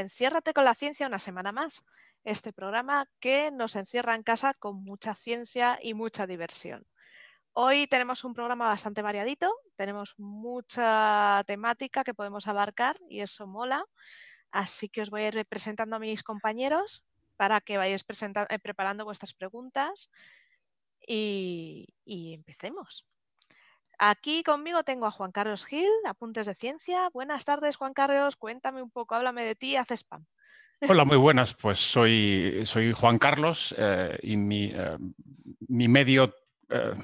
Enciérrate con la ciencia una semana más. Este programa que nos encierra en casa con mucha ciencia y mucha diversión. Hoy tenemos un programa bastante variadito, tenemos mucha temática que podemos abarcar y eso mola. Así que os voy a ir presentando a mis compañeros para que vayáis eh, preparando vuestras preguntas y empecemos. Aquí conmigo tengo a Juan Carlos Gil, Apuntes de Ciencia. Buenas tardes, Juan Carlos. Cuéntame un poco, háblame de ti, haz spam. Hola, muy buenas. Pues soy, soy Juan Carlos eh, y mi, eh, mi medio eh,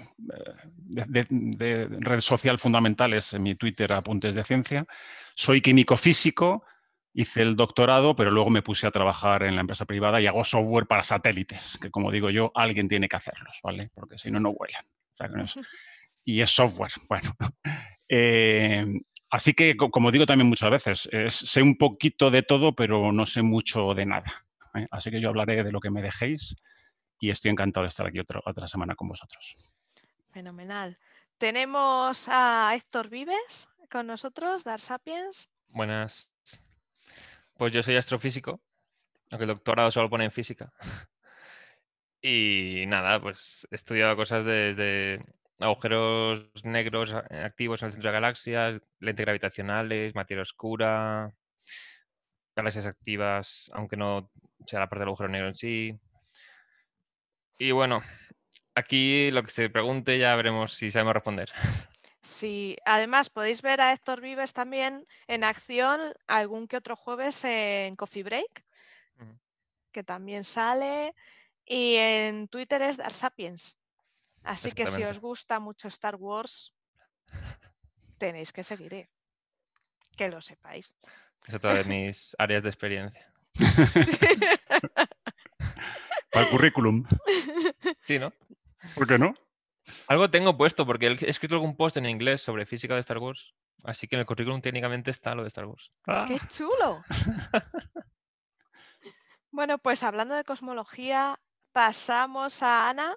de, red social fundamental es mi Twitter Apuntes de Ciencia. Soy químico físico, hice el doctorado, pero luego me puse a trabajar en la empresa privada y hago software para satélites, que como digo yo, alguien tiene que hacerlos, ¿vale? Porque si no, no vuelan. O sea, que no es, y es software. Bueno, eh, así que, como digo también muchas veces, sé un poquito de todo, pero no sé mucho de nada. ¿eh? Así que yo hablaré de lo que me dejéis y estoy encantado de estar aquí otra, otra semana con vosotros. Fenomenal. Tenemos a Héctor Vives con nosotros, Dar Sapiens. Buenas. Pues yo soy astrofísico, aunque el doctorado solo pone en física. Y nada, pues he estudiado cosas desde agujeros negros eh, activos en el centro de galaxias, lentes gravitacionales, materia oscura, galaxias activas, aunque no sea la parte del agujero negro en sí. Y bueno, aquí lo que se pregunte ya veremos si sabemos responder. Sí, además podéis ver a Héctor Vives también en acción algún que otro jueves en Coffee Break, que también sale, y en Twitter es Dar Sapiens. Así que si os gusta mucho Star Wars, tenéis que seguir, ¿eh? que lo sepáis. Es otra de mis áreas de experiencia. Para el currículum. Sí, ¿no? ¿Por qué no? Algo tengo puesto, porque he escrito algún post en inglés sobre física de Star Wars. Así que en el currículum técnicamente está lo de Star Wars. ¡Qué ah. chulo! bueno, pues hablando de cosmología, pasamos a Ana,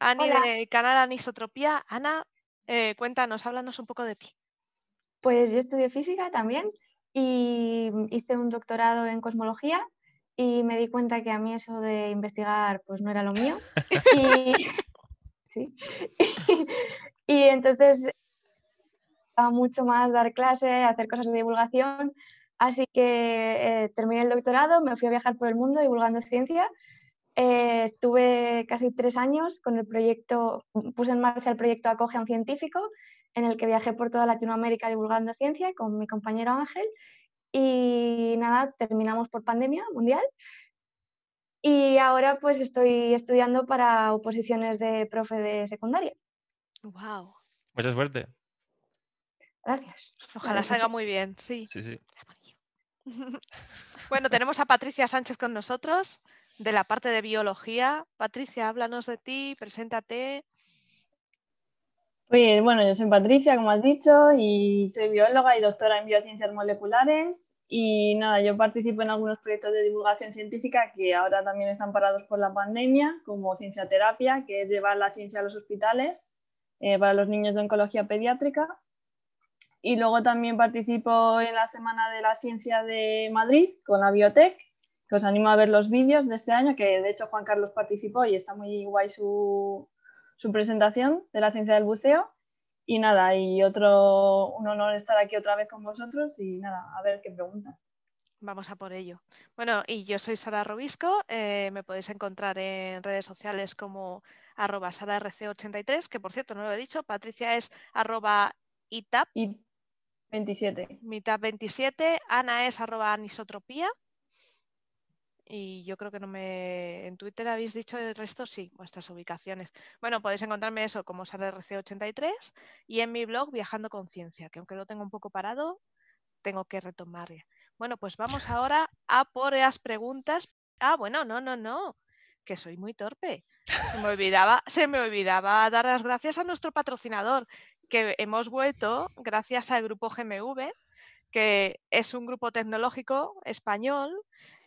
Ani del canal Anisotropía. Ana, eh, cuéntanos, háblanos un poco de ti. Pues yo estudié física también y hice un doctorado en cosmología y me di cuenta que a mí eso de investigar pues no era lo mío. y, y entonces mucho más dar clase, hacer cosas de divulgación. Así que eh, terminé el doctorado, me fui a viajar por el mundo divulgando ciencia eh, estuve casi tres años con el proyecto, puse en marcha el proyecto Acoge a un científico, en el que viajé por toda Latinoamérica divulgando ciencia con mi compañero Ángel. Y nada, terminamos por pandemia mundial. Y ahora pues estoy estudiando para oposiciones de profe de secundaria. ¡Wow! Mucha suerte. Gracias. Ojalá salga muy bien, sí. Sí, sí. bueno, tenemos a Patricia Sánchez con nosotros de la parte de biología. Patricia, háblanos de ti, preséntate. Pues bueno, yo soy Patricia, como has dicho, y soy bióloga y doctora en biociencias moleculares. Y nada, yo participo en algunos proyectos de divulgación científica que ahora también están parados por la pandemia, como Ciencia Terapia, que es llevar la ciencia a los hospitales eh, para los niños de oncología pediátrica. Y luego también participo en la Semana de la Ciencia de Madrid con la Biotech, que os animo a ver los vídeos de este año, que de hecho Juan Carlos participó y está muy guay su, presentación de la ciencia del buceo. Y nada, y otro, un honor estar aquí otra vez con vosotros y nada, a ver qué preguntan. Vamos a por ello. Bueno, y yo soy Sara Robisco, eh, me podéis encontrar en redes sociales como arroba sararc83, que por cierto no lo he dicho, Patricia es arroba itap. 27. Mitap 27, Ana es arroba anisotropía y yo creo que no me. En Twitter habéis dicho el resto, sí, vuestras ubicaciones. Bueno, podéis encontrarme eso como SARRC83 y en mi blog Viajando Conciencia, que aunque lo tengo un poco parado, tengo que retomar. Bueno, pues vamos ahora a por las preguntas. Ah, bueno, no, no, no, que soy muy torpe. Se me olvidaba, se me olvidaba dar las gracias a nuestro patrocinador, que hemos vuelto gracias al grupo GMV, que es un grupo tecnológico español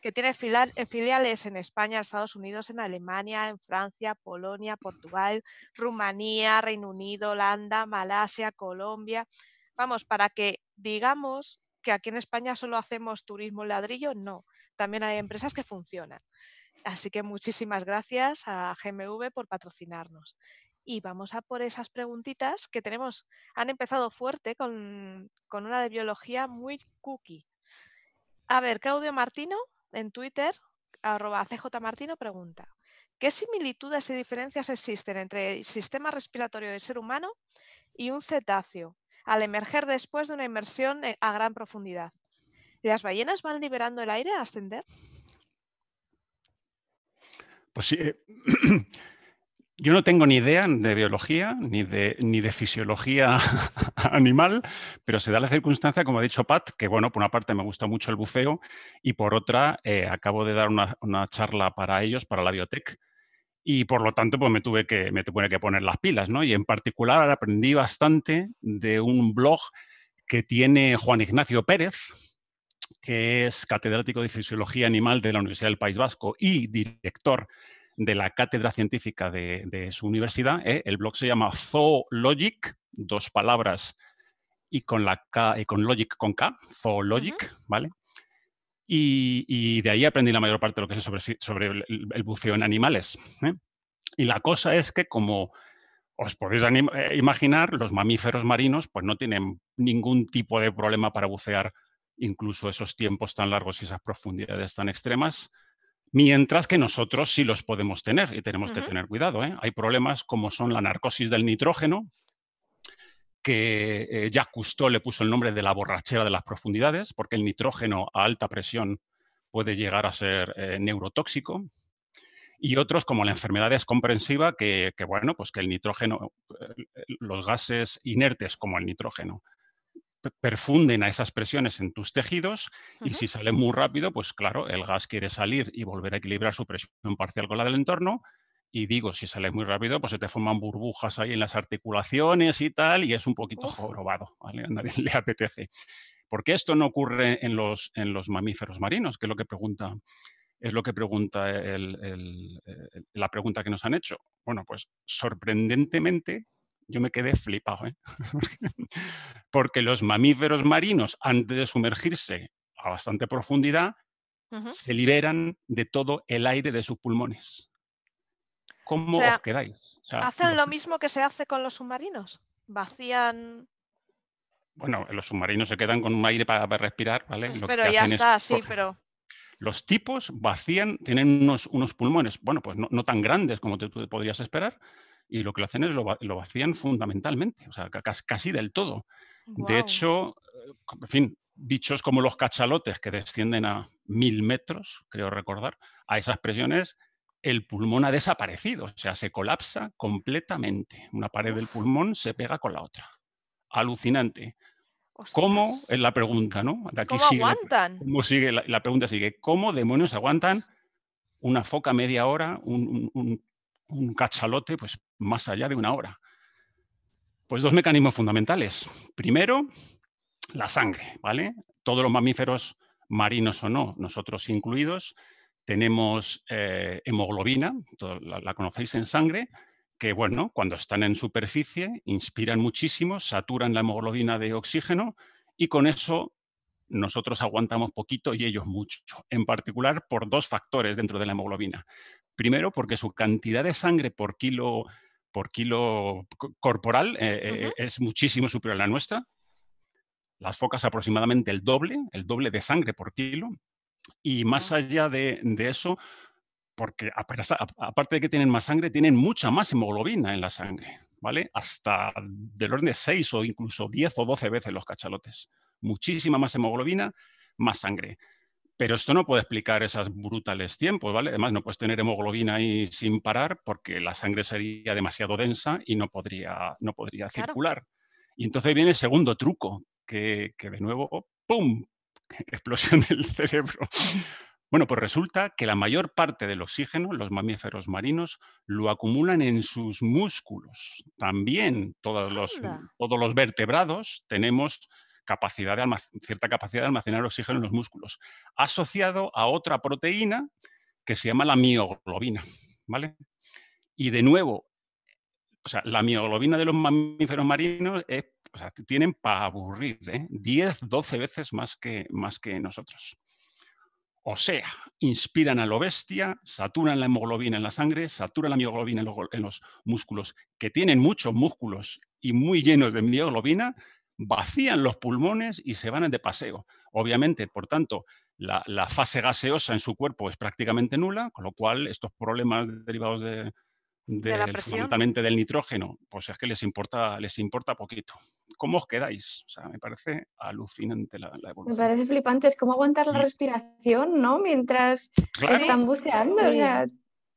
que tiene eh, filiales en España, Estados Unidos, en Alemania, en Francia, Polonia, Portugal, Rumanía, Reino Unido, Holanda, Malasia, Colombia. Vamos, para que digamos que aquí en España solo hacemos turismo ladrillo, no. También hay empresas que funcionan. Así que muchísimas gracias a GMV por patrocinarnos. Y vamos a por esas preguntitas que tenemos. Han empezado fuerte con, con una de biología muy cookie. A ver, Claudio Martino en Twitter, arroba cjmartino, pregunta. ¿Qué similitudes y diferencias existen entre el sistema respiratorio del ser humano y un cetáceo al emerger después de una inmersión eh, a gran profundidad? ¿Las ballenas van liberando el aire a ascender? Pues sí. Yo no tengo ni idea de biología ni de, ni de fisiología animal, pero se da la circunstancia, como ha dicho Pat, que bueno, por una parte me gusta mucho el buceo y por otra eh, acabo de dar una, charla para ellos, para la biotech, y por lo tanto pues me tuve que, me tuve que poner las pilas, ¿no? Y en particular aprendí bastante de un blog que tiene Juan Ignacio Pérez, que es catedrático de Fisiología Animal de la Universidad del País Vasco y director de la cátedra científica de, su universidad. ¿eh? El blog se llama Zoologic, dos palabras y con la K y con Logic con K, Zoologic, ¿vale? Y, de ahí aprendí la mayor parte de lo que sé sobre, sobre el, buceo en animales. ¿eh? Y la cosa es que, como os podéis eh, imaginar, los mamíferos marinos pues, no tienen ningún tipo de problema para bucear incluso esos tiempos tan largos y esas profundidades tan extremas, mientras que nosotros sí los podemos tener y tenemos que tener cuidado. ¿eh? Hay problemas como son la narcosis del nitrógeno, que eh, Jacques Cousteau le puso el nombre de la borrachera de las profundidades, porque el nitrógeno a alta presión puede llegar a ser eh, neurotóxico. Y otros como la enfermedad descomprensiva, que, que, bueno, pues que el nitrógeno, los gases inertes como el nitrógeno, perfunden a esas presiones en tus tejidos y si salen muy rápido, pues claro, el gas quiere salir y volver a equilibrar su presión parcial con la del entorno. Y digo, si sale muy rápido, pues se te forman burbujas ahí en las articulaciones y tal, y es un poquito jorobado, ¿vale? A nadie le apetece. ¿Por qué esto no ocurre en los, en los mamíferos marinos? Que es lo que pregunta, es lo que pregunta la pregunta que nos han hecho. Bueno, pues sorprendentemente yo me quedé flipado, ¿eh? porque los mamíferos marinos, antes de sumergirse a bastante profundidad, se liberan de todo el aire de sus pulmones. ¿Cómo os quedáis? ¿Hacen lo mismo que se hace con los submarinos? ¿Vacían bueno, los submarinos se quedan con un aire para, respirar, ¿vale? Pues pero ya está, sí, pero... Los tipos vacían, tienen unos, unos pulmones, bueno, pues no, tan grandes como tú podrías esperar, y lo que lo hacen es lo, vacían fundamentalmente, o sea, casi, del todo. De hecho, eh, en fin, bichos como los cachalotes que descienden a mil metros, creo recordar, a esas presiones, el pulmón ha desaparecido, o sea, se colapsa completamente. Una pared del pulmón se pega con la otra. Alucinante. ¿Cómo? Es la pregunta, ¿no? ¿Cómo aguantan? ¿Cómo sigue? La, pregunta sigue, ¿cómo demonios aguantan una foca media hora, un, un cachalote pues más allá de una hora? Pues dos mecanismos fundamentales. Primero, la sangre, ¿vale? Todos los mamíferos, marinos o no, nosotros incluidos, tenemos eh, hemoglobina, la, conocéis en sangre, que bueno, cuando están en superficie inspiran muchísimo, saturan la hemoglobina de oxígeno y con eso nosotros aguantamos poquito y ellos mucho, en particular por dos factores dentro de la hemoglobina. Primero, porque su cantidad de sangre por kilo, por kilo corporal eh, eh, es muchísimo superior a la nuestra. Las focas aproximadamente el doble, el doble de sangre por kilo. Y más allá de, eso, porque aparte de que tienen más sangre, tienen mucha más hemoglobina en la sangre, ¿vale? Hasta del orden de 6 o incluso 10 o 12 veces los cachalotes. Muchísima más hemoglobina, más sangre. Pero esto no puede explicar esos brutales tiempos, ¿vale? Además, no puedes tener hemoglobina ahí sin parar porque la sangre sería demasiado densa y no podría, no podría circular. Y entonces viene el segundo truco, que, que de nuevo, ¡pum! Explosión del cerebro. Bueno, pues resulta que la mayor parte del oxígeno, los mamíferos marinos, lo acumulan en sus músculos. También todos los, todos los vertebrados tenemos capacidad de cierta capacidad de almacenar oxígeno en los músculos, asociado a otra proteína que se llama la mioglobina. ¿vale? Y de nuevo, o sea, la mioglobina de los mamíferos marinos tienen para aburrir, ¿eh? 10, 12 veces más que, más que nosotros. O sea, inspiran a lo bestia, saturan la hemoglobina en la sangre, saturan la mioglobina en los, en los músculos, que tienen muchos músculos y muy llenos de mioglobina, vacían los pulmones y se van de paseo. Obviamente, por tanto, la, la fase gaseosa en su cuerpo es prácticamente nula, con lo cual estos problemas derivados de, De la del- presión. fundamentalmente del nitrógeno, pues es que les importa, les importa poquito. ¿Cómo os quedáis? O sea, me parece alucinante la, la Me evolución. parece flipante, es como aguantar la Mm. respiración, ¿no? Mientras Claro. están buceando. o Sí. sea,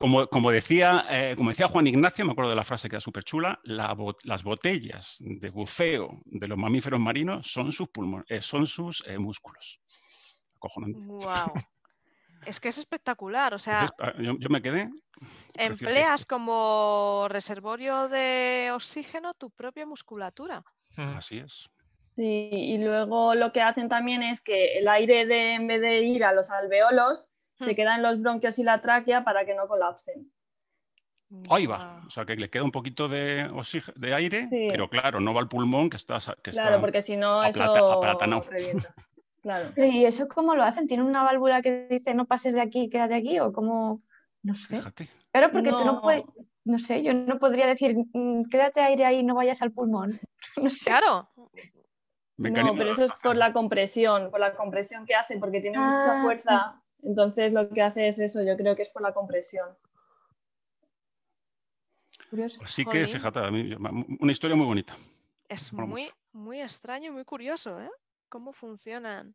Como, como decía, eh, como decía Juan Ignacio, me acuerdo de la frase que era súper chula, las botellas de buceo de los mamíferos marinos son sus pulmones, son sus eh, músculos. Acojonante. Wow. Es que es espectacular. O sea, Entonces, ah, yo, yo me quedé. precioso. empleas como reservorio de oxígeno tu propia musculatura. Mm. Así es. Sí, y luego lo que hacen también es que el aire de, en vez de ir a los alveolos. Se queda en los bronquios y la tráquea para que no colapsen. Ahí va. O sea, que le queda un poquito de, oxígeno, de aire, Sí. pero claro, no va al pulmón que está... Que Claro, está porque si no eso. Claro. Pero, ¿Y eso cómo lo hacen? ¿Tienen una válvula que dice no pases de aquí, quédate aquí? ¿O cómo? No sé. Fíjate. Claro, porque tú no No. puedes, no sé, yo no podría decir "Mm, quédate aire ahí, no vayas al pulmón. No sé. Claro. Mecanismo No, pero eso es por la compresión, por la compresión que hace, porque tiene Ah, mucha fuerza. Entonces lo que hace es eso, yo creo que es por la compresión. Curioso. Así que, fíjate, a mí, una historia muy bonita. Es muy, mucho. muy extraño y muy curioso, ¿eh? Cómo funcionan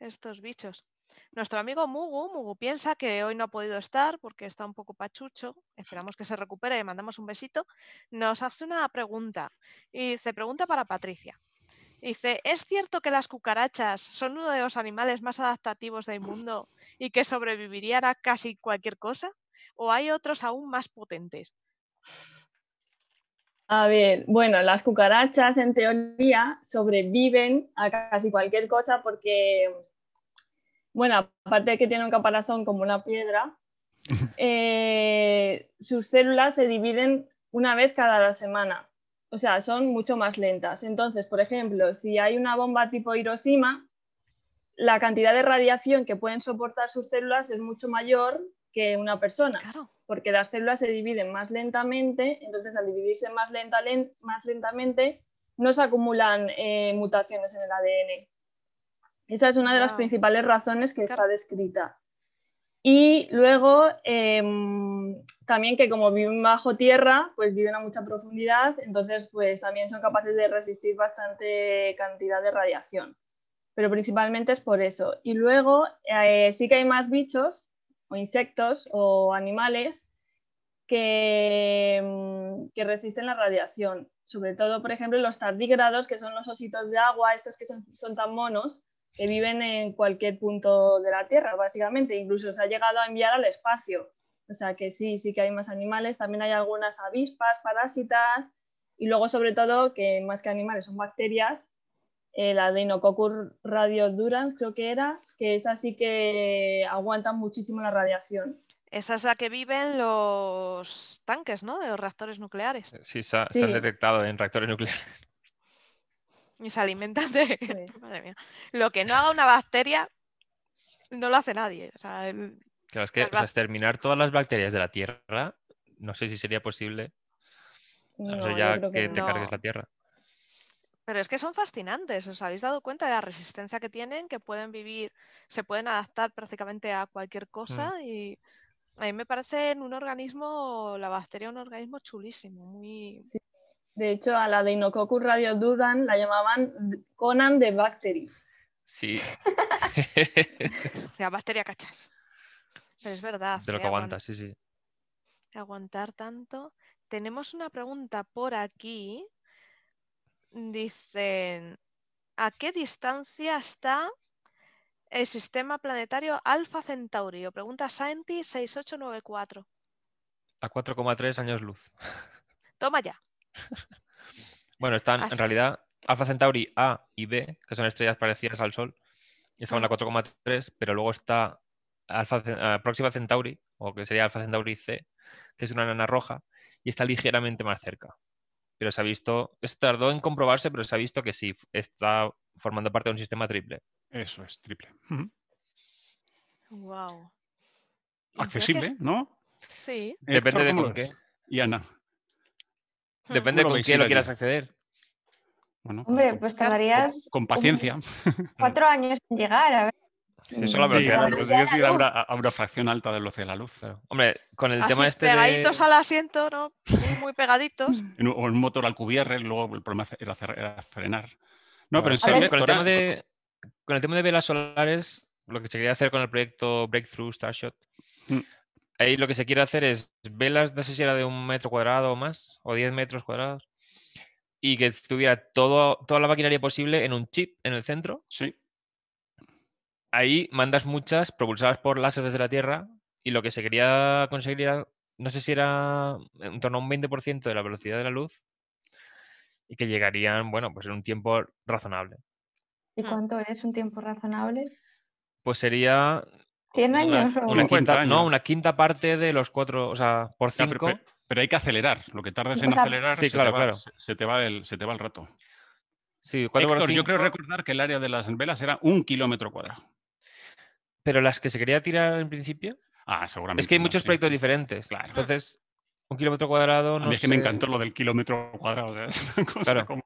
estos bichos. Nuestro amigo Mugu, Mugu piensa que hoy no ha podido estar porque está un poco pachucho. Esperamos que se recupere, le mandamos un besito. Nos hace una pregunta y dice, pregunta para Patricia. Dice, ¿es cierto que las cucarachas son uno de los animales más adaptativos del mundo y que sobrevivirían a casi cualquier cosa? ¿O hay otros aún más potentes? A ver, bueno, las cucarachas en teoría sobreviven a casi cualquier cosa porque, bueno, aparte de que tienen un caparazón como una piedra, eh, sus células se dividen una vez cada semana. O sea, son mucho más lentas. Entonces, por ejemplo, si hay una bomba tipo Hiroshima, la cantidad de radiación que pueden soportar sus células es mucho mayor que una persona Claro. porque las células se dividen más lentamente, entonces al dividirse más, lenta- len- más lentamente no se acumulan eh, mutaciones en el ADN. Esa es una de las principales razones que está descrita. Y luego em, también que como viven bajo tierra, pues viven a mucha profundidad, entonces pues también son capaces de resistir bastante cantidad de radiación. Pero principalmente es por eso. Y luego eh, sí que hay más bichos o insectos o animales que, mm, que resisten la radiación. Sobre todo, por ejemplo, los tardígrados, que son los ositos de agua, estos que son, son tan monos, que viven en cualquier punto de la Tierra, básicamente. Incluso se ha llegado a enviar al espacio. O sea que sí, sí que hay más animales. También hay algunas avispas, parásitas. Y luego, sobre todo, que más que animales son bacterias, eh, la Deinococcus radiodurans, creo que era, que es así que aguantan muchísimo la radiación. Esa es la que viven los tanques, ¿no? De los reactores nucleares. Sí, se, ha- se han Sí. detectado en reactores nucleares. Y se alimentan de... Pues. Madre mía. Lo que no haga una bacteria, no lo hace nadie. O sea, el- Claro, es que o sea, exterminar todas las bacterias de la Tierra, no sé si sería posible. No ya que que te no. cargues la Tierra. Pero es que son fascinantes. ¿Os habéis dado cuenta de la resistencia que tienen? Que pueden vivir, se pueden adaptar prácticamente a cualquier cosa. Y a mí me parece en un organismo, la bacteria un organismo chulísimo. Muy... De hecho, a la Deinococcus radiodurans la llamaban Conan the Bactery. Sí. La bacteria cachas. Pero es verdad. de lo eh, que aguan- aguanta, sí, sí. aguantar tanto. Tenemos una pregunta por aquí. Dicen, ¿a qué distancia está el sistema planetario Alpha Centauri? O pregunta Scientist 6894. A 4,3 años luz. Toma ya. Bueno, están Así- en realidad Alpha Centauri A y B, que son estrellas parecidas al Sol, estaban a Ah. 4,3, pero luego está Alpha, eh, Próxima Centauri, o que sería Alpha Centauri C, que es una enana roja, y está ligeramente más cerca. Pero se ha visto, esto tardó en comprobarse, pero se ha visto que sí, está formando parte de un sistema triple. Eso es, triple. Wow. Accesible, ¿no? Sí. Depende Héctor, de ¿cómo con lo qué. Y Ana. Depende ¿Cómo lo con ir lo allí? quieras acceder. Bueno, Hombre, con- pues tardarías con paciencia. cuatro años en llegar. A ver. Sí, eso la velocidad consigues ir a una, a una fracción alta de la velocidad de la luz. Hombre, con el Así, tema este de... pegaditos al asiento, ¿no? Muy, pegaditos. En un- o un motor al cubierre, luego el problema era, hacer- era frenar. No, pero en serio, con, el Héctor, tema de, con el tema de velas solares, lo que se quería hacer con el proyecto Breakthrough Starshot, Mm. Ahí lo que se quiere hacer es velas, no sé si era de un metro cuadrado o más, o 10 metros cuadrados, y que estuviera todo, toda la maquinaria posible en un chip en el centro. Sí, Ahí mandas muchas propulsadas por láser desde la Tierra, y lo que se quería conseguir era, no sé si era en torno a un 20% de la velocidad de la luz, y que llegarían, bueno, pues en un tiempo razonable. ¿Y Mm. cuánto es un tiempo razonable? Pues sería ¿100 una, años? o- una 50 quinta, no, una quinta parte de los cuatro, o sea, por Ya, pero, cinco. pero- pero hay que acelerar. Lo que tardes O en sea, acelerar, Sí, se, claro, te va, claro. se- se te va el, se te va el rato. sí, cuatro por Héctor, yo creo cinco, recordar que el área de las velas era un kilómetro cuadrado. Pero las que se quería tirar en principio. Ah, seguramente. Es que hay no, muchos sí. proyectos diferentes. Claro. Entonces, un kilómetro cuadrado. A No mí es que me encantó lo del kilómetro cuadrado. o sea, es una cosa Claro. como-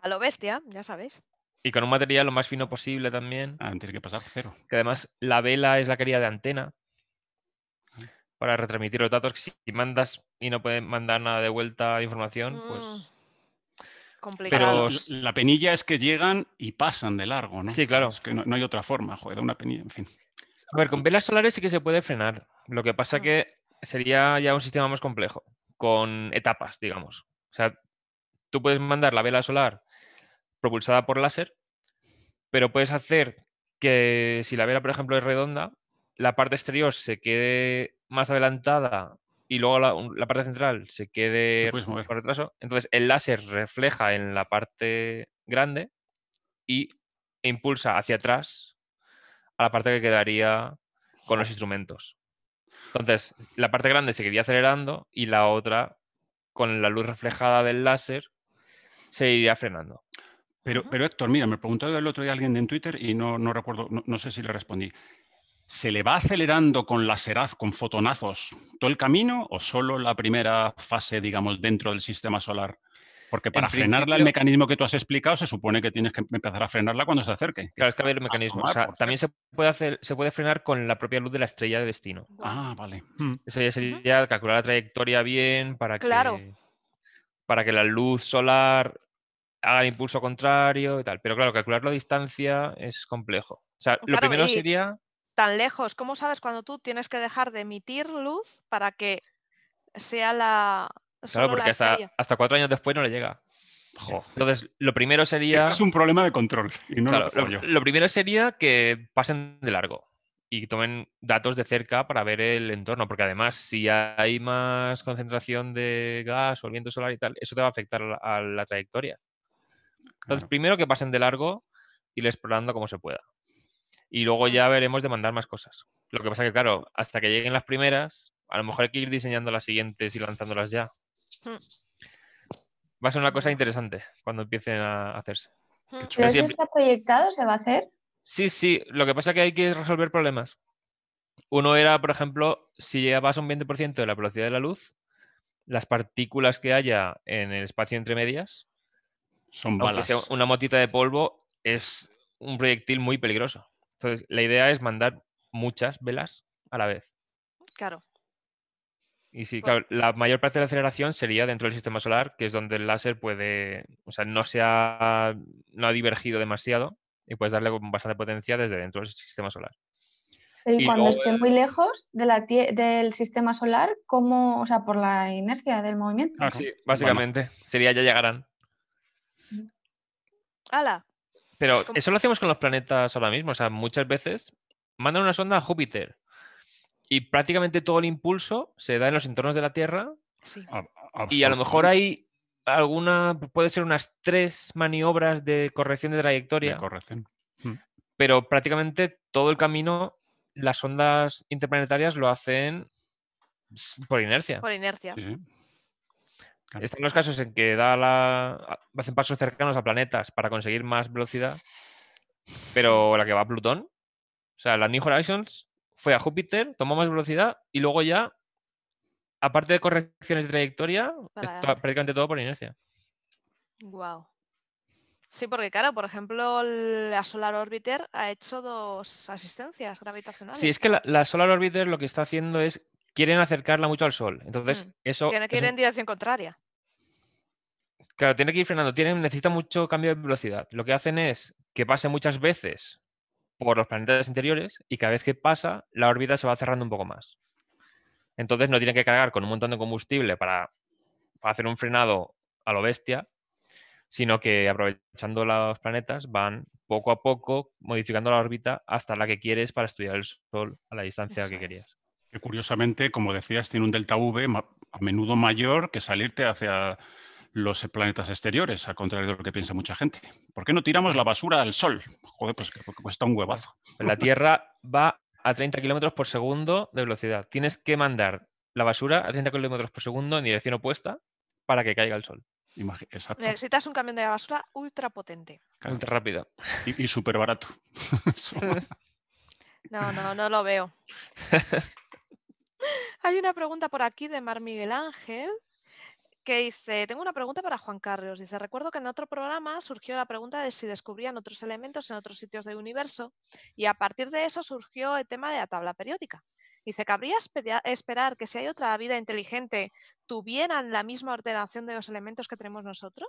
A lo bestia, ya sabéis. Y con un material lo más fino posible también. Ah, tiene que pasar cero. Que además la vela es la que haría de antena. Para retransmitir los datos. Que si mandas y no pueden mandar nada de vuelta de información, pues. Mm, Pero Complicado. os- La penilla es que llegan y pasan de largo, ¿no? Sí, claro. Es que no, no hay otra forma, joder, una penilla, en fin. A ver, con velas solares sí que se puede frenar. Lo que pasa Mm. que sería ya un sistema más complejo, con etapas, digamos. O sea, tú puedes mandar la vela solar propulsada por láser, pero puedes hacer que si la vela, por ejemplo, es redonda, la parte exterior se quede más adelantada y luego la, parte central se quede mover. por retraso. Entonces el láser refleja en la parte grande y impulsa hacia atrás a la parte que quedaría con los instrumentos. Entonces, la parte grande seguiría acelerando y la otra, con la luz reflejada del láser, se iría frenando. Pero, pero Héctor, mira, me preguntó el otro día alguien en Twitter y no, no recuerdo, no, no sé si le respondí. ¿Se le va acelerando con laseraz, con fotonazos, todo el camino o solo la primera fase, digamos, dentro del sistema solar? Porque para frenarla, el mecanismo que tú has explicado, se supone que tienes que empezar a frenarla cuando se acerque. Claro, es que el a mecanismo. O sea, también se puede, hacer, se puede frenar con la propia luz de la estrella de destino. Ah, vale. Mm. Eso ya sería calcular la trayectoria bien para Claro. que para que la luz solar haga el impulso contrario y tal. Pero claro, calcularlo a distancia es complejo. O sea, lo primero sería Tan lejos. ¿Cómo sabes cuando tú tienes que dejar de emitir luz para que sea la. Claro, la porque hasta, hasta cuatro años después no le llega. Jo, Entonces, lo primero sería. Ese es un problema de control. Y no claro, lo primero sería que pasen de largo y tomen datos de cerca para ver el entorno, porque además, si hay más concentración de gas o el viento solar y tal, eso te va a afectar a la, a la trayectoria. Entonces, Claro. primero que pasen de largo, ir explorando como se pueda. Y luego ya veremos de mandar más cosas. Lo que pasa que, claro, hasta que lleguen las primeras, a lo mejor hay que ir diseñando las siguientes y lanzándolas ya. Mm. Va a ser una cosa interesante cuando empiecen a hacerse. Mm, ¿Pero Pero eso está proyectado? ¿Se va a hacer? Sí, sí, lo que pasa es que hay que resolver problemas. Uno era, por ejemplo, si llegabas a un 20% de la velocidad de la luz, las partículas que haya en el espacio entre medias, Son balas. sea una motita de polvo, es un proyectil muy peligroso. Entonces, la idea es mandar muchas velas a la vez. Claro. Y sí, claro, la mayor parte de la aceleración sería dentro del sistema solar, que es donde el láser puede, o sea, no se ha, no ha divergido demasiado y puedes darle bastante potencia desde dentro del sistema solar. Pero y Y cuando luego esté muy lejos de la tie- del sistema solar, ¿cómo? O sea, por la inercia del movimiento. Claro. Sí, básicamente. Sería ya llegarán. ¡Hala! Pero ¿Cómo? eso lo hacemos con los planetas ahora mismo. O sea, muchas veces mandan una sonda a Júpiter y prácticamente todo el impulso se da en los entornos de la Tierra Sí. Y a lo mejor hay alguna, puede ser unas tres maniobras de corrección de de trayectoria, corrección. pero prácticamente todo el camino las ondas interplanetarias lo hacen por inercia. Por inercia. Sí, sí. Claro. Están los casos en que da la... hacen pasos cercanos a planetas para conseguir más velocidad, pero la que va a Plutón, o sea, la New Horizons fue a Júpiter, tomó más velocidad y luego ya, aparte de correcciones de trayectoria, es prácticamente todo por inercia. Wow. Sí, porque claro, por ejemplo, la Solar Orbiter ha hecho dos asistencias gravitacionales. Sí, es que la, la Solar Orbiter lo que está haciendo es, quieren acercarla mucho al Sol. Entonces, Mm. eso... Tiene que ir en dirección contraria. Claro, tiene que ir frenando, tiene, necesita mucho cambio de velocidad. Lo que hacen es que pase muchas veces por los planetas interiores y cada vez que pasa, la órbita se va cerrando un poco más. Entonces no tienen que cargar con un montón de combustible para, para hacer un frenado a lo bestia, sino que aprovechando los planetas van poco a poco modificando la órbita hasta la que quieres para estudiar el Sol a la distancia Eso que es. Que curiosamente, como decías, tiene un delta V a menudo mayor que salirte hacia los planetas exteriores, al contrario de lo que piensa mucha gente. ¿Por qué no tiramos la basura al Sol? Joder, pues que porque cuesta un huevazo. La Tierra va a 30 kilómetros por segundo de velocidad. Tienes que mandar la basura a 30 kilómetros por segundo en dirección opuesta para que caiga el sol. Exacto. Necesitas un camión de basura ultra potente. Claro. Ultra rápido. Y, y súper barato. No, no, no lo veo. Hay una pregunta por aquí de Mar Miguel Ángel que dice, tengo una pregunta para Juan Carlos. Dice, recuerdo que en otro programa surgió la pregunta de si descubrían otros elementos en otros sitios del universo y a partir de eso surgió el tema de la tabla periódica. Dice, ¿cabría espera- esperar que si hay otra vida inteligente tuvieran la misma ordenación de los elementos que tenemos nosotros?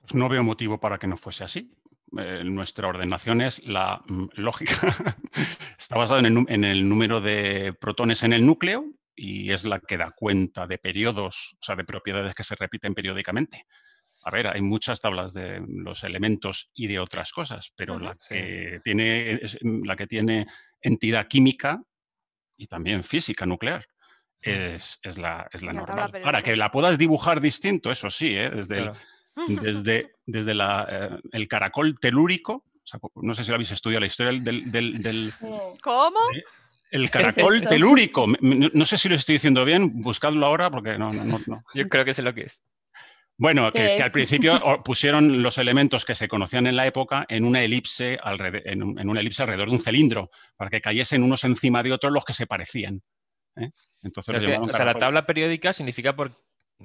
Pues no veo motivo para que no fuese así. Eh, nuestra ordenación es la mm, lógica. Está basada en el, nu- en el número de protones en el núcleo y es la que da cuenta de periodos, o sea, de propiedades que se repiten periódicamente. A ver, hay muchas tablas de los elementos y de otras cosas, pero la, Sí. que tiene, es- la que tiene entidad química y también física nuclear es, es la, es la normal. Ahora, periódica. que la puedas dibujar distinto, eso sí, ¿eh? desde el. desde, desde la, eh, el caracol telúrico, o sea, no sé si lo habéis estudiado, la historia del, del- del- ¿Cómo? el caracol telúrico. No sé si lo estoy diciendo bien, buscadlo ahora porque no, no, no. no. Yo creo que sé lo que es. Bueno, que, ¿Qué que al principio pusieron los elementos que se conocían en la época en una elipse, alrede- en, un- en una elipse alrededor de un cilindro, para que cayesen unos encima de otros los que se parecían. ¿eh? Entonces que, o sea, la tabla periódica significa por.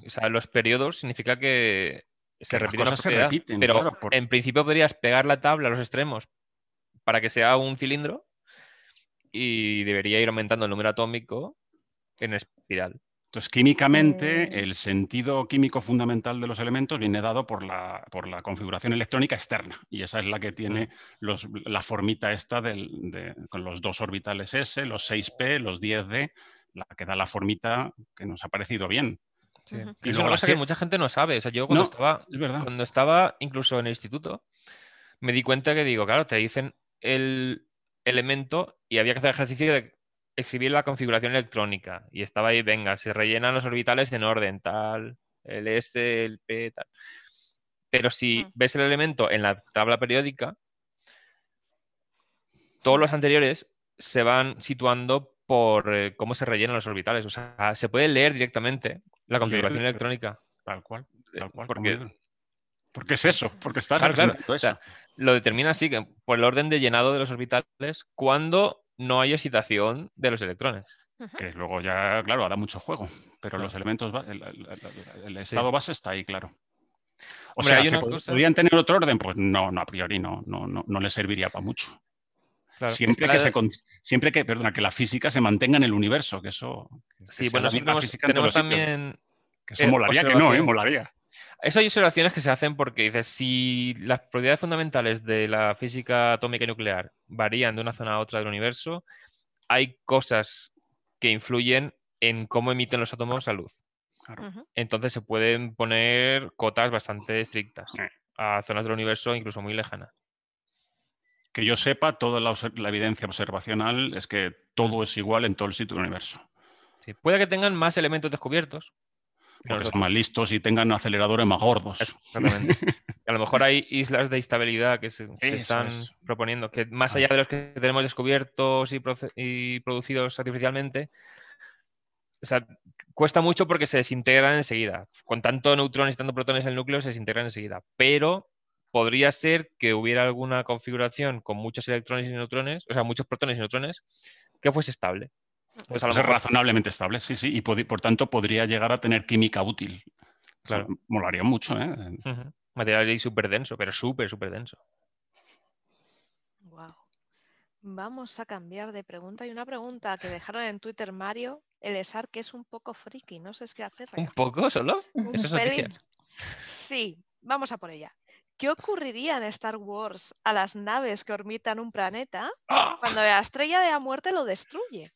O sea, los periodos significa que se cosas se repiten, Pero claro, por- en principio podrías pegar la tabla a los extremos para que sea un cilindro y debería ir aumentando el número atómico en espiral. Entonces, químicamente, Mm. el sentido químico fundamental de los elementos viene dado por la, por la configuración electrónica externa. Y esa es la que tiene los- la formita esta del- de- con los dos orbitales S, los 6P, los 10D, la que da la formita que nos ha parecido bien. Sí. Ujú. Y Y es luego cosa que que- mucha gente no sabe. O sea, yo cuando No. estaba Es verdad. cuando estaba incluso en el instituto, me di cuenta que digo, claro, te dicen el elemento y había que hacer ejercicio de escribir la configuración electrónica. Y estaba ahí, venga, se rellenan los orbitales en orden, tal, el S, el P, tal. Pero si Mm. ves el elemento en la tabla periódica, todos los anteriores se van situando por eh, cómo se rellenan los orbitales. O sea, se puede leer directamente la configuración electrónica. Tal cual. Tal cual, Porque. Porque es eso, porque está Claro, claro. representando O sea, eso. lo determina así, que por el orden de llenado de los orbitales cuando no hay excitación de los electrones. Que luego ya, claro, hará mucho juego. Pero Claro. los elementos, el, el- el- el Sí. estado base está ahí, claro. O Hombre, sea, ¿se una pod- cosa- ¿podrían tener otro orden? Pues no, no, a priori no, no, no, no le serviría para mucho. Claro, siempre, está- que se, con- siempre que, perdona, que la física se mantenga en el universo, que eso... que Sí, sea bueno, la tenemos, tenemos también... Que eso eh, molaría que no, ¿eh? Molaría. Eso hay observaciones que se hacen porque dices, si las propiedades fundamentales de la física atómica y nuclear varían de una zona a otra del universo, hay cosas que influyen en cómo emiten los átomos a luz. Claro. Entonces se pueden poner cotas bastante estrictas a zonas del universo incluso muy lejanas. Que yo sepa, toda la, evidencia observacional es que todo es igual en todo el sitio del universo. Sí, Puede que tengan más elementos descubiertos. nosotros. son más listos y tengan aceleradores más gordos. Exactamente. a lo mejor hay islas de estabilidad que se, están es. proponiendo, que más allá de los que tenemos descubiertos y, producidos artificialmente, o sea, cuesta mucho porque se desintegran enseguida. Con tanto neutrones y tanto protones en el núcleo se desintegran enseguida. Pero podría ser que hubiera alguna configuración con muchos electrones y neutrones, o sea, muchos protones y neutrones, que fuese estable. Pues a lo mejor... razonablemente estable, sí, sí, y por, tanto podría llegar a tener química útil. Claro. molaría mucho, ¿eh? Material súper denso, pero súper, súper denso. Wow. Vamos a cambiar de pregunta. Y una pregunta que dejaron en Twitter Mario, el ESAR, que es un poco friki, no sé qué hacer. ¿Un poco solo? Eso es Sí, vamos a por ella. ¿Qué ocurriría en Star Wars a las naves que orbitan un planeta ¡Ah! cuando la estrella de la muerte lo destruye?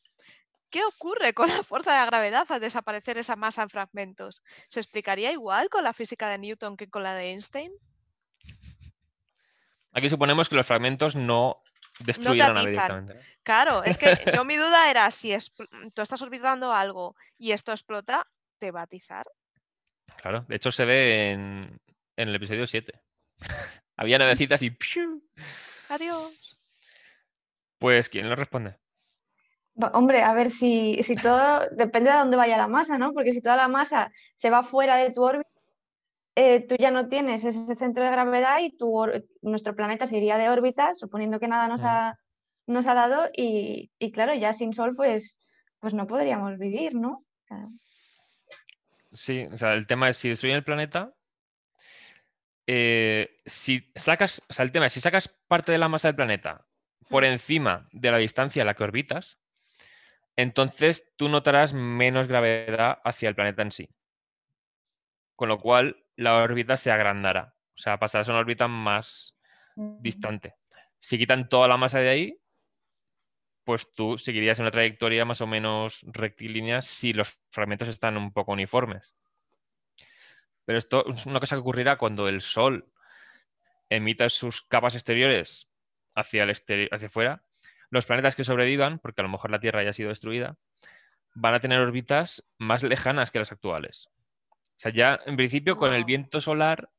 ¿Qué ocurre con la fuerza de la gravedad al desaparecer esa masa en fragmentos? ¿Se explicaría igual con la física de Newton que con la de Einstein? Aquí suponemos que los fragmentos no destruyen la nave directamente. Claro, es que yo mi duda era si tú estás orbitando algo y esto explota, ¿te va a atizar? Claro, de hecho se ve en, en el episodio 7. Había navecitas y... Adiós. Pues, ¿quién lo responde? Hombre, a ver si, si todo depende de dónde vaya la masa, ¿no? Porque si toda la masa se va fuera de tu órbita, eh, tú ya no tienes ese centro de gravedad y tu, nuestro planeta se iría de órbita, suponiendo que nada nos, ha, nos ha dado, y, claro, ya sin Sol, pues, pues no podríamos vivir, ¿no? Sí, o sea, el tema es si destruyen el planeta, eh, si sacas, o sea, el tema es, si sacas parte de la masa del planeta por encima de la distancia a la que orbitas, entonces tú notarás menos gravedad hacia el planeta en sí. Con lo cual, la órbita se agrandará. O sea, pasarás a una órbita más distante. Si quitan toda la masa de ahí, pues tú seguirías en una trayectoria más o menos rectilínea si los fragmentos están un poco uniformes. Pero esto es una cosa que ocurrirá cuando el Sol emita sus capas exteriores hacia el exterior, hacia afuera. Los planetas que sobrevivan, porque a lo mejor la Tierra haya sido destruida, van a tener órbitas más lejanas que las actuales. O sea, ya en principio con el viento solar,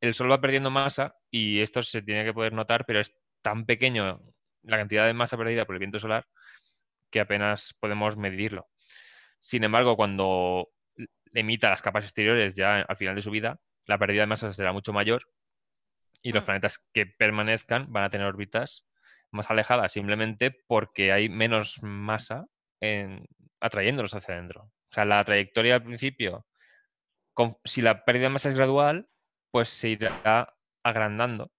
el Sol va perdiendo masa y esto se tiene que poder notar, pero es tan pequeño la cantidad de masa perdida por el viento solar que apenas podemos medirlo. Sin embargo, cuando emita las capas exteriores ya al final de su vida, la pérdida de masa será mucho mayor y los mm. planetas que permanezcan van a tener órbitas más alejadas simplemente porque hay menos masa en, atrayéndolos hacia adentro. O sea, la trayectoria al principio, si la pérdida de masa es gradual, pues se irá agrandando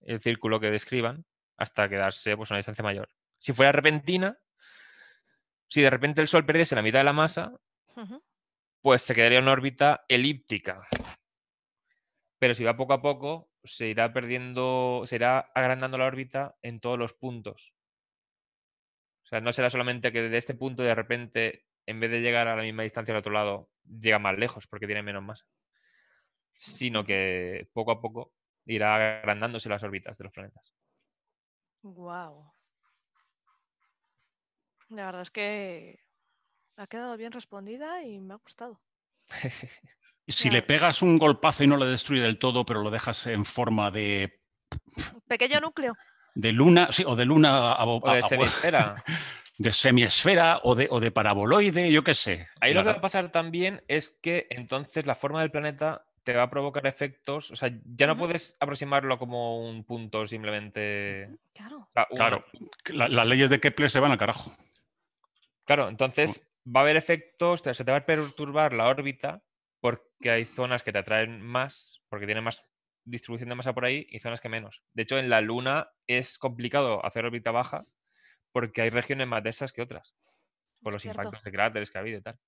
el círculo que describan hasta quedarse pues, a una distancia mayor. Si fuera repentina, si de repente el Sol perdiese la mitad de la masa, pues se quedaría en una órbita elíptica. Pero si va poco a poco, se irá perdiendo, se irá agrandando la órbita en todos los puntos. O sea, no será solamente que desde este punto de repente, en vez de llegar a la misma distancia al otro lado, llega más lejos porque tiene menos masa. Sino que poco a poco irá agrandándose las órbitas de los planetas. Wow. La verdad es que ha quedado bien respondida y me ha gustado. si le pegas un golpazo y no lo destruye del todo, pero lo dejas en forma de. Pequeño núcleo. De luna, sí, o de luna a, o de semiesfera. De semiesfera o de, o de paraboloide, yo qué sé. Ahí lo que va a pasar también es que entonces la forma del planeta te va a provocar efectos. O sea, ya no puedes aproximarlo como un punto simplemente. Claro. claro. las leyes de Kepler se van al carajo. Claro, entonces va a haber efectos, se te va a perturbar la órbita porque hay zonas que te atraen más, porque tienen más distribución de masa por ahí y zonas que menos. De hecho, en la Luna es complicado hacer órbita baja porque hay regiones más densas que otras, por los impactos de cráteres que ha habido y tal.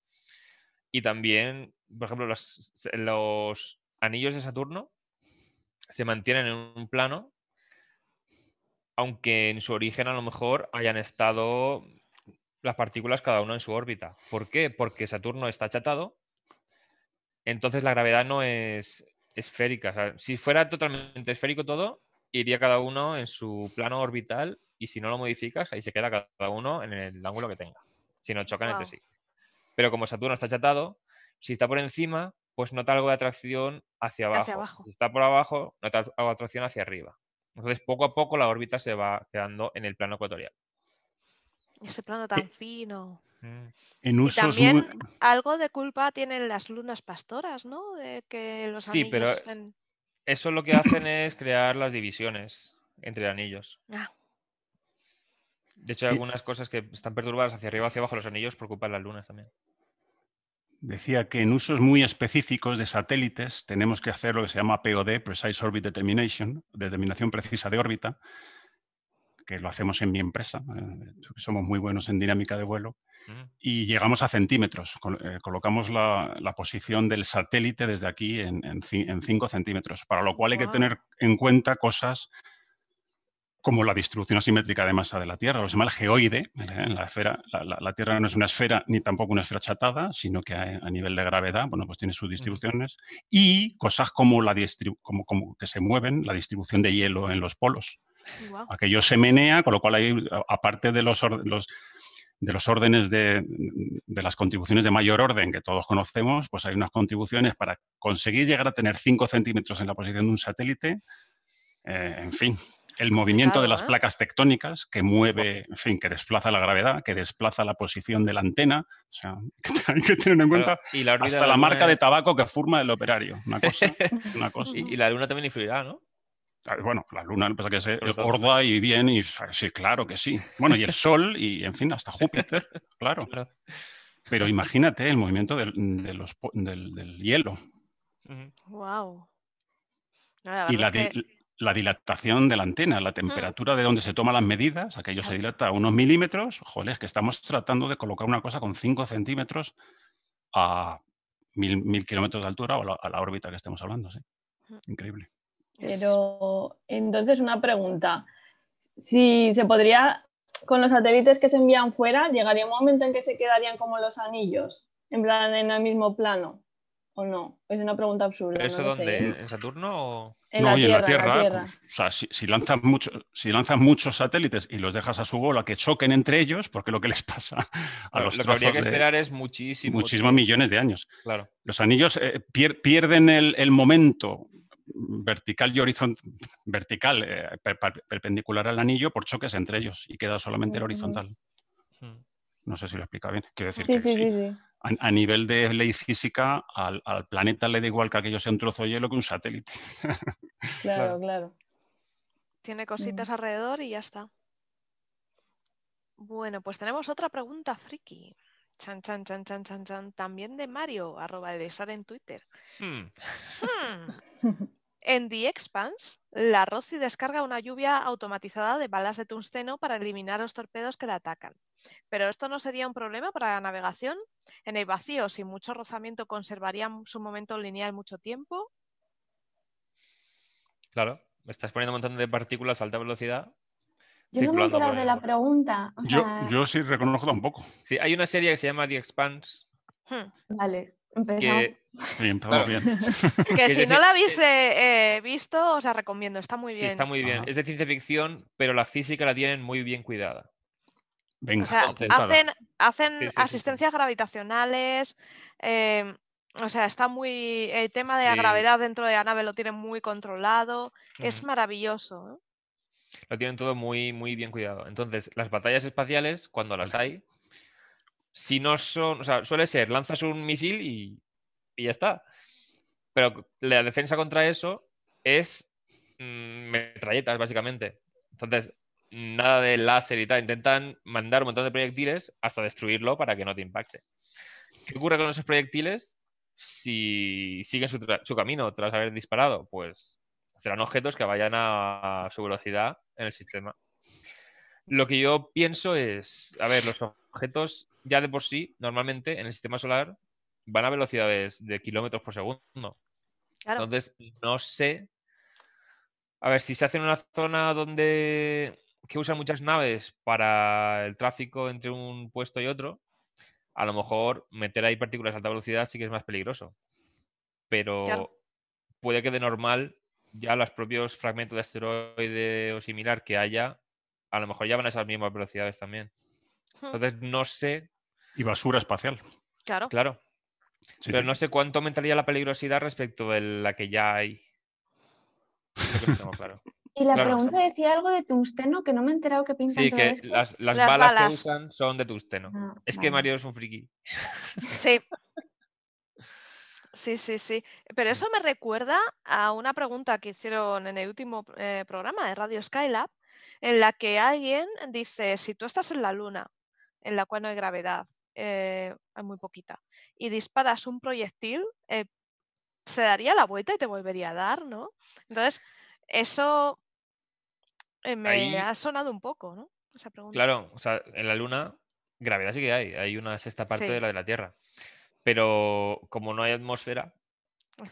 Y también, por ejemplo, los, los anillos de Saturno se mantienen en un plano, aunque en su origen a lo mejor hayan estado las partículas cada uno en su órbita. ¿Por qué? Porque Saturno está achatado, entonces la gravedad no es esférica. si fuera totalmente esférico todo, iría cada uno en su plano orbital y si no lo modificas, ahí se queda cada uno en el ángulo que tenga, si no chocan entre sí. Pero como Saturno está achatado, si está por encima, pues nota algo de atracción hacia abajo. Si está por abajo, nota algo de atracción hacia arriba. Entonces, poco a poco la órbita se va quedando en el plano ecuatorial. Ese plano tan fino. Mm. En Y usos también muy... algo de culpa tienen las lunas pastoras, ¿no? De que los Sí, anillos pero- estén... Eso lo que hacen es crear las divisiones entre anillos. Ah, De hecho, hay Y- algunas cosas que están perturbadas hacia arriba hacia abajo los anillos por culpa de las lunas también. Decía que en usos muy específicos de satélites tenemos que hacer lo que se llama POD, Precise Orbit Determination, determinación precisa de órbita, que lo hacemos en mi empresa. eh, somos muy buenos en dinámica de vuelo. Mm. Y llegamos a centímetros. Col- eh, colocamos la, la posición del satélite desde aquí en, en, 5 centímetros, para lo cual hay que tener en cuenta cosas como la distribución asimétrica de masa de la Tierra, lo que se llama el geoide. ¿eh? En la, esfera, la, la- la Tierra no es una esfera ni tampoco una esfera achatada, sino que a, a nivel de gravedad, bueno, pues tiene sus distribuciones. Y cosas como la como que se mueven, la distribución de hielo en los polos. Guau. Aquello se menea, con lo cual hay, aparte de los, los- de los órdenes de, de las contribuciones de mayor orden que todos conocemos, pues hay unas contribuciones para conseguir llegar a tener 5 centímetros en la posición de un satélite. eh, en fin, el movimiento de las ¿eh? placas tectónicas que mueve, en fin, que desplaza la gravedad, que desplaza la posición de la antena. O sea, hay que tener en cuenta Claro, y la hasta la marca de tabaco que forma el operario. Una cosa, una cosa. y, y la luna también influirá, ¿no? Ah, Bueno, la luna pasa que es gorda y bien, y sí, claro que sí. Bueno, y el Sol, y en fin, hasta Júpiter, claro. Claro. Pero imagínate el movimiento del, de los po- del, del hielo. No, la y la, que- dilatación de la antena, la temperatura de donde se toman las medidas, aquello se dilata a unos milímetros. Joder, es que estamos tratando de colocar una cosa con 5 centímetros a mil, mil kilómetros de altura o a la, a la órbita que estemos hablando. Sí. Increíble. Pero entonces una pregunta. Si se podría, con los satélites que se envían fuera, ¿llegaría un momento en que se quedarían como los anillos? En plan, en el mismo plano. ¿O no? Es una pregunta absurda. ¿Pero eso no lo sé, dónde? ¿eh? ¿En Saturno o...? En, no, la y tierra, en la Tierra, en la Tierra. pues, o sea, si, si lanzas mucho, si lanzas muchos satélites y los dejas a su bola que choquen entre ellos, porque lo que les pasa a los lo que habría que de esperar es muchísimo. muchísimos millones de años. Claro. Los anillos eh, pier- pierden el, el momento vertical y horizontal, vertical, eh, per- per- perpendicular al anillo por choques entre ellos y queda solamente el horizontal. Mm. No sé si lo explica bien. Quiero decir Sí, que sí, sí. sí, sí. A, a nivel de ley física, al, al planeta le da igual que aquello sea un trozo de hielo que un satélite. Claro, Claro. claro. Tiene cositas alrededor y ya está. Bueno, pues tenemos otra pregunta friki. Chan, chan, chan, chan, chan, chan. También de Mario, arroba Elesar en Twitter. Hmm. Hmm. En The Expanse, la Roci descarga una lluvia automatizada de balas de tungsteno para eliminar los torpedos que la atacan. Pero esto no sería un problema para la navegación. En el vacío, sin mucho rozamiento, conservarían su momento lineal mucho tiempo. Claro. Me estás poniendo un montón de partículas a alta velocidad. Yo no me he enterado de la pregunta. o Yo, yo sí reconozco tampoco. Sí, hay una serie que se llama The Expanse Hmm. Vale, empezamos. que Sí, empezamos Claro. bien. Que si no la habéis eh, eh, visto, os la recomiendo. Está muy sí, bien. está muy bien. Ajá. Es de ciencia ficción, pero la física la tienen muy bien cuidada. Venga, O sea, apuntada. hacen, hacen Sí, sí, sí, sí. asistencias gravitacionales. eh, o sea, está muy. El tema de la Sí. gravedad dentro de la nave lo tienen muy controlado. Es maravilloso. ¿eh? Lo tienen todo muy, muy bien cuidado. Entonces, las batallas espaciales, cuando las hay, si no son, o sea, suele ser, lanzas un misil y, y ya está. Pero la defensa contra eso es mm, metralletas, básicamente. Entonces, nada de láser y tal. Intentan mandar un montón de proyectiles hasta destruirlo para que no te impacte. ¿Qué ocurre con esos proyectiles si siguen su, camino tras haber disparado? Pues serán objetos que vayan a su velocidad en el sistema. Lo que yo pienso es, a ver, los objetos ya de por sí, normalmente en el sistema solar, van a velocidades de kilómetros por segundo. Claro. Entonces, no sé. A ver, si se hace en una zona donde que usan muchas naves para el tráfico entre un puesto y otro, a lo mejor meter ahí partículas a alta velocidad sí que es más peligroso. Pero Claro. puede que de normal ya los propios fragmentos de asteroide o similar que haya, a lo mejor ya van a esas mismas velocidades también. Hmm, Entonces, no sé, Y basura espacial. Claro. claro, Sí, pero sí. no sé cuánto aumentaría la peligrosidad respecto de la que ya hay. Es lo que no tengo claro. Y la Claro. pregunta decía algo de tungsteno que no me he enterado que pintan Sí, todo que esto. las, las Las balas, balas. que usan son de tungsteno. Ah, Es que. Mario es un friki. Sí. Sí, sí, sí. Pero eso me recuerda a una pregunta que hicieron en el último eh, programa de Radio Skylab, en la que alguien dice, si tú estás en la Luna, en la cual no hay gravedad, eh, hay muy poquita, y disparas un proyectil, eh, se daría la vuelta y te volvería a dar, ¿no? Entonces, eso eh, me Ahí- ha sonado un poco, ¿no? Esa pregunta. Claro, o sea, en la Luna gravedad sí que hay, hay una sexta parte Sí. de la de la Tierra. Pero como no hay atmósfera,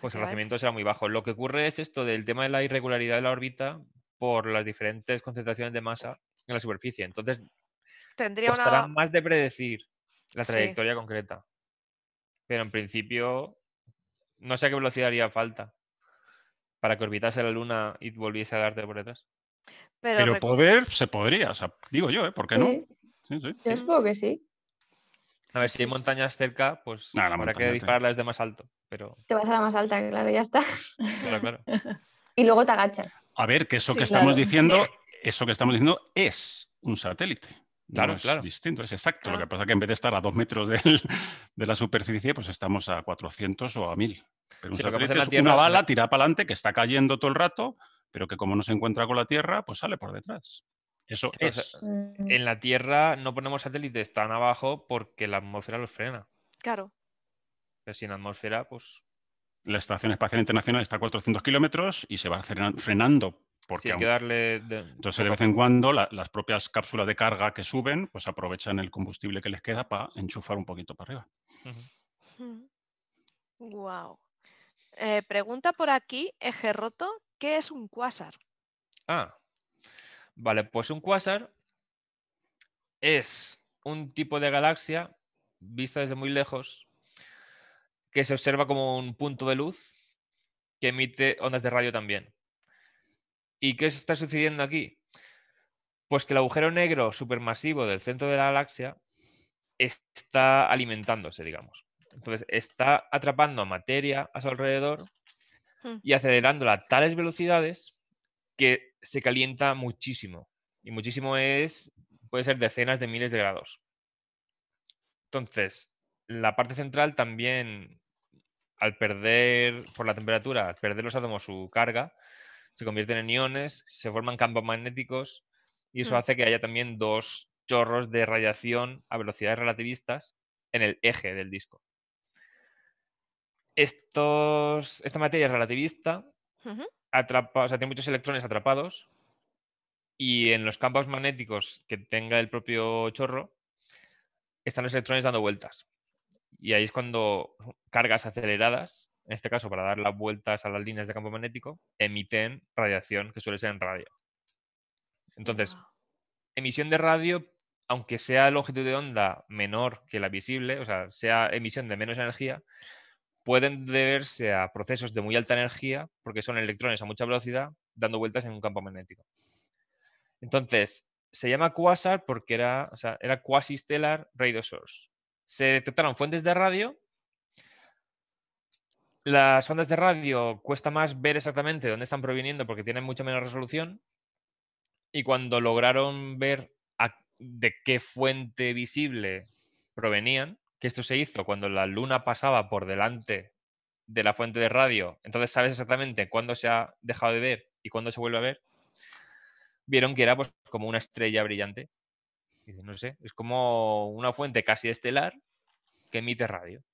pues el rozamiento será muy bajo. Lo que ocurre es esto del tema de la irregularidad de la órbita por las diferentes concentraciones de masa en la superficie. Entonces, Tendría una... más de predecir la Sí. trayectoria concreta. Pero en principio, no sé a qué velocidad haría falta para que orbitase la Luna y volviese a darte por detrás. Pero, poder se podría, o sea, digo yo, ¿eh? ¿Por qué no? Sí, Sí, sí. yo supongo que sí. A ver, si hay montañas cerca, pues Nah, la habrá que te- dispararlas de más alto. Pero, Te vas a la más alta, claro, ya está. claro, claro. Y luego te agachas. A ver, que eso Sí, que estamos claro. diciendo, eso que estamos diciendo es un satélite. No Claro, es claro. distinto, es exacto. Lo que pasa es que en vez de estar a dos metros del- de la superficie, pues estamos a 400 o a 1000. Pero un Sí, satélite es Tierra una es una- bala tirada para adelante que está cayendo todo el rato, pero que como no se encuentra con la Tierra, pues sale por detrás. Eso es. Mm, En la Tierra no ponemos satélites tan abajo porque la atmósfera los frena. claro. Pero sin atmósfera, pues La Estación Espacial Internacional está a 400 kilómetros y se va frena- frenando. Porque sí hay aun- que darle. de- Entonces, de vez en cuando, la- las propias cápsulas de carga que suben, pues aprovechan el combustible que les queda para enchufar un poquito para arriba. Wow. pregunta por aquí, Eje Roto, ¿qué es un cuásar? Ah, vale, pues un cuásar es un tipo de galaxia vista desde muy lejos que se observa como un punto de luz que emite ondas de radio también. ¿Y qué está sucediendo aquí? Pues que el agujero negro supermasivo del centro de la galaxia está alimentándose, digamos. Entonces, está atrapando materia a su alrededor Hmm. y acelerándola a tales velocidades que se calienta muchísimo. Y muchísimo es, puede ser decenas de miles de grados. Entonces, la parte central también, al perder, por la temperatura, al perder los átomos su carga, se convierten en iones, se forman campos magnéticos y eso Mm. hace que haya también dos chorros de radiación a velocidades relativistas en el eje del disco. Estos, esta materia relativista Ujú. atrapa, o sea, tiene muchos electrones atrapados y en los campos magnéticos que tenga el propio chorro están los electrones dando vueltas. Y ahí es cuando cargas aceleradas, en este caso para dar las vueltas a las líneas de campo magnético, emiten radiación que suele ser en radio. Entonces, emisión de radio, aunque sea longitud de onda menor que la visible, o sea, sea emisión de menos energía, pueden deberse a procesos de muy alta energía, porque son electrones a mucha velocidad dando vueltas en un campo magnético. Entonces, se llama quasar porque era, o sea, era quasi-stellar radio source. Se detectaron fuentes de radio. Las ondas de radio cuesta más ver exactamente dónde están proviniendo porque tienen mucha menos resolución. Y cuando lograron ver de qué fuente visible provenían, que esto se hizo cuando la luna pasaba por delante de la fuente de radio, entonces sabes exactamente cuándo se ha dejado de ver y cuándo se vuelve a ver, vieron que era pues como una estrella brillante. No sé, es como una fuente casi estelar que emite radio.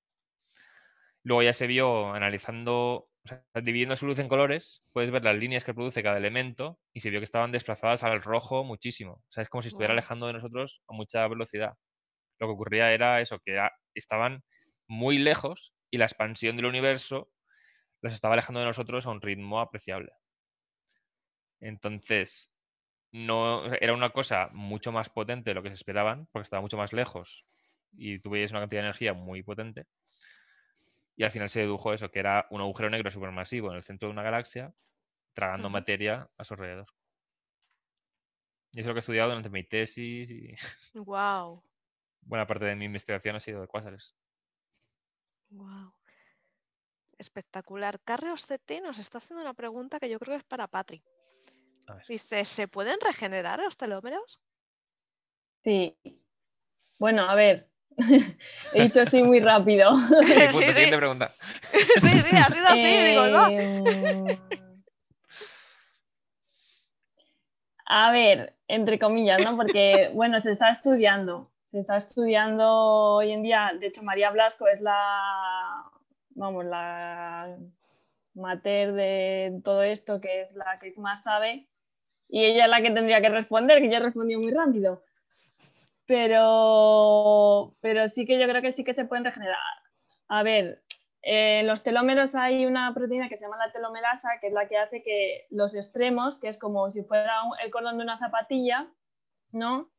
Luego ya se vio analizando, o sea, dividiendo su luz en colores, puedes ver las líneas que produce cada elemento y se vio que estaban desplazadas al rojo muchísimo. O sea, es como si estuviera alejando de nosotros a mucha velocidad. Lo que ocurría era eso, que estaban muy lejos y la expansión del universo los estaba alejando de nosotros a un ritmo apreciable. Entonces, no era una cosa mucho más potente de lo que se esperaban, porque estaba mucho más lejos y tú veías una cantidad de energía muy potente. Y al final se dedujo eso, que era un agujero negro supermasivo en el centro de una galaxia, tragando materia a su alrededor. Y eso es lo que he estudiado durante mi tesis y Wow. buena parte de mi investigación ha sido de cuásares. Wow. Espectacular. Carreos CT nos está haciendo una pregunta que yo creo que es para Patri. Dice, ¿se pueden regenerar los telómeros? Sí. Bueno, a ver. He dicho así muy rápido. Sí, punto, sí. Siguiente pregunta. sí, sí, ha sido así, digo, no. Em, A ver, entre comillas, ¿no? Porque, bueno, se está estudiando. Se está estudiando hoy en día. De hecho, María Blasco es la, vamos, la mater de todo esto, que es la que más sabe. Y ella es la que tendría que responder, que yo he respondido muy rápido. Pero, pero sí que yo creo que sí que se pueden regenerar. A ver, eh, en los telómeros hay una proteína que se llama la telomerasa, que es la que hace que los extremos, que es como si fuera un- el cordón de una zapatilla, ¿no?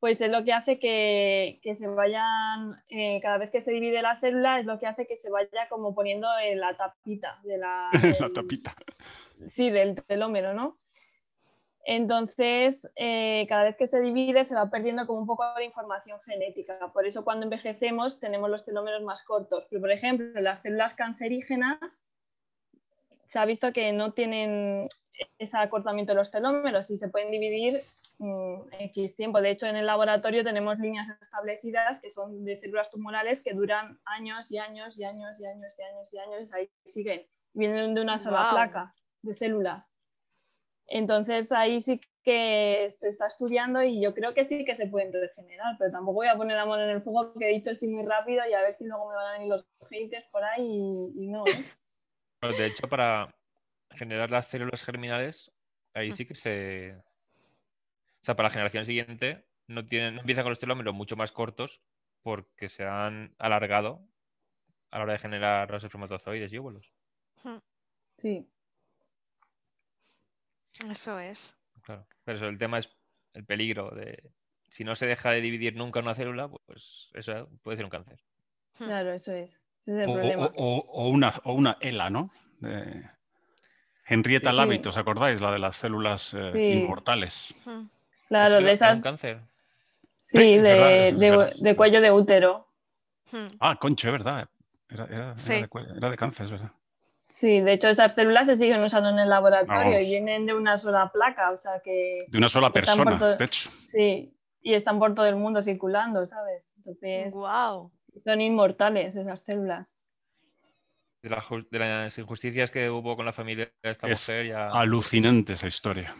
Pues es lo que hace que, que se vayan, eh, cada vez que se divide la célula, es lo que hace que se vaya como poniendo en la tapita de la, La tapita. sí, del telómero, ¿no? Entonces, eh, cada vez que se divide se va perdiendo como un poco de información genética. Por eso cuando envejecemos tenemos los telómeros más cortos. Pero, por ejemplo, las células cancerígenas se ha visto que no tienen ese acortamiento de los telómeros y se pueden dividir mm, X tiempo. De hecho, en el laboratorio tenemos líneas establecidas que son de células tumorales que duran años y años y años y años y años y años. Ahí siguen. Vienen de una sola placa de células. Entonces ahí sí que se está estudiando y yo creo que sí que se pueden regenerar, pero tampoco voy a poner la mano en el fuego que he dicho así muy rápido y a ver si luego me van a venir los haters por ahí y, y no. ¿eh? De hecho, para generar las células germinales, ahí sí que se. O sea, para la generación siguiente, no, tienen, no empiezan con los telómeros mucho más cortos porque se han alargado a la hora de generar los espermatozoides y óvulos. Sí. Eso es. Claro. Pero eso, el tema es el peligro de. Si no se deja de dividir nunca una célula, pues eso puede ser un cáncer. Hmm. Claro, eso es. Ese es el O, problema. o- o- o una, o una ELA, ¿no? De Henrietta Sí. ¿os acordáis? La de las células eh, Sí. inmortales. Hmm. claro, de esas. un cáncer. Sí, Sí, es verdad, de, de- cuello de útero. Hmm. Ah, concho, es verdad. Era, era- de, era de cáncer, es verdad. Sí, de hecho esas células se siguen usando en el laboratorio Vamos. y vienen de una sola placa, o sea que De una sola persona, todo- de hecho. sí, y están por todo el mundo circulando, ¿sabes? Entonces Guau. son inmortales esas células. De, la ju- de las injusticias que hubo con la familia de esta Es mujer ya. Alucinante esa historia.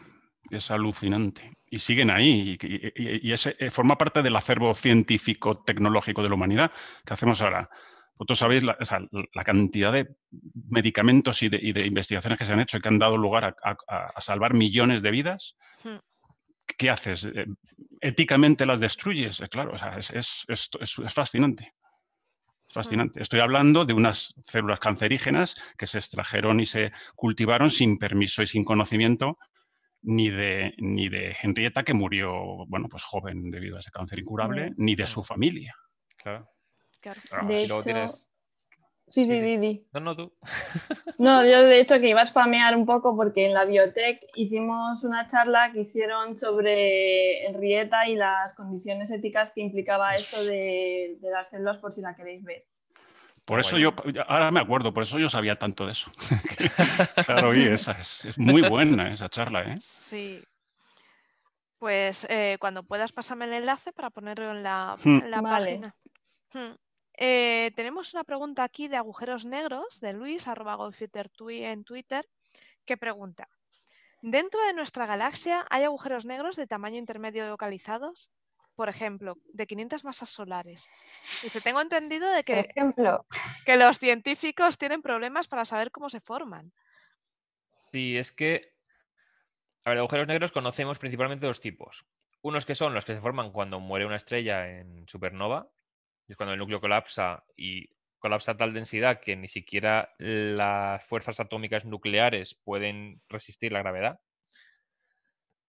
Es alucinante. Y siguen ahí. Y, y- y- y ese eh, forma parte del acervo científico, tecnológico de la humanidad que hacemos ahora. Vosotros sabéis la, o sea, la cantidad de medicamentos y de, y de investigaciones que se han hecho y que han dado lugar a, a- a salvar millones de vidas. Hmm. ¿Qué haces? Eh, ¿Éticamente las destruyes? Eh, Claro, o sea, es, es- es- es- es fascinante. Fascinante. Estoy hablando de unas células cancerígenas que se extrajeron y se cultivaron sin permiso y sin conocimiento ni de, ni de Henrietta, que murió bueno, pues joven debido a ese cáncer incurable, Mm. ni de su familia. Claro. Claro. Ah, De hecho- tienes. Sí, sí, Sí. Didi. No, no, tú. No, yo de hecho que iba a spamear un poco porque en la biotech hicimos una charla que hicieron sobre Henrietta y las condiciones éticas que implicaba esto de, de las células por si la queréis ver. Por eso yo, ahora me acuerdo, por eso yo sabía tanto de eso. claro, y esa es, es muy buena esa charla, ¿eh? Sí. Pues eh, cuando puedas pásame el enlace para ponerlo en la, Hmm. en la Vale. página. Hmm. Eh, tenemos una pregunta aquí de agujeros negros de Luis, arroba en Twitter, que pregunta. ¿Dentro de nuestra galaxia hay agujeros negros de tamaño intermedio localizados? Por ejemplo, de 500 masas solares. Dice, tengo entendido de Por que, ejemplo, que los científicos tienen problemas para saber cómo se forman. Sí, es que. A ver, agujeros negros conocemos principalmente dos tipos. Unos que son los que se forman cuando muere una estrella en supernova, es cuando el núcleo colapsa y colapsa a tal densidad que ni siquiera las fuerzas atómicas nucleares pueden resistir la gravedad.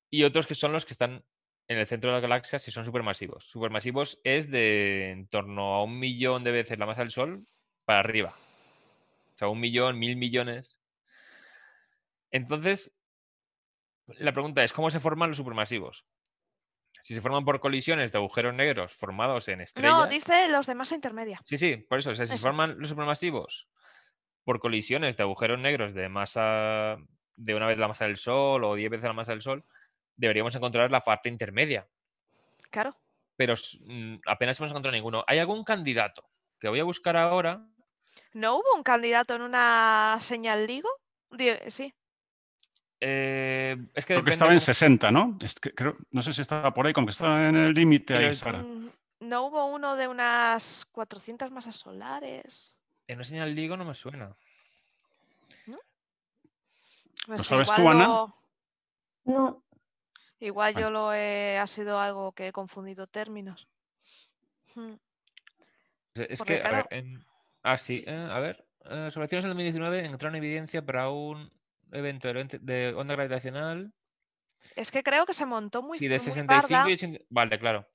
Y otros que son los que están en el centro de las galaxias y son supermasivos. Supermasivos es de en torno a un millón de veces la masa del Sol para arriba. O sea, un millón, mil millones. Entonces, la pregunta es, ¿cómo se forman los supermasivos? Si se forman por colisiones de agujeros negros formados en estrellas. No, dice los de masa intermedia. Sí, sí, por eso. O sea, si se forman los supermasivos por colisiones de agujeros negros de masa de una vez la masa del Sol o 10 veces la masa del Sol, deberíamos encontrar la parte intermedia. Claro. Pero mm, apenas hemos encontrado ninguno. ¿Hay algún candidato que voy a buscar ahora? ¿No hubo un candidato en una señal LIGO? Sí. Eh, es que Creo que estaba en cómo- 60, ¿no? Es que creo- no sé si estaba por ahí, como que estaba en el límite ahí, Sara. ¿No hubo uno de unas 400 masas solares? En una señal LIGO no me suena. Pues sabes igual tú, Ana? lo- No, Igual Vale. yo lo he... ha sido algo que he confundido términos. Mm, Es Porque, que, a ver, en- ah, sí, eh, a ver. eh, sobre acciones del 2019 encontraron evidencia para un evento de onda gravitacional. Es que creo que se montó muy, Sí, de muy 65 parda. y 80. Vale, claro.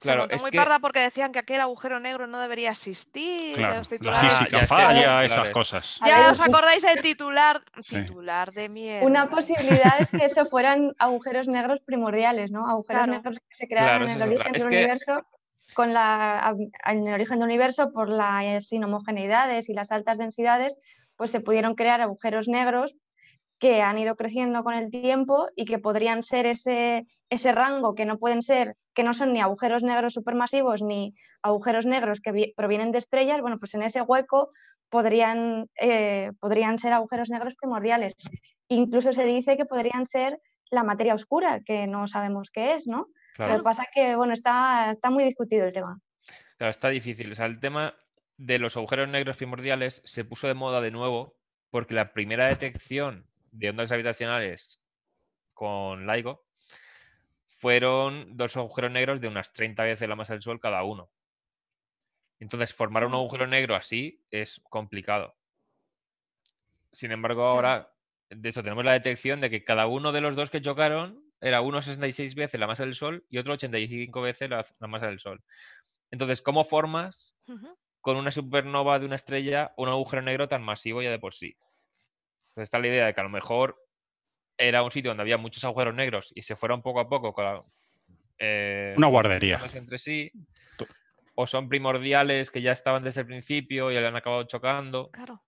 Se Claro, montó es muy que- parda porque decían que aquel agujero negro no debería existir. Claro, los la física ya sé, falla, esas cosas. Ya os acordáis del titular. Sí. Titular de mierda. una posibilidad es que eso fueran agujeros negros primordiales, ¿no? Agujeros Claro. negros que se crearon Claro, en el origen del que- universo con la en el origen del universo por las inhomogeneidades y las altas densidades, pues se pudieron crear agujeros negros que han ido creciendo con el tiempo y que podrían ser ese, ese rango que no pueden ser, que no son ni agujeros negros supermasivos ni agujeros negros que vi- provienen de estrellas, bueno, pues en ese hueco podrían, eh, podrían ser agujeros negros primordiales. Incluso se dice que podrían ser la materia oscura, que no sabemos qué es, ¿no? Lo que pasa es que, bueno, está, está muy discutido el tema. claro, está difícil. O sea, el tema de los agujeros negros primordiales se puso de moda de nuevo porque la primera detección de ondas gravitacionales con LIGO fueron dos agujeros negros de unas 30 veces la masa del Sol cada uno. Entonces, formar un Mm. agujero negro así es complicado. Sin embargo, ahora, de eso tenemos la detección de que cada uno de los dos que chocaron era uno 66 veces la masa del Sol y otro 85 veces la, la masa del Sol. Entonces, ¿cómo formas. Con una supernova de una estrella un agujero negro tan masivo ya de por sí? Entonces está la idea de que a lo mejor era un sitio donde había muchos agujeros negros y se fueron poco a poco con la- eh, Una guardería. entre sí, o son primordiales que ya estaban desde el principio y han acabado chocando, Claro.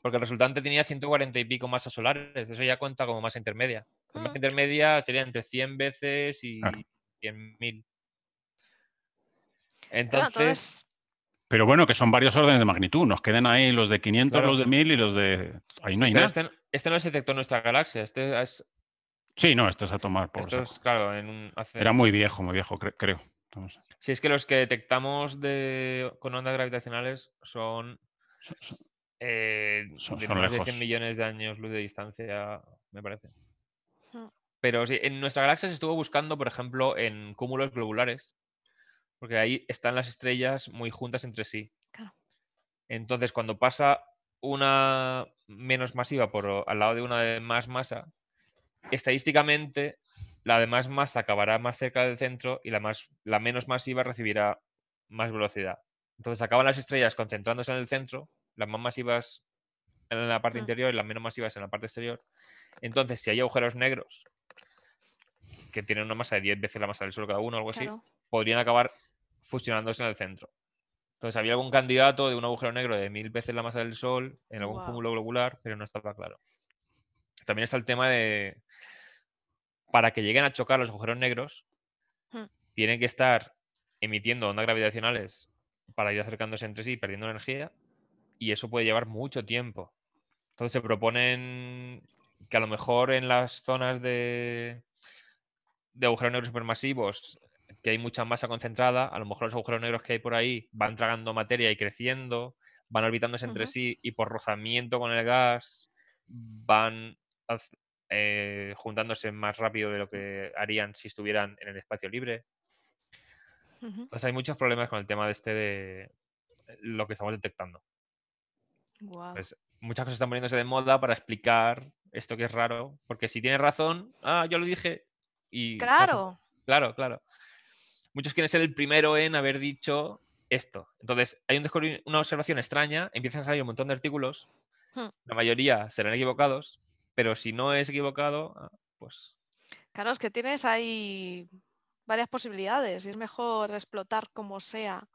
porque el resultante tenía 140 y pico masas solares, eso ya cuenta como masa intermedia. La masa Mm. intermedia sería entre 100 veces y Claro. 100.000. Claro, Entonces, entonces, Pero bueno, que son varios órdenes de magnitud. Nos quedan ahí los de 500, Claro. los de 1000 y los de... Ahí no hay pero nada. este, no- este no se detectó en nuestra galaxia, este es, Sí, no, esto es a tomar por esto es, claro, en un, hace- Era muy viejo, muy viejo, cre- creo. Vamos. Si es que los que detectamos de, con ondas gravitacionales son, Son- son- eh, Son- de son más de lejos. 100 millones de años luz de distancia, me parece. Hmm. Pero sí, en nuestra galaxia se estuvo buscando, por ejemplo, en cúmulos globulares, porque ahí están las estrellas muy juntas entre sí. Claro. Entonces, cuando pasa una menos masiva por al lado de una de más masa, estadísticamente la de más masa acabará más cerca del centro y la, más, la menos masiva recibirá más velocidad. Entonces acaban las estrellas concentrándose en el centro, las más masivas en la parte Mm. interior y las menos masivas en la parte exterior. Entonces, si hay agujeros negros que tienen una masa de 10 veces la masa del Sol cada uno o algo así, podrían acabar fusionándose en el centro. Entonces, había algún candidato de un agujero negro de mil veces la masa del Sol en algún cúmulo globular, pero no estaba claro. También está el tema de, para que lleguen a chocar los agujeros negros, Hmm. tienen que estar emitiendo ondas gravitacionales para ir acercándose entre sí, perdiendo energía, y eso puede llevar mucho tiempo. Entonces se proponen que a lo mejor en las zonas de, de agujeros negros supermasivos, que hay mucha masa concentrada, a lo mejor los agujeros negros que hay por ahí van tragando materia y creciendo, van orbitándose entre sí y por rozamiento con el gas van eh, juntándose más rápido de lo que harían si estuvieran en el espacio libre. Ujú. Entonces hay muchos problemas con el tema de este de lo que estamos detectando. Pues muchas cosas están poniéndose de moda para explicar esto que es raro, porque si tienes razón, ah, yo lo dije y... Claro. Claro, claro. Muchos quieren ser el primero en haber dicho esto. Entonces, hay un una observación extraña, empiezan a salir un montón de artículos, Hmm. la mayoría serán equivocados, pero si no es equivocado, ah, pues Claro, es que tienes ahí varias posibilidades y es mejor explotar como sea.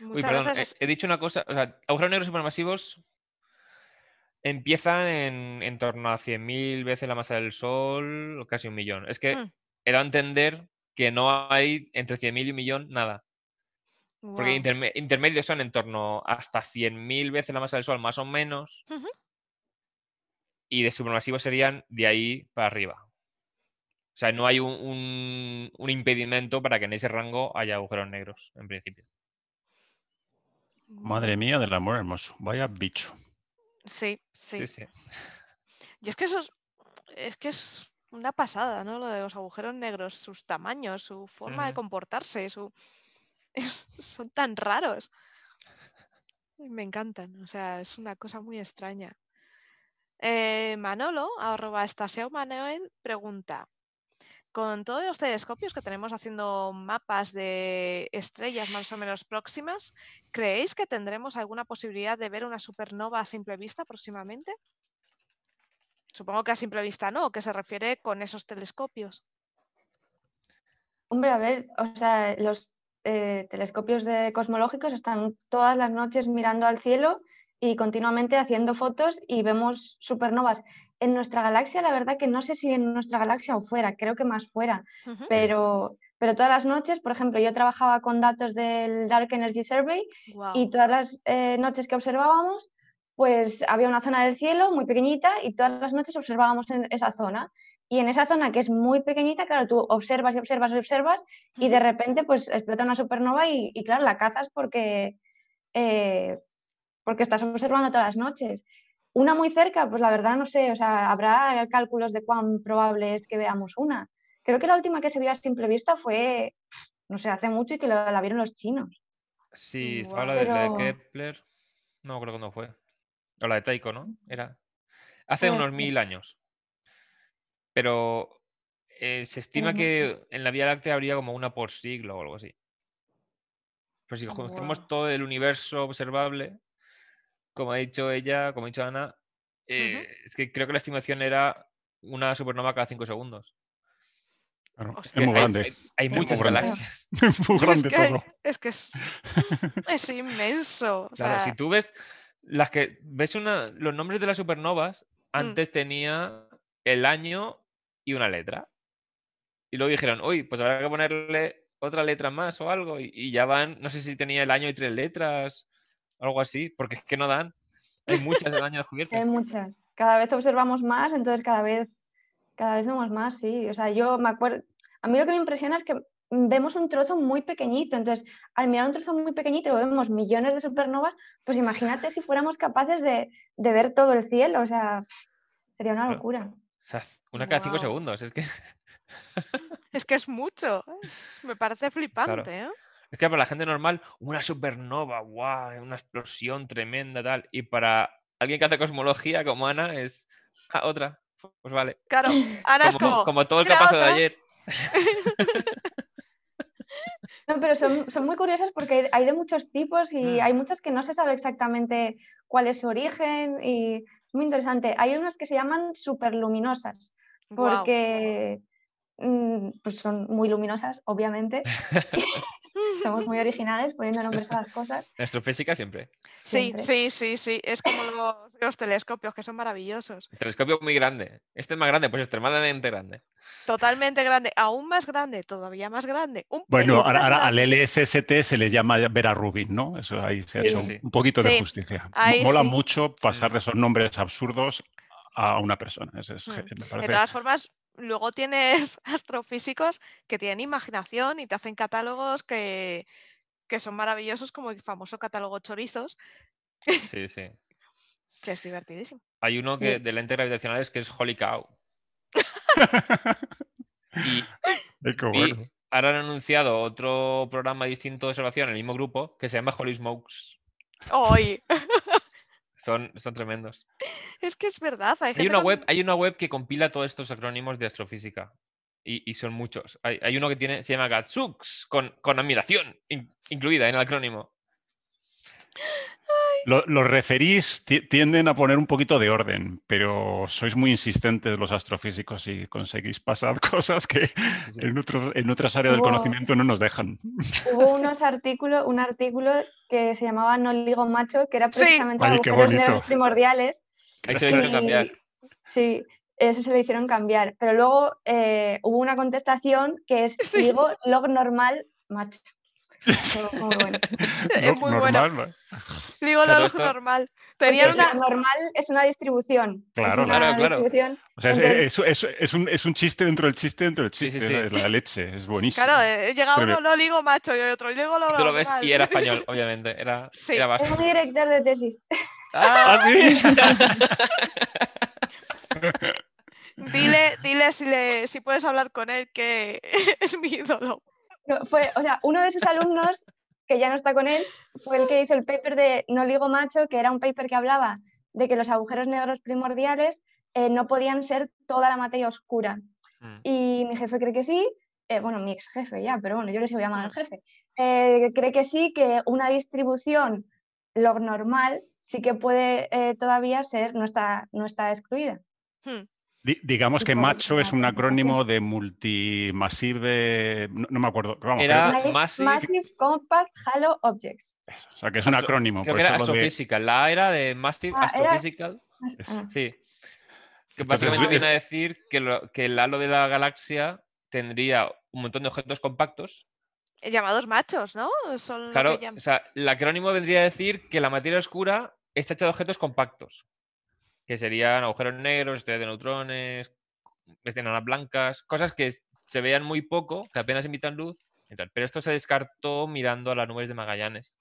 Uy, perdón, veces he, dicho una cosa, o sea, agujeros negros supermasivos empiezan en, en torno a 100.000 veces la masa del Sol, o casi un millón. Es que Mm. he dado a entender que no hay entre 100.000 y un millón nada. Porque interme- intermedios son en torno hasta 100.000 veces la masa del Sol, más o menos. Y de supermasivos serían de ahí para arriba. O sea, no hay un, un- un impedimento para que en ese rango haya agujeros negros, en principio. Madre mía del amor hermoso. Vaya bicho. Sí, sí. Sí, sí. Y es que eso es, es que es una pasada, ¿no? Lo de los agujeros negros, sus tamaños, su forma de comportarse, su... son tan raros. Me encantan, o sea, es una cosa muy extraña. Eh, Manolo, arroba Estasio Manuel, pregunta, con todos los telescopios que tenemos haciendo mapas de estrellas más o menos próximas, ¿creéis que tendremos alguna posibilidad de ver una supernova a simple vista próximamente? Supongo que a simple vista no, que se refiere con esos telescopios. Hombre, a ver, o sea, los eh, telescopios de cosmológicos están todas las noches mirando al cielo y continuamente haciendo fotos y vemos supernovas. En nuestra galaxia, la verdad que no sé si en nuestra galaxia o fuera, creo que más fuera, pero, pero todas las noches, por ejemplo, yo trabajaba con datos del Dark Energy Survey y todas las eh, noches que observábamos, pues había una zona del cielo muy pequeñita y todas las noches observábamos en esa zona. Y en esa zona que es muy pequeñita, claro, tú observas y observas y observas y de repente pues explota una supernova y, y, claro, la cazas porque, eh, porque estás observando todas las noches. Una muy cerca, pues la verdad no sé, o sea, habrá cálculos de cuán probable es que veamos una. Creo que la última que se vio a simple vista fue, no sé, hace mucho y que lo- la vieron los chinos. Sí, Guau. estaba la de, la de Pero- Kepler. No creo cuándo fue. O la de Tycho, ¿no? Era. Hace unos mil años. Pero eh, se estima que en la Vía Láctea habría como una por siglo o algo así. Pues si conocemos todo el universo observable, como ha dicho ella, como ha dicho Ana, eh, es que creo que la estimación era una supernova cada cinco segundos. Claro, Hostia, es muy hay, grande. hay- muchas galaxias. Es muy grande es que, todo. es que es, es inmenso. o Claro, si tú ves las que ves una, los nombres de las supernovas, Mm. antes tenía el año y una letra. Y luego dijeron, uy, pues habrá que ponerle otra letra más o algo. Y, y ya van, no sé si tenía el año y tres letras, algo así, porque es que no dan. Hay muchas del año descubiertas. Hay muchas. Cada vez observamos más, entonces cada vez, cada vez vemos más, sí. O sea, yo me acuerdo, a mí lo que me impresiona es que vemos un trozo muy pequeñito, entonces al mirar un trozo muy pequeñito y vemos millones de supernovas, pues imagínate si fuéramos capaces de, de ver todo el cielo, o sea, sería una locura. O sea, una cada cinco segundos. Es que, es que es mucho. me parece flipante, ¿eh? es que para la gente normal, una supernova, guau, una explosión tremenda, tal. Y para alguien que hace cosmología como Ana, es "Ah, otra. Pues vale. Claro, ahora es Como, como. como todo el que ha "Mira, pasado de otra". ayer. No, pero son, son muy curiosas porque hay- de muchos tipos y Mm. hay muchas que no se sabe exactamente cuál es su origen y es muy interesante. Hay unas que se llaman superluminosas porque mm, pues son muy luminosas, obviamente. Somos muy originales poniendo nombres a las cosas. En astrofísica siempre. Sí, siempre. sí, sí, sí. Es como los, los telescopios, que son maravillosos. El telescopio muy grande. Este es más grande, pues extremadamente grande. Totalmente grande, aún más grande, todavía más grande. Un Bueno, ahora, al. LSST se le llama Vera Rubin, ¿no? Eso ahí se ha Sí. hecho Sí. un poquito de justicia. Ahí Mola sí. mucho pasar Mm. de esos nombres absurdos a una persona. Eso es, Mm. me De parece. todas formas, luego tienes astrofísicos que tienen imaginación y te hacen catálogos que, que son maravillosos, como el famoso catálogo chorizos, Sí, sí. que es divertidísimo. Hay uno que de lentes gravitacionales que es Holy Cow. Y, y bueno. ahora han anunciado otro programa distinto de observación en el mismo grupo que se llama Holy Smokes. Hoy, Son, son tremendos. es que es verdad. Hay, una, con- web, hay una web que compila todos estos acrónimos de astrofísica. Y, y son muchos. Hay, hay uno que tiene, se llama Gatsux, con, con admiración in- incluida en el acrónimo. Lo- los referís ti- tienden a poner un poquito de orden, pero sois muy insistentes los astrofísicos y conseguís pasar cosas que Sí, sí. en, otras áreas del conocimiento no nos dejan. Hubo unos artículos, un artículo que se llamaba No ligo macho, que era Sí. precisamente Ay, agujeros negros bonito. primordiales. Ahí se lo hicieron cambiar. Sí, eso se lo hicieron cambiar. Pero luego eh, hubo una contestación que es Sí. digo log normal macho. Fue muy bueno. Es muy bueno. Digo Claro, lo esto- normal. Porque es una. normal es una distribución. es Claro, una claro, claro. distribución. O sea, es, Entonces- es- es- es un, es un- es un chiste dentro del chiste, sí, sí. es la leche, es buenísimo. Claro, eh, llega Pero- uno, lo ligo macho y otro, ligo lo Y tú lo ves normal. y era español, obviamente. Era, Sí. era Es mi director de tesis. ¡Ah, sí! Dile, dile si, le, si puedes hablar con él, que es mi ídolo. No, fue, o sea, uno de sus alumnos, que ya no está con él, fue el que hizo el paper de No Ligo Macho, que era un paper que hablaba de que los agujeros negros primordiales eh, no podían ser toda la materia oscura. Mm. Y mi jefe cree que sí, eh, bueno, mi ex jefe ya, pero bueno, yo le sigo llamando al jefe, eh, cree que sí, que una distribución log normal sí que puede eh, todavía ser, no está, no está excluida. Hmm. Di- digamos que macho es esa un acrónimo de multimasive, no, no me acuerdo, vamos, Era- creo- Ah, Massive- Massive Compact Halo Objects. eso, o sea, que es un Astro- acrónimo. Creo por que era lo de- Astrophysical. La A era de Massive Ah, era- Astrophysical. Ah, Sí. Que Entonces, básicamente es- viene a decir que, lo- que el halo de la galaxia tendría un montón de objetos compactos. Llamados machos, ¿no? Son Claro, o sea, el acrónimo vendría a decir que la materia oscura está hecha de objetos compactos, que serían agujeros negros, estrellas de neutrones, enanas blancas, cosas que se vean muy poco, que apenas emitan luz. Pero esto se descartó mirando a las nubes de Magallanes.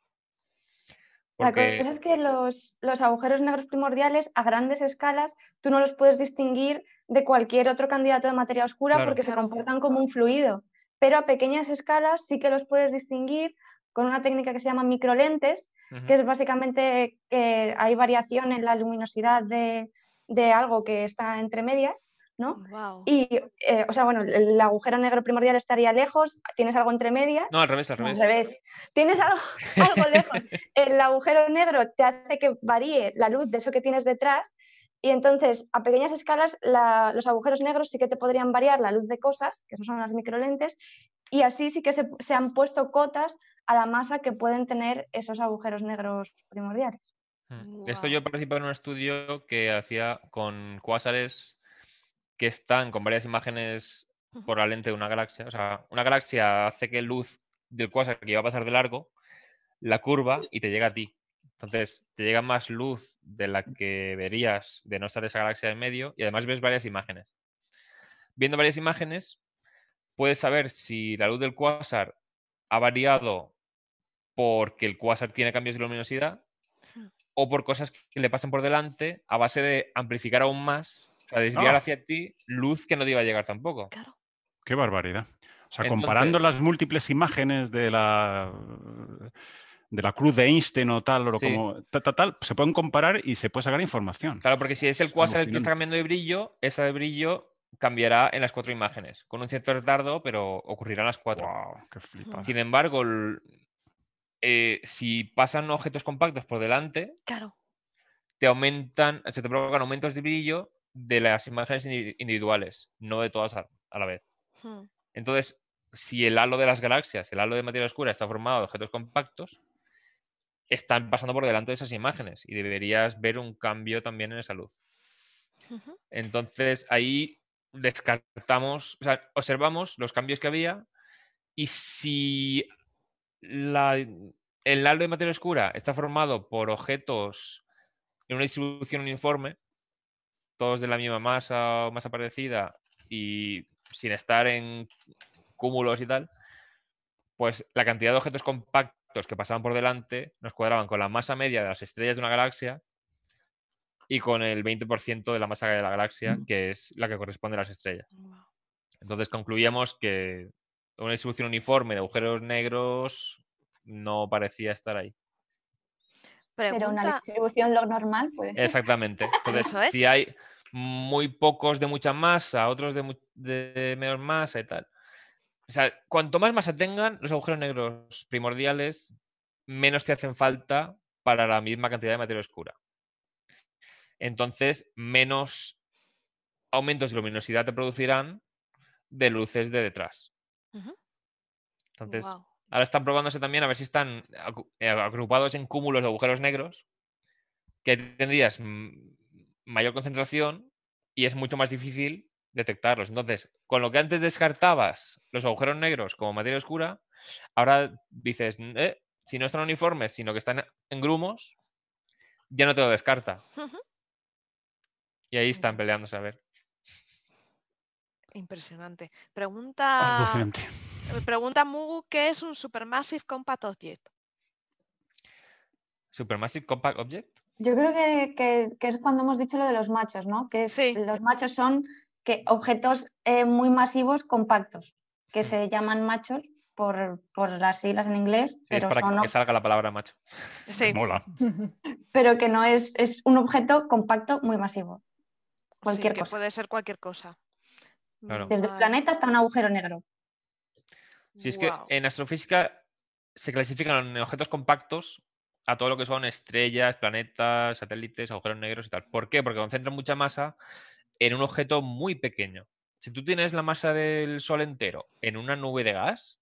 La cosa es que los, los agujeros negros primordiales a grandes escalas tú no los puedes distinguir de cualquier otro candidato de materia oscura Claro. porque se comportan como un fluido. Pero a pequeñas escalas sí que los puedes distinguir con una técnica que se llama microlentes, ujú, que es básicamente que hay variación en la luminosidad de, de algo que está entre medias, ¿no? Y, eh, o sea, bueno, el, el agujero negro primordial estaría lejos, tienes algo entre medias No, al revés, al no, al revés. revés. Tienes algo, algo lejos. El agujero negro te hace que varíe la luz de eso que tienes detrás y entonces a pequeñas escalas la- los agujeros negros sí que te podrían variar la luz de cosas, que eso son las microlentes, y así sí que se, se han puesto cotas a la masa que pueden tener esos agujeros negros primordiales. Mm. Esto yo participé en un estudio que hacía con cuásares que están con varias imágenes por la lente de una galaxia. O sea, una galaxia hace que luz del cuásar que iba a pasar de largo la curva y te llega a ti. Entonces, te llega más luz de la que verías de no estar esa galaxia en medio y además ves varias imágenes. Viendo varias imágenes, puedes saber si la luz del cuásar ha variado porque el cuásar tiene cambios de luminosidad o por cosas que le pasan por delante a base de amplificar aún más, o sea, desviar Ah. hacia ti luz que no te iba a llegar tampoco. Claro. Qué barbaridad. O sea, comparando las múltiples imágenes de la de la cruz de Einstein o tal, o Sí. como ta- ta- tal, se pueden comparar y se puede sacar información. Claro, porque si es el cuásar el que está cambiando de brillo, ese de brillo cambiará en las cuatro imágenes, con un cierto retardo, pero ocurrirán las cuatro. Guau, qué flipada. Sin embargo, el- eh, si pasan objetos compactos por delante, Claro. te aumentan, se te provocan aumentos de brillo de las imágenes indi- individuales, no de todas a, a la vez. Hmm. Entonces, si el halo de las galaxias, el halo de materia oscura está formado de objetos compactos, están pasando por delante de esas imágenes y deberías ver un cambio también en esa luz. Entonces, ahí descartamos, o sea, observamos los cambios que había y si la- el halo de materia oscura está formado por objetos en una distribución uniforme, todos de la misma masa o masa parecida y sin estar en cúmulos y tal, pues la cantidad de objetos compactos que pasaban por delante nos cuadraban con la masa media de las estrellas de una galaxia y con el 20% de la masa de la galaxia, que es la que corresponde a las estrellas. Entonces concluíamos que una distribución uniforme de agujeros negros no parecía estar ahí. Pero una distribución log normal puede ser. Exactamente. Entonces, es. si hay muy pocos de mucha masa, otros de, de menos masa y tal. O sea, cuanto más masa tengan los agujeros negros primordiales, menos te hacen falta para la misma cantidad de materia oscura. Entonces, menos aumentos de luminosidad te producirán de luces de detrás. Entonces. Ahora están probándose también a ver si están eh, agrupados en cúmulos de agujeros negros, que tendrías mayor concentración y es mucho más difícil detectarlos. Entonces, con lo que antes descartabas los agujeros negros como materia oscura, ahora dices, "Eh, si no están uniformes, sino que están en grumos, ya no te lo descarta. Y ahí están peleándose a ver. Impresionante. Pregunta, Alucinante. eh, pregunta Mugu, ¿qué es un Supermassive Compact Object? Supermassive Compact Object. Yo creo que, que- que es cuando hemos dicho lo de los machos, ¿no? Que es- Sí. los machos son que objetos eh, muy masivos compactos, que se llaman machos por, por las siglas en inglés, Sí, es pero, para son que ob- salga la palabra macho. Sí, Mola. pero que no es, es un objeto compacto muy masivo. sí, Cualquier que cosa. puede ser cualquier cosa. Claro. Desde un planeta hasta un agujero negro. Si es que en astrofísica se clasifican en objetos compactos a todo lo que son estrellas, planetas, satélites, agujeros negros y tal. ¿Por qué? Porque concentran mucha masa en un objeto muy pequeño. Si tú tienes la masa del Sol entero en una nube de gas,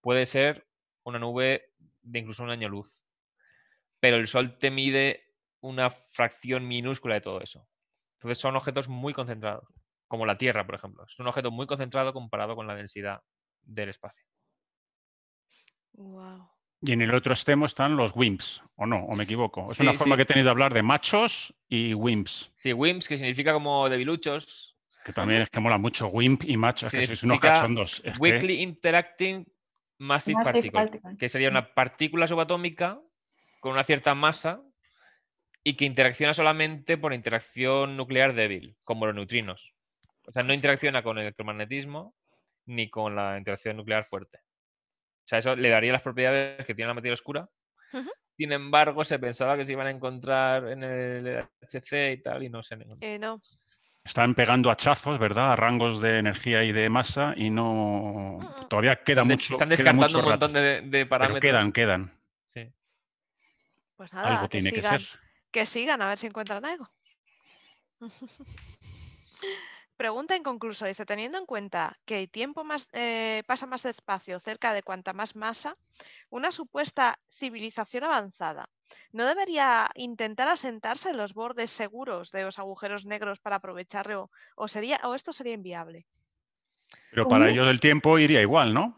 puede ser una nube de incluso un año luz. Pero el Sol te mide una fracción minúscula de todo eso. Entonces son objetos muy concentrados, como la Tierra, por ejemplo. Es un objeto muy concentrado comparado con la densidad del espacio. Guau. Y en el otro extremo están los WIMPs, ¿o no? ¿O me equivoco? Es una forma sí. que tenéis de hablar de machos y WIMPs, Sí, WIMPs, que significa como debiluchos. que también es que mola mucho WIMP y macho, es que sois unos cachondos. Es que- Interacting Massive, Massive Particle, particle. que sería una partícula subatómica con una cierta masa y que interacciona solamente por interacción nuclear débil, como los neutrinos. O sea, no interacciona con el electromagnetismo ni con la interacción nuclear fuerte. O sea, eso le daría las propiedades que tiene la materia oscura. Sin embargo, se pensaba que se iban a encontrar en el HC y tal, y no se han encontrado. Eh, no. Están pegando hachazos, ¿verdad? A rangos de energía y de masa y no... Todavía queda Están mucho Están queda descartando mucho un montón de, de Pero parámetros. quedan, quedan. Sí. Pues nada, Algo que tiene que sigan, ser. que sigan a ver si encuentran algo. Pregunta inconcluso. Dice, teniendo en cuenta que el tiempo más, eh, pasa más despacio cerca de cuanta más masa, una supuesta civilización avanzada no debería intentar asentarse en los bordes seguros de los agujeros negros para aprovecharlo o sería o esto sería inviable. Pero para ellos el tiempo iría igual, ¿no?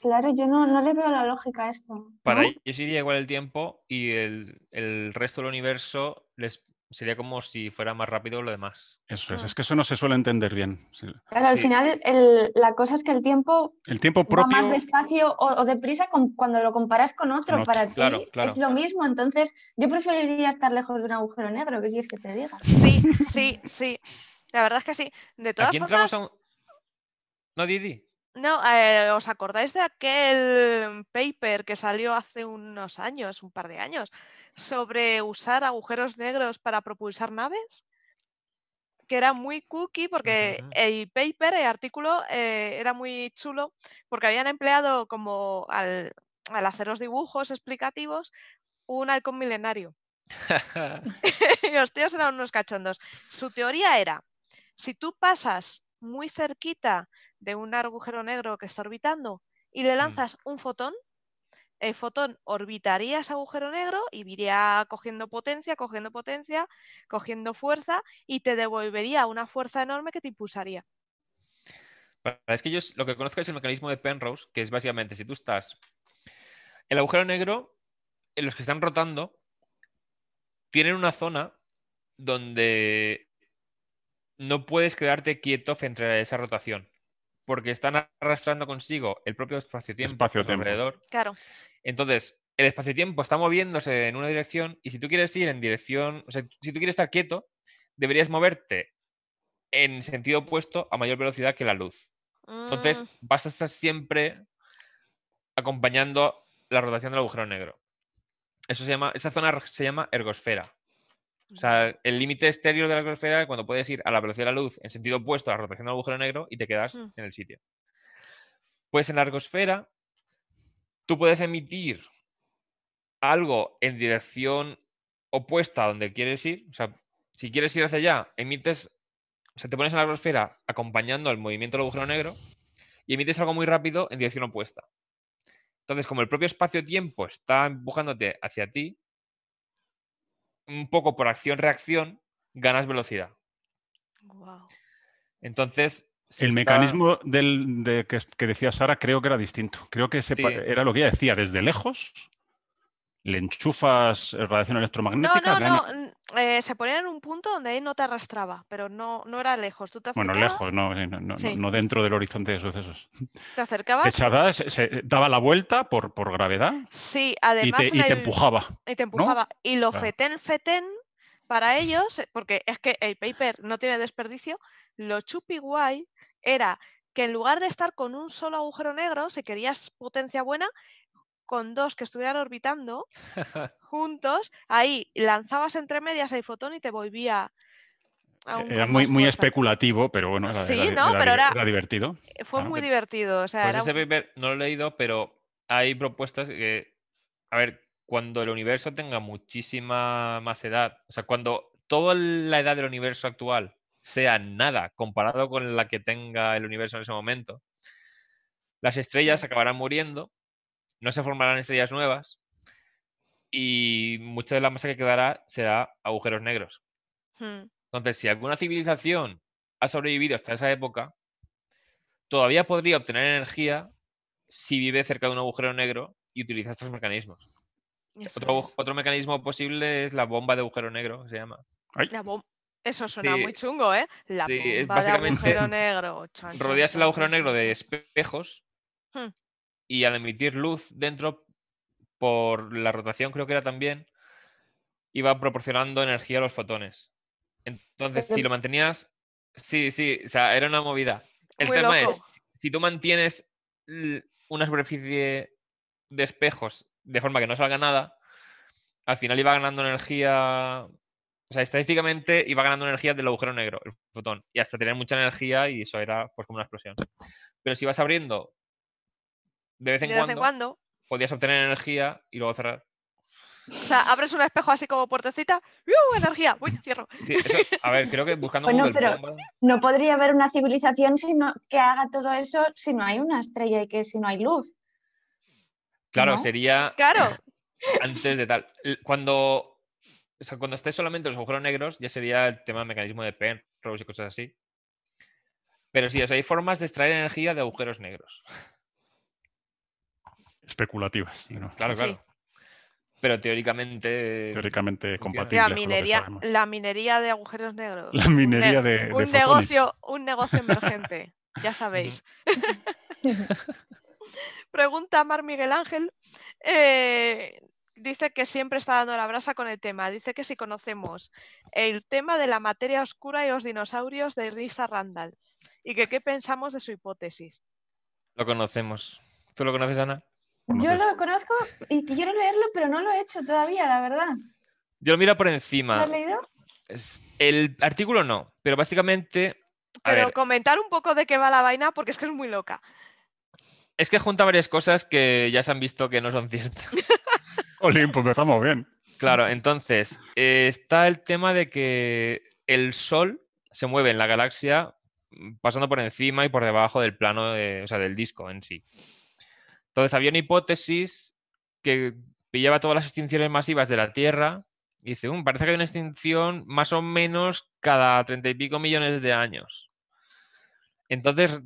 Claro, yo no, no le veo la lógica a esto. Para ellos iría igual el tiempo y el, el resto del universo les sería como si fuera más rápido lo demás. Eso es, Mm. es que eso no se suele entender bien. Sí. Claro, al Sí. final el- la cosa es que el tiempo El tiempo va propio... más despacio o, o deprisa con- cuando lo comparas con otro. otro, Para ti claro, claro. es lo mismo. Entonces, yo preferiría estar lejos de un agujero negro. ¿Qué quieres que te diga? Sí, sí, sí. La verdad es que sí. De todas Aquí formas, a un... No, Didi. No, eh, ¿os acordáis de aquel paper que salió hace unos años, un par de años, sobre usar agujeros negros para propulsar naves? Que era muy cookie porque el paper, el artículo, eh, era muy chulo porque habían empleado como al, al hacer los dibujos explicativos un halcón milenario. y los tíos eran unos cachondos. Su teoría era, si tú pasas muy cerquita de un agujero negro que está orbitando y le lanzas un fotón, el fotón orbitaría ese agujero negro y iría cogiendo potencia, cogiendo potencia, cogiendo fuerza y te devolvería una fuerza enorme que te impulsaría. Es que yo lo que conozco es el mecanismo de Penrose, que es básicamente si tú estás. El agujero negro, en los que están rotando, tienen una zona donde no puedes quedarte quieto frente a esa rotación, porque están arrastrando consigo el propio espacio-tiempo alrededor. Claro, Entonces, el espacio-tiempo está moviéndose en una dirección y si tú quieres ir en dirección, o sea, si tú quieres estar quieto, deberías moverte en sentido opuesto a mayor velocidad que la luz. Entonces, Mm, vas a estar siempre acompañando la rotación del agujero negro. Eso se llama, esa zona se llama ergosfera. O sea, el límite exterior de la ergosfera es cuando puedes ir a la velocidad de la luz en sentido opuesto a la rotación del agujero negro y te quedas Mm. en el sitio. Pues en la ergosfera, tú puedes emitir algo en dirección opuesta a donde quieres ir. O sea, si quieres ir hacia allá, emites, o sea, te pones en la ergosfera acompañando el movimiento del agujero negro y emites algo muy rápido en dirección opuesta. Entonces, como el propio espacio-tiempo está empujándote hacia ti, un poco por acción-reacción, ganas velocidad. Guau. Entonces. El está- mecanismo del, de, que, que decía Sara creo que era distinto. Creo que Sí. era lo que ella decía, desde lejos le enchufas radiación No, electromagnética. no, no. n- eh, se ponía en un punto donde ahí no te arrastraba, pero no, no era lejos. Tú te Bueno, lejos, no, sí, no, no- Sí. no dentro del horizonte de sucesos. te acercabas. Te echaba, se, se daba la vuelta por, por gravedad Sí, y además te, y te el- empujaba. y te empujaba. Y lo Claro. fetén, fetén, para ellos, porque es que el paper no tiene desperdicio, lo chupi guay era que en lugar de estar con un solo agujero negro, si querías potencia buena, con dos que estuvieran orbitando juntos, ahí lanzabas entre medias el fotón y te volvía Era muy, muy fuerza. especulativo, pero bueno, era, Sí, era- no, era pero era- era divertido. Eh, Fue claro. muy divertido. O sea, Pues era ese un- paper no lo he leído, pero hay propuestas que, a ver, cuando el universo tenga muchísima más edad, o sea, cuando toda la edad del universo actual sea nada comparado con la que tenga el universo en ese momento, las estrellas acabarán muriendo, no se formarán estrellas nuevas y mucha de la masa que quedará será agujeros negros. Hmm. Entonces, si alguna civilización ha sobrevivido hasta esa época, todavía podría obtener energía si vive cerca de un agujero negro y utiliza estos mecanismos. Otro, otro mecanismo posible es la bomba de agujero negro, que se llama. Ay, La bom- Eso suena Sí, muy chungo, ¿eh? La sí, es bomba básicamente- de agujero negro. Rodeas el agujero negro de espejos Hmm. Y al emitir luz dentro, por la rotación creo que era también, iba proporcionando energía a los fotones. Entonces, si lo mantenías... Sí, sí, o sea, era una movida. El Muy tema loco. es, si tú mantienes una superficie de espejos de forma que no salga nada, al final iba ganando energía... O sea, estadísticamente iba ganando energía del agujero negro, el fotón, y hasta tener mucha energía y eso era pues como una explosión. Pero si vas abriendo de vez en, De vez cuando, en cuando. podías obtener energía y luego cerrar. O sea, abres un espejo así como puertecita. ¡uh! Energía. Uy, cierro. Sí, eso- a ver, creo que buscando Bueno, Google pero- bomba- No podría haber una civilización si no- que haga todo eso si no hay una estrella y que si no hay luz. Claro, ¿no? sería Claro. antes de tal. Cuando, o sea, cuando estés solamente los agujeros negros, ya sería el tema del mecanismo de Penrose y cosas así. Pero sí, o sea, hay formas de extraer energía de agujeros negros. especulativas. ¿no? Claro, Sí. claro. Pero teóricamente. Teóricamente funciona. compatibles. La con lo que minería, la minería de agujeros negros. La Un ne- minería de, de un fotones. negocio, un negocio emergente. Ya sabéis. Pregunta Mar Miguel Ángel. eh, dice que siempre está dando la brasa con el tema. Dice que si conocemos el tema de la materia oscura y los dinosaurios de Lisa Randall. Y que qué pensamos de su hipótesis. Lo conocemos. ¿Tú lo conoces, Ana? Yo lo conozco y quiero leerlo, pero no lo he hecho todavía, la verdad. Yo lo miro por ¿Lo encima. has leído? Es- El artículo no, pero básicamente. A Pero ver, comentar un poco de qué va la vaina porque es que es muy loca. es que junta varias cosas que ya se han visto que no son ciertas. Olin, pues empezamos bien. Claro, entonces, eh, está el tema de que el Sol se mueve en la galaxia mm, pasando por encima y por debajo del plano, de- o sea, del disco en sí. Entonces, había una hipótesis que pillaba todas las extinciones masivas de la Tierra y dice, "Um, parece que hay una extinción más o menos cada treinta y pico millones de años. Entonces,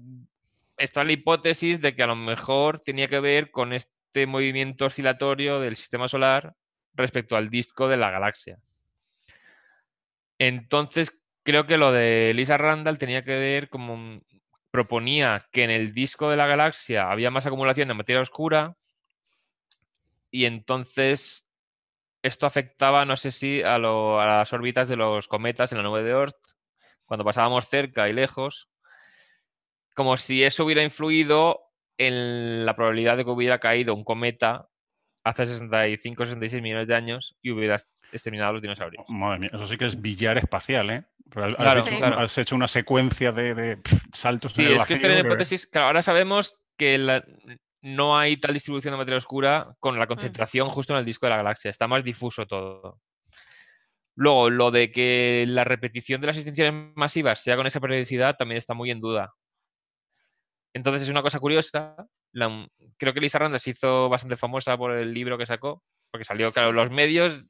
está la hipótesis de que a lo mejor tenía que ver con este movimiento oscilatorio del sistema solar respecto al disco de la galaxia. Entonces, creo que lo de Lisa Randall tenía que ver como proponía que en el disco de la galaxia había más acumulación de materia oscura y entonces esto afectaba, no sé si, a, lo- a las órbitas de los cometas en la nube de Oort, cuando pasábamos cerca y lejos, como si eso hubiera influido en la probabilidad de que hubiera caído un cometa hace 65 66 millones de años y hubiera exterminado a los dinosaurios. Madre mía, eso sí que es billar espacial, ¿eh? Has, Claro, hecho, claro. has hecho una secuencia de, de, saltos Sí, en el es que esto vacío era hipótesis. Claro, ahora sabemos que la- no hay tal distribución de materia oscura con la concentración justo en el disco de la galaxia. Está más difuso todo. Luego, lo de que la repetición de las extinciones masivas sea con esa periodicidad también está muy en duda. Entonces, es una cosa curiosa. la- creo que Lisa Randall se hizo bastante famosa por el libro que sacó, porque salió, claro, los medios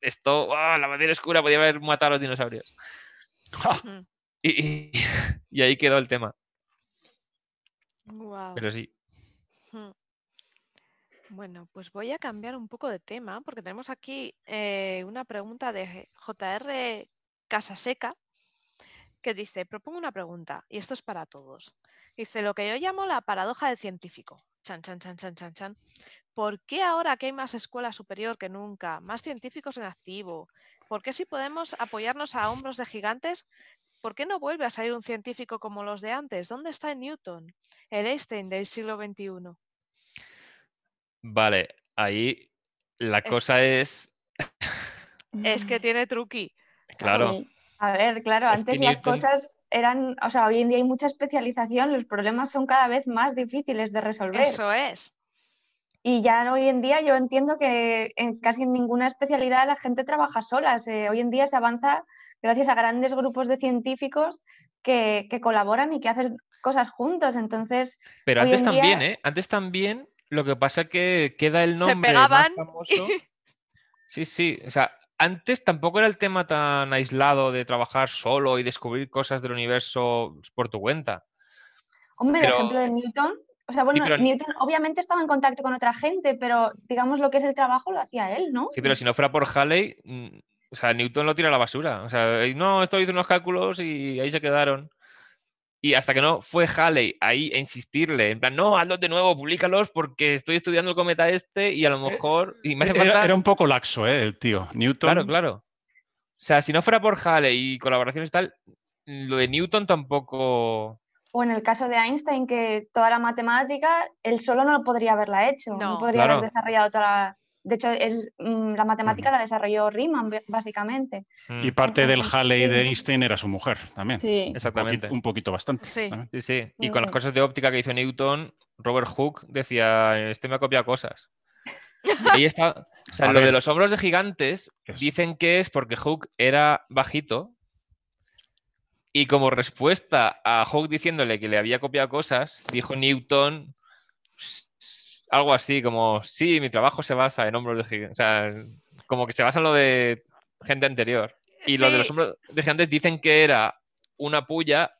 esto, ¡ah! la materia oscura podía haber matado a los dinosaurios. Mm. Y, y- y ahí quedó el tema. Pero sí. Hmm. Bueno, pues voy a cambiar un poco de tema porque tenemos aquí eh, una pregunta de JR Casaseca que dice, propongo una pregunta y esto es para todos. Dice, lo que yo llamo la paradoja del científico. Chan, chan, chan, chan, chan, chan. ¿Por qué ahora que hay más escuela superior que nunca, más científicos en activo? ¿Por qué si podemos apoyarnos a hombros de gigantes, ¿por qué no vuelve a salir un científico como los de antes? ¿Dónde está Newton? El Einstein del siglo XXI. Vale, ahí la Es- cosa es, Es que tiene truqui. claro. A ver, claro, Es antes las Newton- cosas eran, o sea, hoy en día hay mucha especialización, los problemas son cada vez más difíciles de resolver. Eso es. Y ya hoy en día yo entiendo que en casi en ninguna especialidad la gente trabaja sola. Se- hoy en día se avanza gracias a grandes grupos de científicos que, que colaboran y que hacen cosas juntos. Entonces, pero antes en día- también, ¿eh? Antes también, lo que pasa que queda el nombre Se más pegaban. famoso. Sí, sí, o sea, antes tampoco era el tema tan aislado de trabajar solo y descubrir cosas del universo por tu cuenta. hombre, Pero- el ejemplo de Newton, o sea, bueno, pero- Newton obviamente estaba en contacto con otra gente, pero digamos lo que es el trabajo lo hacía él, ¿no? Sí, pero si no fuera por Halley, mm, o sea, Newton lo tira a la basura. O sea, no, esto hizo unos cálculos y ahí se quedaron. Y hasta que no fue Halley ahí a insistirle, en plan, no, hazlos de nuevo, públicalos porque estoy estudiando el cometa este y a lo mejor. Y me hace Era, era un poco laxo, ¿eh? El tío. Newton. Claro, claro. O sea, si no fuera por Halley y colaboraciones y tal, lo de Newton tampoco. O en el caso de Einstein, que toda la matemática, él solo no podría haberla hecho, no, No. podría Claro. haber desarrollado toda la... De hecho, es, mm, la matemática la desarrolló Riemann, básicamente. Mm, Y parte del Halley de sí. Einstein era su mujer también. Sí. Un Exactamente. poquito, un poquito bastante. Sí. Sí, sí. Y con las cosas de óptica que hizo Newton, Robert Hooke decía, este me ha copiado cosas. Ahí está. O sea, A lo de los hombros de gigantes dicen que es porque Hooke era bajito. Y como respuesta a Hooke diciéndole que le había copiado cosas, dijo Newton algo así como, sí, mi trabajo se basa en hombros de gigantes. O sea, como que se basa en lo de gente anterior. Y lo de los hombros de gigantes dicen que era una puya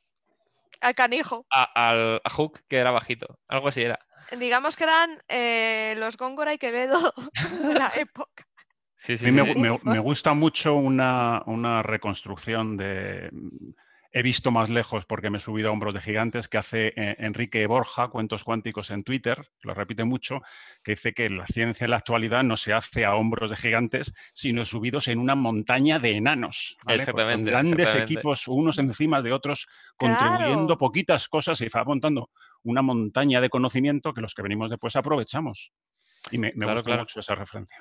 al canijo. a, al- a Hook, que era bajito. Algo así era. Digamos que eran eh, los Góngora y Quevedo de la época. Sí, A sí, mí sí, me, sí. gu- me- me gusta mucho una, una reconstrucción de... He visto más lejos porque me he subido a hombros de gigantes que hace eh, Enrique Borja, Cuentos Cuánticos en Twitter, lo repite mucho, que dice que la ciencia en la actualidad no se hace a hombros de gigantes, sino subidos en una montaña de enanos. ¿vale? Exactamente, grandes exactamente. equipos, unos encima de otros, contribuyendo Claro. poquitas cosas y va montando una montaña de conocimiento que los que venimos después aprovechamos. Y me, me Claro, gusta claro. mucho esa referencia.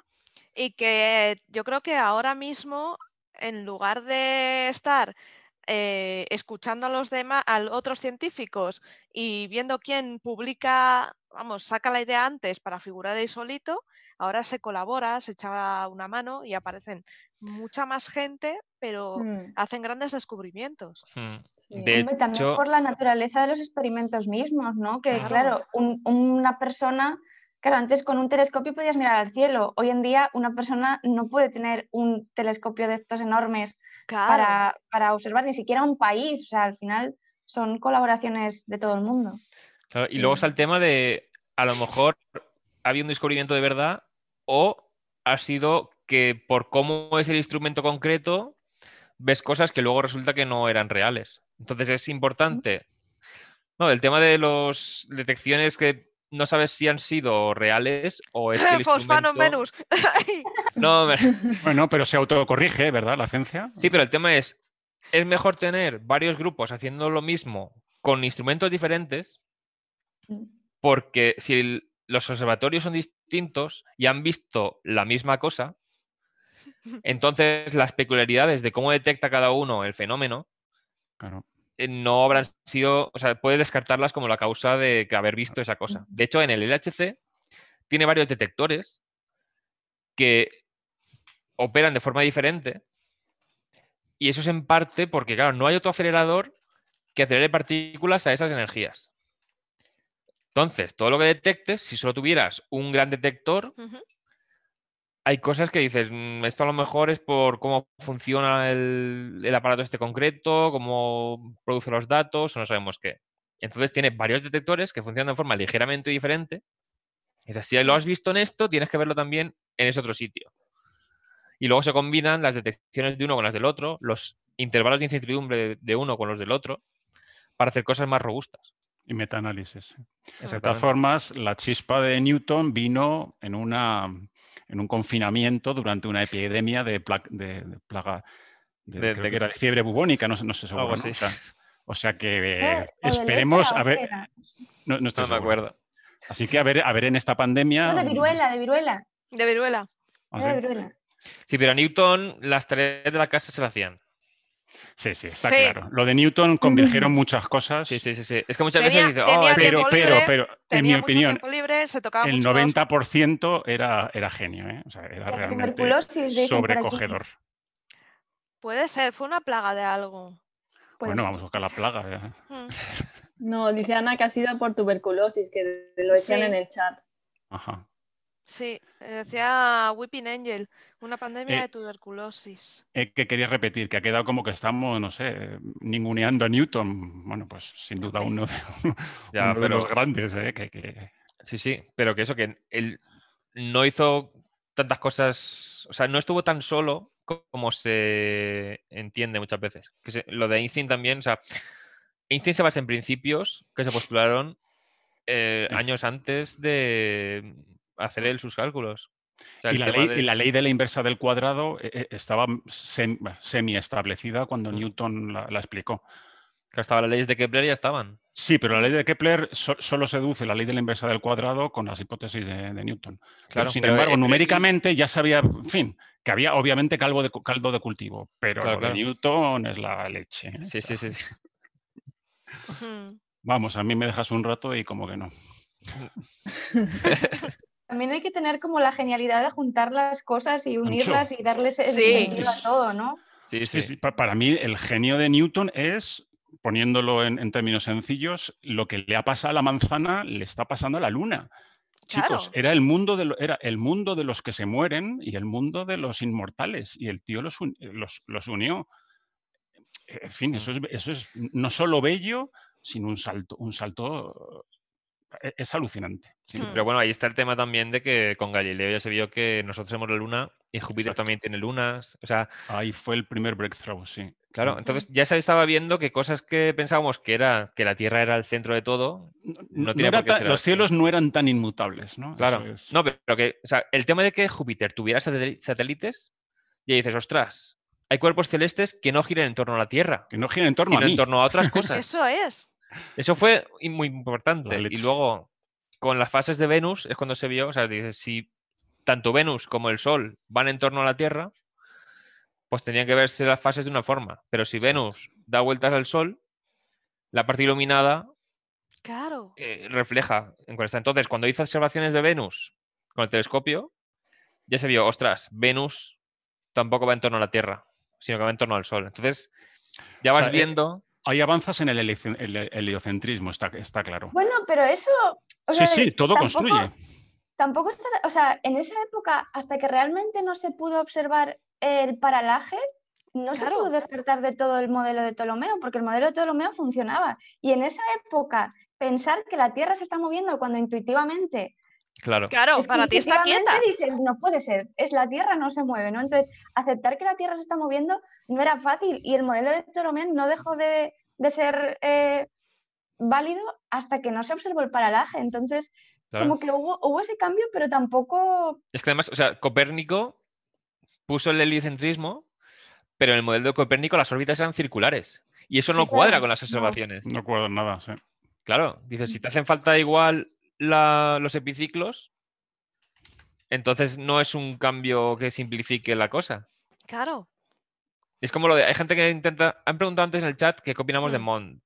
Y que yo creo que ahora mismo, en lugar de estar eh, escuchando a los demás, a otros científicos y viendo quién publica, vamos, saca la idea antes para figurar ahí solito, ahora se colabora, se echa una mano y aparecen mucha más gente, pero Mm. hacen grandes descubrimientos. Mm. De Hombre, también hecho, por la naturaleza de los experimentos mismos, ¿no? Que Claro. claro, un- una persona, claro, antes con un telescopio podías mirar al cielo. Hoy en día una persona no puede tener un telescopio de estos enormes Claro. para, para observar ni siquiera un país. O sea, al final son colaboraciones de todo el mundo. claro, y luego está el tema de, a lo mejor había un descubrimiento de verdad o ha sido que por cómo es el instrumento concreto, ves cosas que luego resulta que no eran reales. Entonces es importante. No, el tema de las detecciones que no sabes si han sido reales o es que el instrumento... No, me- Bueno, pero se autocorrige, ¿verdad? La ciencia. Sí, pero el tema es, es mejor tener varios grupos haciendo lo mismo con instrumentos diferentes, porque si el- los observatorios son distintos y han visto la misma cosa, entonces las peculiaridades de cómo detecta cada uno el fenómeno Claro. Eh, no habrán sido, o sea, puede descartarlas como la causa de que haber visto esa cosa. De hecho, en el LHC tiene varios detectores que operan de forma diferente y eso es en parte porque, claro, no hay otro acelerador que acelere partículas a esas energías. Entonces, todo lo que detectes, si solo tuvieras un gran detector. Hay cosas que dices, "Mm, esto a lo mejor es por cómo funciona el, el aparato este concreto, cómo produce los datos, o no sabemos qué. Entonces tiene varios detectores que funcionan de forma ligeramente diferente. Y dices, si lo has visto en esto, tienes que verlo también en ese otro sitio. Y luego se combinan las detecciones de uno con las del otro, los intervalos de incertidumbre de- uno con los del otro, para hacer cosas más robustas. Y metaanálisis. De todas formas, la chispa de Newton vino en, una, en un confinamiento durante una epidemia de, pla- de- de plaga, de, De- creo de- que era de fiebre bubónica, no, sé- no sé seguro. Algo ¿no? así. O sea, o sea que eh, Eh, esperemos a ¿o ver. No, no estoy No me acuerdo. Así que a ver, a ver en esta pandemia. No, de viruela, de viruela. De viruela. ¿Ah, de sí? viruela. Sí, pero a Newton las tareas de la casa se las hacían. Sí, sí, está Sí. claro. Lo de Newton convirtieron muchas cosas, Sí, sí, sí, sí. Es que muchas Tenía- veces dices, oh, pero, pero, libre, pero, en mi opinión, libre, se el mucho 90% era, era genio, ¿eh? O sea, era La realmente sobrecogedor. Puede ser, fue una plaga de algo. Puede Bueno, ser. vamos a buscar la plaga. ya. Mm. No, dice Ana que ha sido por tuberculosis, que lo echan Sí. en el chat. Ajá. Sí, eh, decía Weeping Angel, una pandemia Eh, de tuberculosis. Eh, que quería repetir, que ha quedado como que estamos, no sé, ninguneando a Newton. Bueno, pues sin duda uno de, Ya, uno de pero- los grandes, ¿eh? Que, que- Sí, sí, pero que eso, que él no hizo tantas cosas, o sea, no estuvo tan solo co- como se entiende muchas veces. Que se- lo de Einstein también, o sea, Einstein se basa en principios que se postularon eh, años antes de hacer él sus cálculos. O sea, Y la, ley, de- y la ley de la inversa del cuadrado eh, eh, estaba sem- semi-establecida cuando Mm. Newton la, la explicó. que estaban las leyes de Kepler y ya estaban. Sí, pero la ley de Kepler so- solo seduce la ley de la inversa del cuadrado con las hipótesis de, de Newton. Pero, Claro, sin pero, embargo, eh, numéricamente ya sabía, en fin, que había obviamente caldo de, caldo de cultivo, pero Claro, lo de. Newton es la leche. ¿eh? Sí, sí, sí. sí. Vamos, a mí me dejas un rato y como que no. También hay que tener como la genialidad de juntar las cosas y unirlas y darles el Sí. sentido a todo, ¿no? Sí, Sí, sí. sí, pa- para mí el genio de Newton es, poniéndolo en, en términos sencillos, lo que le ha pasado a la manzana le está pasando a la luna. Chicos, Claro. era el, mundo de lo- era el mundo de los que se mueren y el mundo de los inmortales. Y el tío los, un- los, los unió. En fin, eso es, eso es no solo bello, sino un salto, un salto eh, es alucinante. Sí, Mm. pero bueno, ahí está el tema también de que con Galileo ya se vio que nosotros tenemos la luna y Júpiter Exacto. también tiene lunas. O sea, Ahí fue el primer breakthrough, sí. claro, entonces ya se estaba viendo que cosas que pensábamos que era que la Tierra era el centro de todo. No- no no tiene era por qué tan- ser los así. cielos no eran tan inmutables, ¿no? Claro. Es- No, pero pero que, o sea, el tema de que Júpiter tuviera satélites, y dices, ostras, hay cuerpos celestes que no giran en torno a la Tierra, que no gira en torno a mí. en torno a otras cosas. Eso es. Eso fue muy importante. Y luego, con las fases de Venus, es cuando se vio, o sea, dices, si tanto Venus como el Sol van en torno a la Tierra, pues tenían que verse las fases de una forma. Pero si Venus da vueltas al Sol, la parte iluminada Claro. eh, refleja en cuál está. Entonces, cuando hizo observaciones de Venus con el telescopio, ya se vio, ostras, Venus tampoco va en torno a la Tierra, sino que va en torno al Sol. Entonces, ya O vas sea, eh, viendo. Hay avanzas en el heliocentrismo, está, está claro. Bueno, pero eso. o Sí, sea, sí, todo tampoco- construye. Tampoco está, o sea, en esa época, hasta que realmente no se pudo observar el paralaje, no se pudo descartar de todo el modelo de Ptolomeo, porque el modelo de Ptolomeo funcionaba. Y en esa época, pensar que la Tierra se está moviendo cuando intuitivamente Claro. Claro, es que para ti está quieta. intuitivamente dices, no puede ser, es la Tierra, no se mueve, ¿no? Entonces, aceptar que la Tierra se está moviendo no era fácil y el modelo de Ptolomeo no dejó de, de ser eh, válido hasta que no se observó el paralaje. Entonces, claro. como que hubo, hubo ese cambio, pero tampoco... Es que además, o sea, Copérnico puso el heliocentrismo, pero en el modelo de Copérnico las órbitas eran circulares. Y eso Sí, no cuadra claro, con las no. observaciones. No acuerdo nada, sí. Claro, dices, si te hacen falta igual la- los epiciclos, entonces no es un cambio que simplifique la cosa. Claro. Es como lo de, hay gente que intenta, han preguntado antes en el chat que qué opinamos de Mm. Mond.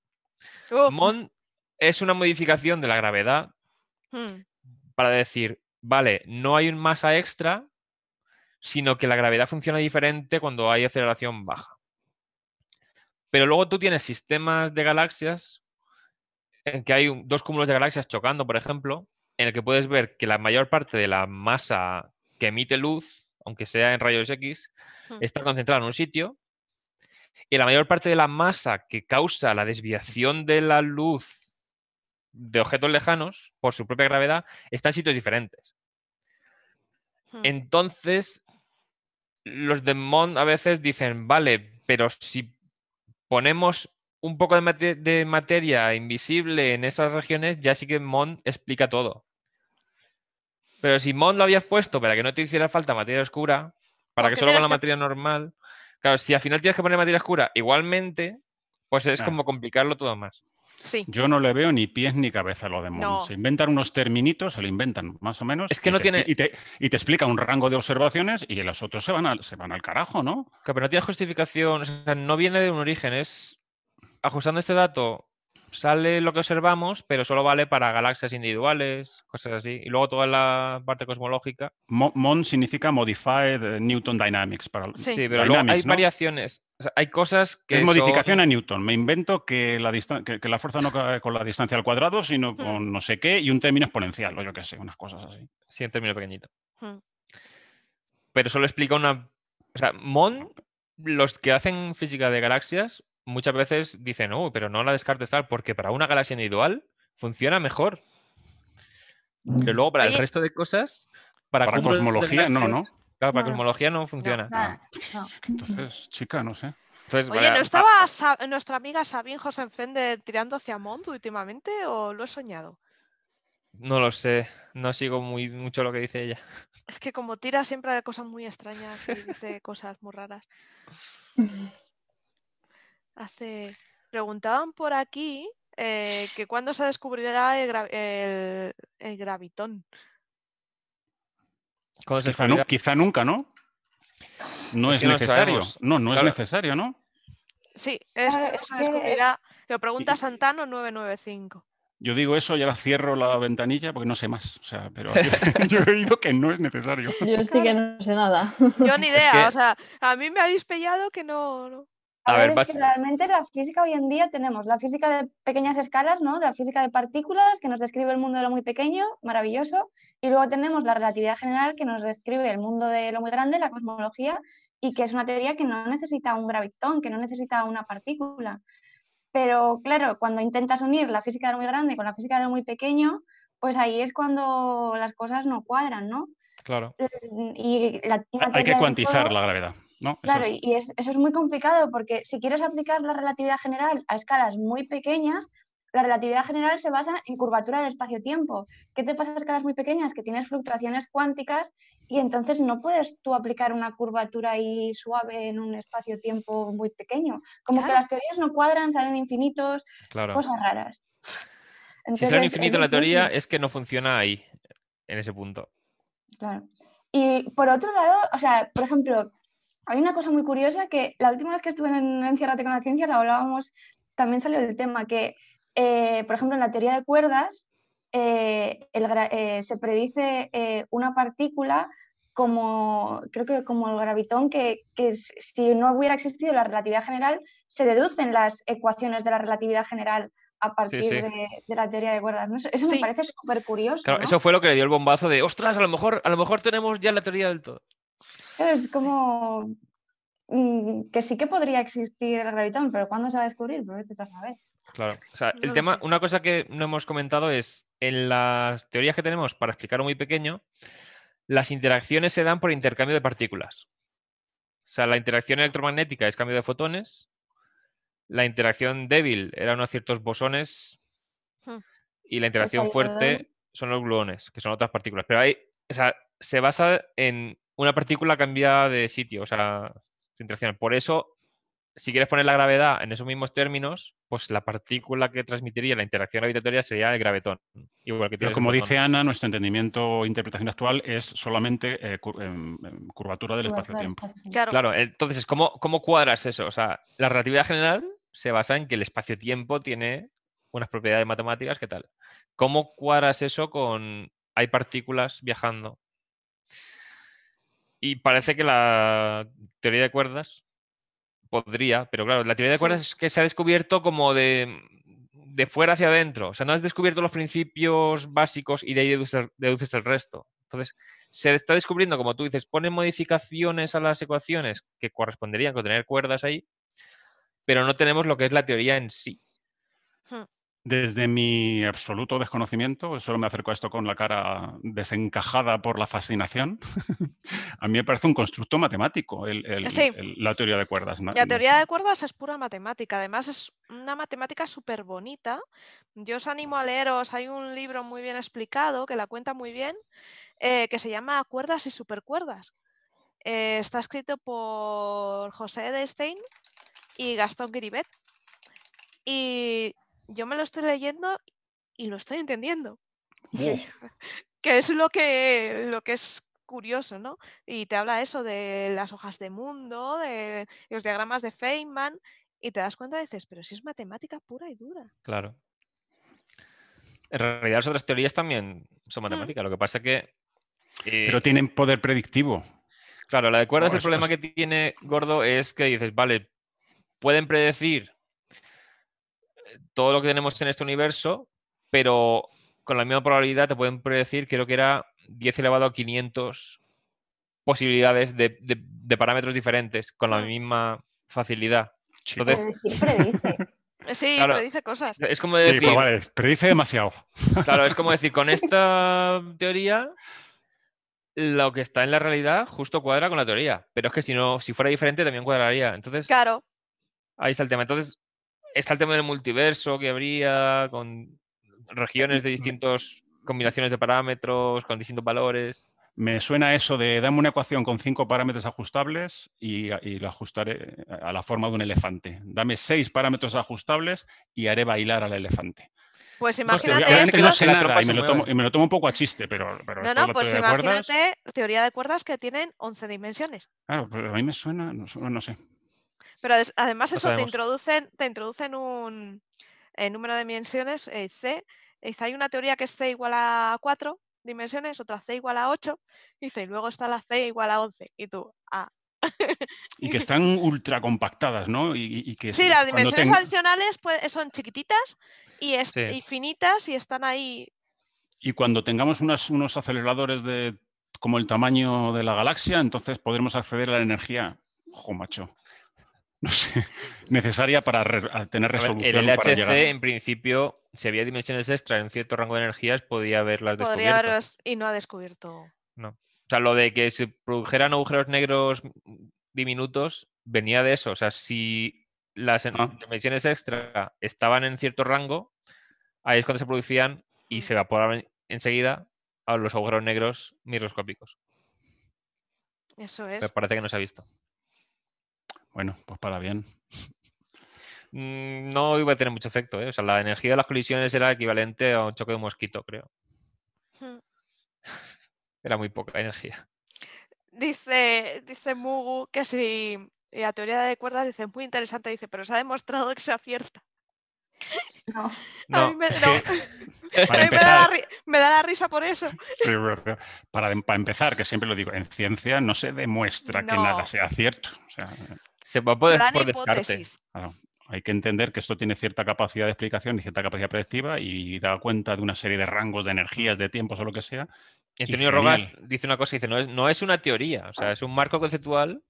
Uf, Mond es una modificación de la gravedad mm, para decir, vale, no hay un masa extra, sino que la gravedad funciona diferente cuando hay aceleración baja. Pero luego tú tienes sistemas de galaxias en que hay un- dos cúmulos de galaxias chocando, por ejemplo, en el que puedes ver que la mayor parte de la masa que emite luz aunque sea en rayos X, Hmm. está concentrada en un sitio y la mayor parte de la masa que causa la desviación de la luz de objetos lejanos por su propia gravedad está en sitios diferentes. Hmm. Entonces, los de Mond a veces dicen, vale, pero si ponemos un poco de, mate- de materia invisible en esas regiones, ya sí que Mond explica todo. Pero si Mond lo habías puesto para que no te hiciera falta materia oscura, para que solo con la materia normal, claro, si al final tienes que poner materia oscura igualmente, pues es Claro. como complicarlo todo más. Sí, Yo no le veo ni pies ni cabeza a lo de Mond. No. Se inventan unos terminitos, se lo inventan más o menos. Es que y no te- tiene- Y te, y te explica un rango de observaciones y los otros se van al, se van al carajo, ¿no? Claro, pero no tiene justificación, o sea, no viene de un origen, es ajustando este dato, sale lo que observamos, pero solo vale para galaxias individuales, cosas así. Y luego toda la parte cosmológica. Mo- MON significa Modified eh, Newton Dynamics. Para, Sí. Sí, pero luego hay variaciones. o sea, hay cosas que. es modificación a Newton. Me invento que la, distan- que, que la fuerza no cae con la distancia al cuadrado, Hmm. sino con no sé qué y un término exponencial, o yo qué sé, unas cosas así. Sí, en término pequeñito. Hmm. Pero solo explica una. O sea, Mon, los que hacen física de galaxias, muchas veces dicen, oh, pero no la descartes tal, porque para una galaxia individual funciona mejor. Pero luego para el resto de cosas, para, cosmología, no, ¿no? Claro, para No, no. cosmología no funciona. Nada, no. Entonces, chica, no sé. Entonces, Oye, para- ¿no estaba nuestra amiga Sabine Hosenfender tirando hacia Mont últimamente o lo he soñado? No lo sé, no sigo muy mucho lo que dice ella. Es que como tira siempre de cosas muy extrañas y dice cosas muy raras. Hace. Preguntaban por aquí eh, que cuándo se descubrirá el, gra- el- el gravitón. Se Quizá, nu- descubrirá- quizá nunca, ¿no? No Es es, que no necesario. No, no Claro. es necesario, ¿no? Sí, es, Claro, cuándo es se que descubrirá. es- Lo pregunta Santano 995. Yo digo eso y ahora cierro la ventanilla porque no sé más. O sea, pero yo, he oído que no es necesario. Yo sí que no sé nada. Yo ni idea, que- o sea, a mí me habéis pillado que no. no. A, A ver, ver, es que realmente la física hoy en día tenemos la física de pequeñas escalas, ¿no? La física de partículas, que nos describe el mundo de lo muy pequeño, maravilloso. Y luego tenemos la relatividad general, que nos describe el mundo de lo muy grande, la cosmología, y que es una teoría que no necesita un gravitón, que no necesita una partícula. Pero claro, cuando intentas unir la física de lo muy grande con la física de lo muy pequeño, pues ahí es cuando las cosas no cuadran, ¿no? Claro. Y la, una Hay que cuantizar todo- la gravedad, ¿no? Eso Claro, es. y es- eso es muy complicado porque si quieres aplicar la relatividad general a escalas muy pequeñas, la relatividad general se basa en curvatura del espacio-tiempo. ¿Qué te pasa a escalas muy pequeñas? Que tienes fluctuaciones cuánticas y entonces no puedes tú aplicar una curvatura ahí suave en un espacio-tiempo muy pequeño. Como que las teorías no cuadran, salen infinitos, Claro. cosas raras. Si sale infinito la teoría, es que no funciona ahí, en ese punto. Claro. Y por otro lado, o sea, por ejemplo, hay una cosa muy curiosa que la última vez que estuve en Enciérrate con la ciencia lo hablábamos, también salió el tema que, eh, por ejemplo, en la teoría de cuerdas eh, el eh, se predice eh, una partícula como, creo que como el gravitón, que, que si no hubiera existido la relatividad general, se deducen las ecuaciones de la relatividad general a partir sí. De, de la teoría de cuerdas. ¿no? Eso, eso me parece súper curioso. Claro, ¿no? eso fue lo que le dio el bombazo de, ostras, a lo mejor, a lo mejor tenemos ya la teoría del todo. Es como mm, que sí que podría existir el gravitón, pero ¿cuándo se va a descubrir? Pues vete tú a saber. Claro. O sea, el tema, una cosa que no hemos comentado es, en las teorías que tenemos para explicarlo muy pequeño, las interacciones se dan por intercambio de partículas. O sea, la interacción electromagnética es cambio de fotones, la interacción débil eran unos ciertos bosones Hmm. y la interacción alrededor. fuerte son los gluones, que son otras partículas. Pero hay, o sea, se basa en una partícula cambiada de sitio, o sea, se interacciona. Por eso, si quieres poner la gravedad en esos mismos términos, pues la partícula que transmitiría la interacción gravitatoria sería el gravetón. Igual que Pero como dice Ana, nuestro entendimiento o interpretación actual es solamente eh, cur- em, em, curvatura del espacio-tiempo. Claro, Claro, entonces, ¿cómo, ¿cómo cuadras eso? O sea, la relatividad general se basa en que el espacio-tiempo tiene unas propiedades matemáticas, ¿qué tal? ¿Cómo cuadras eso con hay partículas viajando? Y parece que la teoría de cuerdas podría, pero claro, la teoría de Sí. cuerdas es que se ha descubierto como de, de fuera hacia adentro. O sea, no has descubierto los principios básicos y de ahí deduces, deduces el resto. Entonces, se está descubriendo, como tú dices, ponen modificaciones a las ecuaciones que corresponderían con tener cuerdas ahí, pero no tenemos lo que es la teoría en sí. Hmm. Desde mi absoluto desconocimiento, solo me acerco a esto con la cara desencajada por la fascinación, a mí me parece un constructo matemático el- el- Sí. el- la teoría de cuerdas. La teoría de cuerdas es pura matemática, además es una matemática súper bonita. Yo os animo a leeros, hay un libro muy bien explicado que la cuenta muy bien, eh, que se llama Cuerdas y supercuerdas. Eh, está escrito por José Edelstein y Gastón Guiribet. Y yo me lo estoy leyendo y lo estoy entendiendo. Que es lo que, lo que es curioso, ¿no? Y te habla eso de las hojas de mundo, de los diagramas de Feynman, y te das cuenta y dices, pero si es matemática pura y dura. Claro. En realidad las otras teorías también son matemáticas. Lo que pasa que... eh, Pero tienen poder predictivo. Claro, la de cuerdas, No, el es- problema es- que tiene Gordo es que dices, vale, pueden predecir todo lo que tenemos en este universo, pero con la misma probabilidad te pueden predecir, creo que era 10 elevado a 500 posibilidades de, de- de parámetros diferentes con la Mm. misma facilidad. Entonces, predice. Sí, Claro. pero dice cosas. es como Sí, decir, pues vale, predice demasiado. claro, es como decir, con esta teoría, lo que está en la realidad justo cuadra con la teoría. Pero es que si no, si fuera diferente, también cuadraría. Entonces, Claro, Ahí está el tema. Entonces, está el tema del multiverso que habría con regiones de distintas combinaciones de parámetros, con distintos valores. Me suena eso de dame una ecuación con cinco parámetros ajustables y, y lo ajustaré a la forma de un elefante. Dame seis parámetros ajustables y haré bailar al elefante. pues imagínate. Obviamente no sé nada y me, lo tomo, y me lo tomo un poco a chiste, pero, pero No, no, pues teoría de cuerdas, imagínate teoría de cuerdas que tienen 11 dimensiones. claro, pero a mí me suena, no sé. Pero además eso te introducen, te introducen un eh, número de dimensiones, eh, C. y Dice, hay una teoría que es C igual a 4 dimensiones, otra C igual a 8. Dice, y luego está la C igual a 11. Y tú, ah. Y que están ultra compactadas, ¿no? Y, que Sí, las dimensiones ten- adicionales pues, son chiquititas y, es- Sí. y finitas y están ahí. Y cuando tengamos unas- unos aceleradores de como el tamaño de la galaxia, entonces podremos acceder a la energía, ojo macho, no sé, necesaria para re- tener A ver, resolución el para LHC, llegar. en principio, si había dimensiones extra en cierto rango de energías, podía haberlas Podría descubierto. haberlos y no ha descubierto. O sea, lo de que se produjeran agujeros negros diminutos venía de eso. O sea, si las Ah. dimensiones extra estaban en cierto rango, ahí es cuando se producían y se evaporaban enseguida a los agujeros negros microscópicos. Eso es. parece que no se ha visto. Bueno, pues para bien. Mm, No iba a tener mucho efecto, ¿eh? O sea, la energía de las colisiones era equivalente a un choque de un mosquito, creo. Mm. Era muy poca energía. Dice, dice Mugu que si la teoría de cuerdas dice muy interesante, dice, pero se ha demostrado que se acierta. No. a No, mí me, a mí me da, la, empezar, ri- me da la risa por eso. sí, para, em- para empezar, que siempre lo digo, en ciencia no se demuestra que nada sea cierto. O sea, se va por, por descarte. hay que entender que esto tiene cierta capacidad de explicación y cierta capacidad predictiva y da cuenta de una serie de rangos de energías, de tiempos o lo que sea. Antonio Rogas dice una cosa, dice, no es, no es una teoría, o sea, es un marco conceptual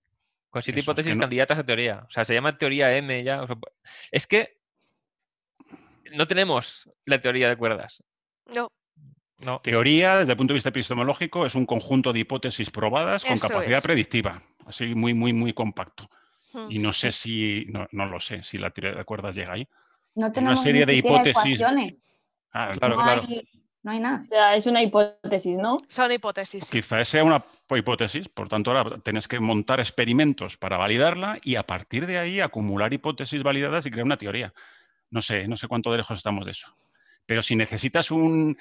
con siete Eso, es que hipótesis no- candidatas a teoría. O sea, se llama teoría M ya. o sea, es que no tenemos la teoría de cuerdas. No, No. Teoría, desde el punto de vista epistemológico, es un conjunto de hipótesis probadas con capacidad es. predictiva, así muy, muy, muy compacto. Y no sé si, no, no lo sé, si la teoría de cuerdas llega ahí. No tenemos serie ni de hipótesis. Ah, Claro, no, claro. Hay, no hay nada. O sea, es una hipótesis, ¿no? son hipótesis. Quizás sea una hipótesis, por tanto ahora tienes que montar experimentos para validarla y a partir de ahí acumular hipótesis validadas y crear una teoría. No sé, no sé cuánto de lejos estamos de eso. Pero si necesitas un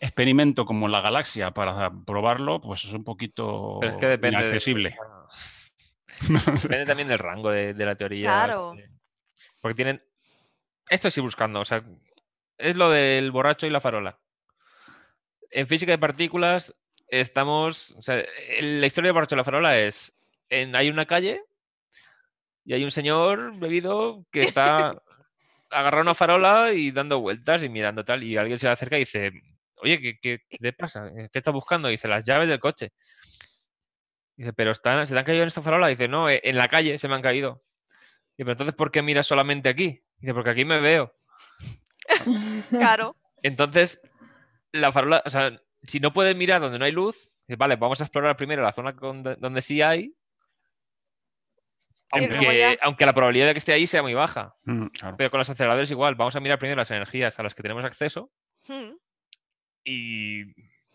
experimento como la galaxia para probarlo, pues es un poquito Pero es que depende. de- Depende también del rango de, de la teoría. Claro. este, Porque tienen. Esto estoy buscando, o sea, es lo del borracho y la farola. En física de partículas estamos. O sea, el- la historia del borracho y la farola es. En, hay una calle y hay un señor bebido que está agarrado a una farola y dando vueltas y mirando tal. Y alguien se le acerca y dice: oye, ¿qué, qué, qué te pasa? ¿Qué estás buscando? dice, las llaves del coche. Dice, pero están, se te han caído en esta farola. Dice, no, eh, en la calle se me han caído. Dice, pero entonces, ¿por qué miras solamente aquí? Dice, porque aquí me veo. Claro. Entonces, la farola, o sea, si no puedes mirar donde no hay luz, dices, vale, vamos a explorar primero la zona con- donde sí hay, aunque, aunque la probabilidad de que esté ahí sea muy baja. Mm, claro. Pero con los aceleradores igual, vamos a mirar primero las energías a las que tenemos acceso Mm. y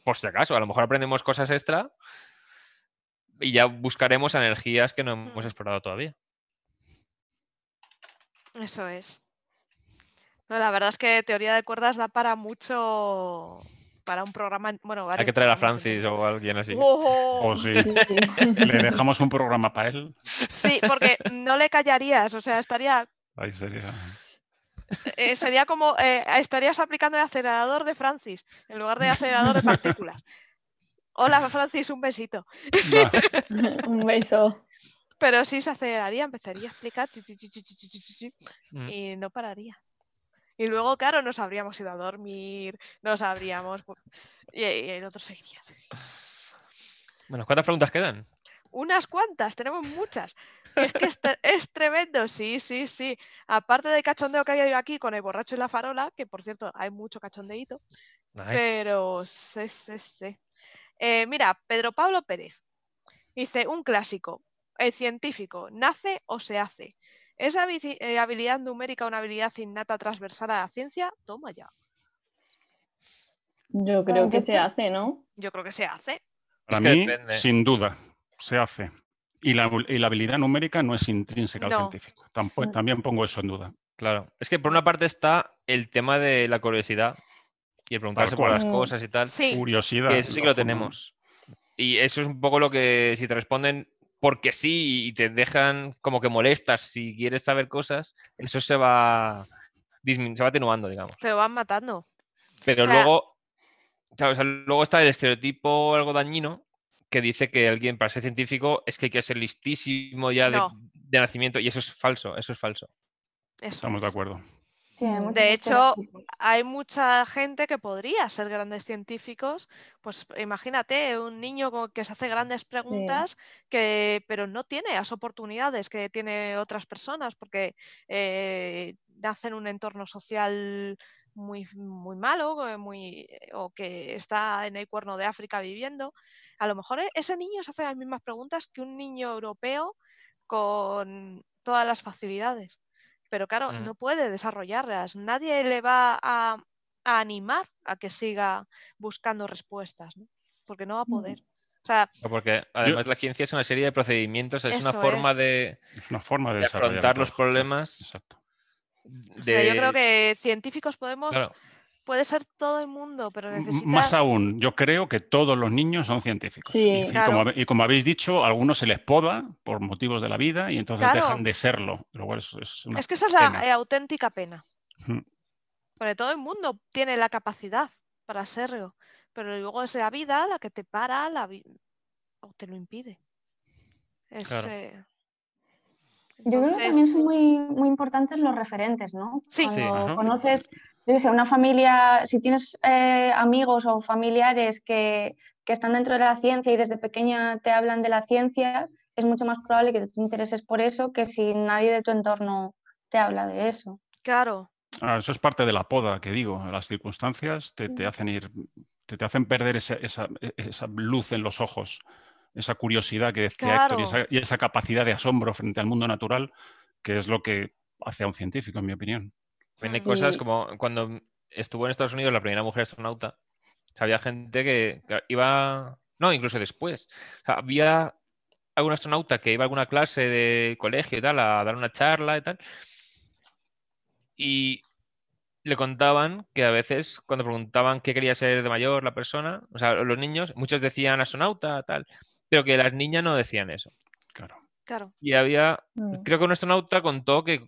por si acaso, a lo mejor aprendemos cosas extra y ya buscaremos energías que no hemos Mm. explorado todavía. Eso es. No, la verdad es que teoría de cuerdas da para mucho. Para un programa. en- Bueno, Hay que traer a Francis o a alguien así. ¡Oh! O Sí, sí. le dejamos un programa para él, Sí, porque no le callarías, o sea, estaría. ahí sería. eh, sería como. eh, estarías aplicando el acelerador de Francis en lugar de acelerador de partículas. Hola, Francis, un besito. Un beso. Pero sí se aceleraría, empezaría a explicar y no pararía. Y luego, claro, nos habríamos ido a dormir, nos habríamos. Y, el otro seguiría. Bueno, ¿cuántas preguntas quedan? Unas cuantas, tenemos muchas. Es que es, tremendo, sí, sí, sí. Aparte del cachondeo que hay aquí con el borracho y la farola, que por cierto hay mucho cachondeito, pero sí, sí, sí. Eh, mira, Pedro Pablo Pérez dice un clásico. El científico, ¿nace o se hace? ¿Es eh, habilidad numérica una habilidad innata transversal a la ciencia? Toma ya. Yo creo que yo se creo- hace, ¿no? Yo creo que se hace. para que mí, depende. sin duda, se hace. Y la, y la habilidad numérica no es intrínseca No. al científico. Tampo- Mm. también pongo eso en duda. claro. Es que por una parte está el tema de la curiosidad y el preguntarse por las cosas y tal. Sí, Curiosidad. eso sí que lo tenemos. Y eso es un poco lo que si te responden porque sí y te dejan como que molestas si quieres saber cosas, eso se va, dismin- se va atenuando, digamos. se van matando. Pero sea- luego, claro, o sea, luego está el estereotipo algo dañino que dice que alguien para ser científico es que hay que ser listísimo ya de, No. de nacimiento y eso es falso, eso es falso. Eso Estamos de es. acuerdo. Sí, hay muchos De hecho. Hay mucha gente que podría ser grandes científicos. Pues imagínate, un niño que se hace grandes preguntas, que, pero no tiene las oportunidades que tiene otras personas, porque eh, nace en un entorno social muy, muy malo, eh, muy, o que está en el cuerno de África viviendo. A lo mejor e- ese niño se hace las mismas preguntas que un niño europeo con todas las facilidades. Pero claro, Mm. no puede desarrollarlas. Nadie le va a, a animar a que siga buscando respuestas, ¿no? Porque no va a Mm. poder. O sea, Porque además la ciencia es una serie de procedimientos, es una forma es. de, una forma de, afrontar los problemas. Exacto. o sea, yo creo que científicos podemos, claro, puede ser todo el mundo, pero necesitas... Más aún, yo creo que todos los niños son científicos. Sí. y, Claro. como, y como habéis dicho, a algunos se les poda por motivos de la vida y entonces Claro. dejan de serlo. Pero bueno, eso es una Es que esa es la eh, auténtica pena. Mm. Porque todo el mundo tiene la capacidad para serlo, pero luego es la vida la que te para la vi- o te lo impide. Es, Claro. eh, Yo creo que también son muy, muy importantes los referentes, ¿no? Sí. Sí. Cuando Claro. conoces, yo qué sé, una familia, si tienes eh, amigos o familiares que, que están dentro de la ciencia y desde pequeña te hablan de la ciencia, es mucho más probable que te intereses por eso que si nadie de tu entorno te habla de eso. Claro, Ah, eso es parte de la poda que digo. Las circunstancias te, te Mm. hacen ir, te, te hacen perder esa, esa- esa luz en los ojos, esa curiosidad que decía Héctor y Claro. esa, y esa capacidad de asombro frente al mundo natural, que es lo que hace a un científico, en mi opinión. También hay Mm. cosas como cuando estuvo en Estados Unidos la primera mujer astronauta, o sea, había gente que que iba, no, incluso después, o sea, había algún astronauta que iba a alguna clase de colegio y tal, a dar una charla y tal, y le contaban que a veces cuando preguntaban qué quería ser de mayor la persona, o sea, los niños, muchos decían astronauta, tal, pero que las niñas no decían eso. Claro. claro. Y había Mm. Creo que un astronauta contó que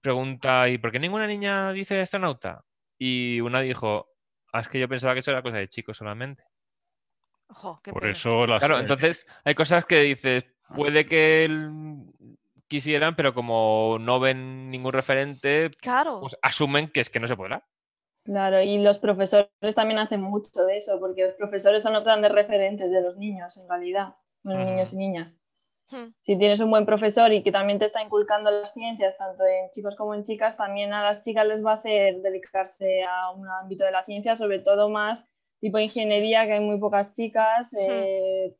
pregunta, ¿y por qué ninguna niña dice astronauta? Y una dijo, "Ah, es que yo pensaba que eso era cosa de chicos solamente. Ojo, qué Por pena. eso las, Claro, eh, entonces hay cosas que dices, puede que él quisieran, pero como no ven ningún referente, Claro, pues asumen que es que no se podrá. Claro, y los profesores también hacen mucho de eso, porque los profesores son los grandes referentes de los niños, en realidad, los niños y niñas. Hmm. Si tienes un buen profesor y que también te está inculcando las ciencias, tanto en chicos como en chicas, también a las chicas les va a hacer dedicarse a un ámbito de la ciencia, sobre todo más tipo ingeniería, que hay muy pocas chicas, eh,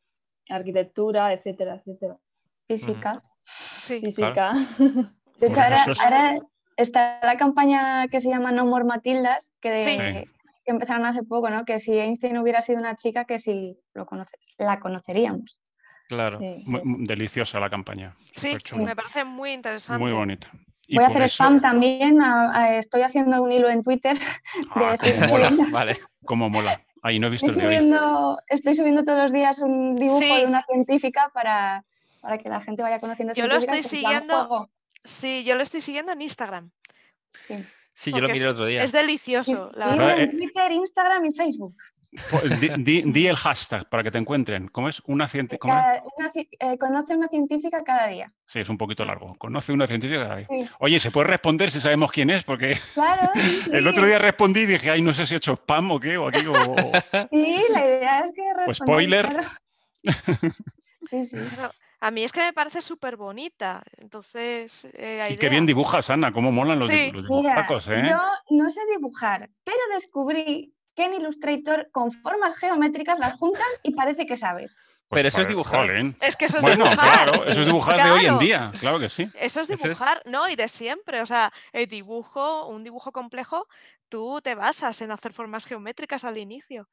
arquitectura, etcétera, etcétera. Física. Sí. Física. De hecho, ahora, está la campaña que se llama No More Matildas, que, de- Sí. que empezaron hace poco, ¿no? Que si Einstein hubiera sido una chica, que si lo conoces, la conoceríamos. Claro. Sí. Muy- muy deliciosa la campaña. Sí, me parece muy interesante. Muy bonita. Y Voy a hacer eso- spam también. a- a- estoy haciendo un hilo en Twitter. Ah, estoy cómo mola, Vale. cómo mola. Ahí no he visto Estoy el de hoy. estoy subiendo todos los días un dibujo Sí. de una científica para, para que la gente vaya conociendo Yo lo estoy siguiendo. Sí, yo lo estoy siguiendo en Instagram. Sí. Sí, yo lo miré el otro día. Es delicioso, la verdad, en Twitter, Instagram y Facebook. Pues di, di- di el hashtag para que te encuentren. ¿Cómo es? Una científica. ¿cómo es? Una eh, conoce una científica cada día. Sí, es un poquito largo. Conoce una científica. cada día. Sí. Oye, ¿se puede responder si sabemos quién es? Porque Claro. sí, el sí. otro día respondí y dije, ay, no sé si he hecho spam o qué, o aquí, o- Sí, la idea es que. Pues spoiler. claro. Sí, sí. A mí es que me parece súper bonita. Entonces, eh, hay Y qué bien dibujas, Ana, cómo molan los, Sí. dibu- los Mira, dibujacos, ¿eh? yo no sé dibujar, pero descubrí que en Illustrator con formas geométricas las juntas y parece que sabes. Pues Pero eso es dibujar. jolín. Es que eso es Bueno, dibujar. claro, eso es dibujar de hoy en día, claro que sí. Eso es Eso es- dibujar, ¿no? Y de siempre. O sea, el dibujo, un dibujo complejo, tú te basas en hacer formas geométricas al inicio.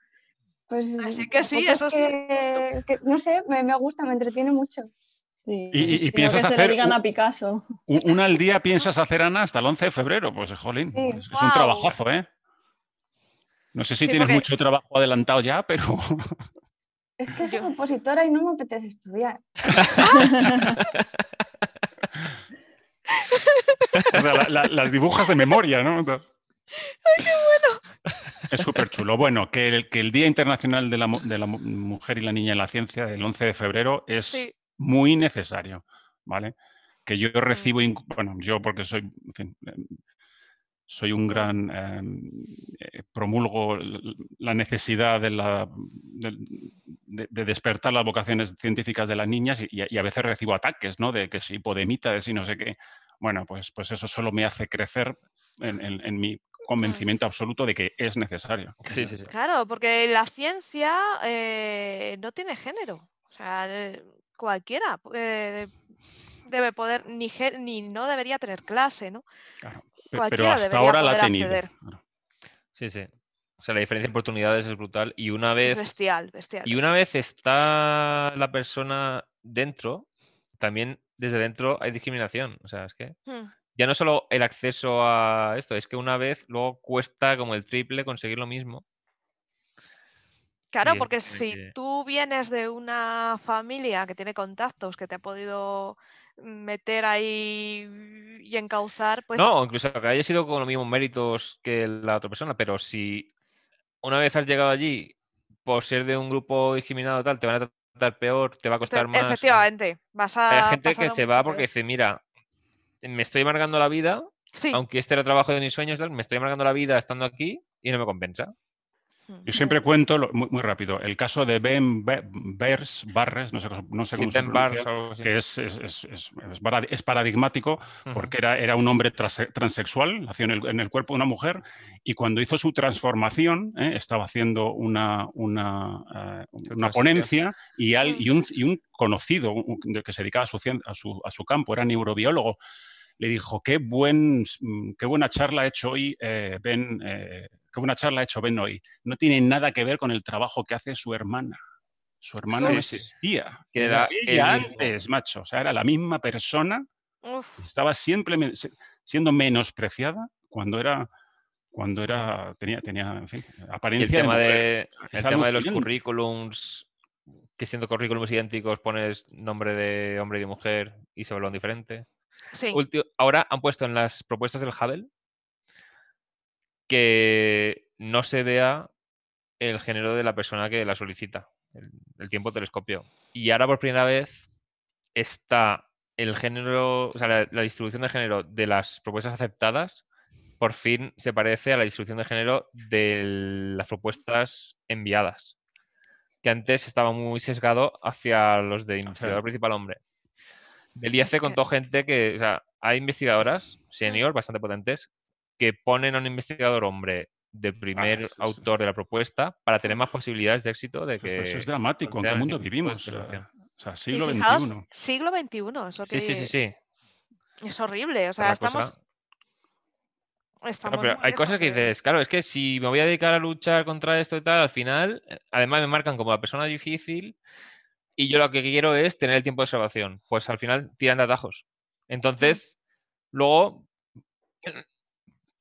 Pues Así que sí, tampoco es eso sí. que- no sé, me, me gusta, me entretiene mucho. Sí. Y- y- y piensas que se hacer lo digan un- a Picasso. U- Una al día piensas hacer, Ana, hasta el 11 de febrero. Pues, jolín, Sí. es, es un trabajazo, ¿eh? No sé si Sí, tienes porque- mucho trabajo adelantado ya, pero Es que soy Yo- compositora y no me apetece estudiar. o sea, la- la- las dibujas de memoria, ¿no? ¡Ay, qué bueno! Es súper chulo. Bueno, que el, que el Día Internacional de la, de la Mu- Mujer y la Niña en la Ciencia, el 11 de febrero, es Sí. muy necesario, ¿vale? Que yo Mm. recibo, bueno, yo porque soy, en fin, soy un gran, em, eh, promulgo la necesidad de, la, de, de- de despertar las vocaciones científicas de las niñas y, y a veces recibo ataques, ¿no? De que si podemita, de si no sé qué. Bueno, pues, pues eso solo me hace crecer en, en- en mi convencimiento absoluto de que es necesario. Sí, sí, sí. Claro, porque la ciencia eh, no tiene género. O sea, eh, cualquiera eh, debe poder, ni, ni no debería tener clase, ¿no? Claro. Pe- Pero hasta ahora la ha tenido. acceder. Sí, sí. O sea, la diferencia de oportunidades es brutal. Y una Es vez, bestial, bestial. y una vez está la persona dentro, también desde dentro hay discriminación. O sea, es que. Hmm. ya no solo el acceso a esto, es que una vez luego cuesta como el triple conseguir lo mismo. Claro, porque si tú vienes de una familia que tiene contactos, que te ha podido meter ahí y encauzar, pues No, incluso que haya sido con los mismos méritos que la otra persona, pero si una vez has llegado allí por ser de un grupo discriminado tal, te van a tratar peor, te va a costar más. efectivamente, vas a Hay gente que se va porque dice, mira, me estoy amargando la vida, Sí. aunque este era el trabajo de mis sueños, tal, me estoy amargando la vida estando aquí y no me compensa. Yo siempre cuento, lo- muy, muy rápido, el caso de Ben Be- Bers, Barres, no sé, no sé Sí, se pronuncia, que es, es- es- es- es parad- es paradigmático porque era, era un hombre trase- transexual, nació en el, en el cuerpo de una mujer, y cuando hizo su transformación, ¿eh? estaba haciendo una, una, eh, una ponencia y, al- Mm. y un, y un conocido un- que se dedicaba a su, a su, a su campo, era neurobiólogo, le dijo, qué, buen, mm, qué buena charla ha hecho hoy eh, Ben, eh, qué buena charla ha hecho Ben hoy. No tiene nada que ver con el trabajo que hace su hermana. Su hermana Sí, no existía. Que Era ella antes, macho. O sea, era la misma persona. Uf, Estaba siempre siendo menospreciada cuando era cuando era tenía tenía en fin, el apariencia de de, el tema de los currículums, que siendo currículums idénticos pones nombre de hombre y de mujer y se evalúan diferente. sí. Ulti- ahora han puesto en las propuestas del Hubble que no se vea el género de la persona que la solicita, el, el tiempo telescopio. Y ahora por primera vez está el género, o sea, la, la distribución de género de las propuestas aceptadas por fin se parece a la distribución de género de las propuestas enviadas, que antes estaba muy sesgado hacia los de investigador principal hombre. Del IAC contó gente que, o sea, hay investigadoras senior bastante potentes que ponen a un investigador hombre de primer sí, sí. autor de la propuesta para tener más posibilidades de éxito de que... Pero eso es dramático. ¿En qué mundo 100% de vivimos? O sea, Y siglo fijaos, XXI. siglo XXI, es lo que Sí, sí, sí, sí. es horrible. O sea, Otra estamos, cosa- Claro, estamos pero muy hay cosas que dices, claro, es que si me voy a dedicar a luchar contra esto y tal, al final, eh, además me marcan como la persona difícil y yo lo que quiero es tener el tiempo de salvación. Pues al final tiran de atajos. Entonces, luego,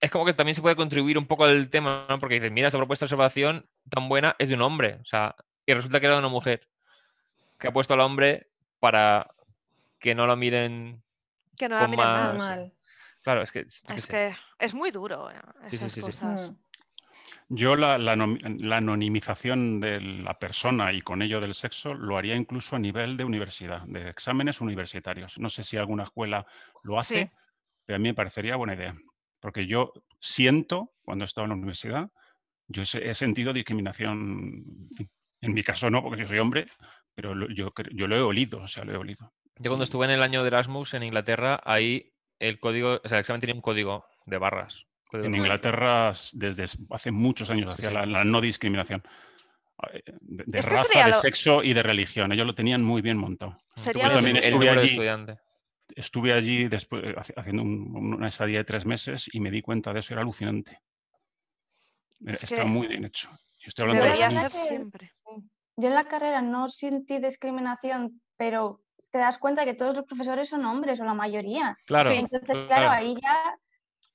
es como que también se puede contribuir un poco al tema, ¿no? Porque dices, mira, esta propuesta de salvación tan buena es de un hombre. O sea, y resulta que era de una mujer que ha puesto al hombre para que no lo miren. que no la con miren más- mal. Mal. Claro, es que. es que Es sé. que es muy duro. eh, Sí, sí, sí, sí. cosas. Mm. Yo la, la anonimización de la persona y con ello del sexo lo haría incluso a nivel de universidad, de exámenes universitarios. No sé si alguna escuela lo hace, Sí. pero a mí me parecería buena idea. Porque yo siento, cuando he estado en la universidad, yo he, sentido discriminación, en, mi caso no, porque yo soy hombre, pero yo, lo he olido, o sea, lo he olido. Yo cuando estuve en el año de Erasmus en Inglaterra, ahí el código, o sea, el examen tenía un código de barras. código En. Inglaterra, desde hace muchos años, Sí, hacía sí. La, la no discriminación. eh, De, raza, de lo- sexo y de religión. Ellos lo tenían muy bien montado. Sería también el- el estuve de allí. estudiante. Estuve allí después eh, haci- haciendo un- una estadía de tres meses y me di cuenta de eso, era alucinante. Era- Es Está que muy bien hecho. Yo estoy hablando de los ser siempre. Yo en la carrera no sentí discriminación, pero te das cuenta que todos los profesores son hombres o la mayoría. Claro. Sí. Entonces, claro. claro, ahí ya,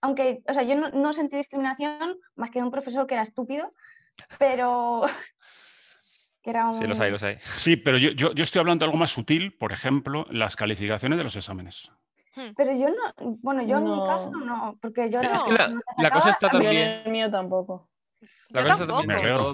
aunque, o sea, yo no, no sentí discriminación más que de un profesor que era estúpido, pero era un... Sí, los hay, los hay. Sí, pero yo, yo, yo estoy hablando de algo más sutil, por ejemplo, las calificaciones de los exámenes. Pero yo no, bueno, yo en mi caso no, porque yo Es no- que la, no la cosa está también. el mío tampoco. La Yo cosa está también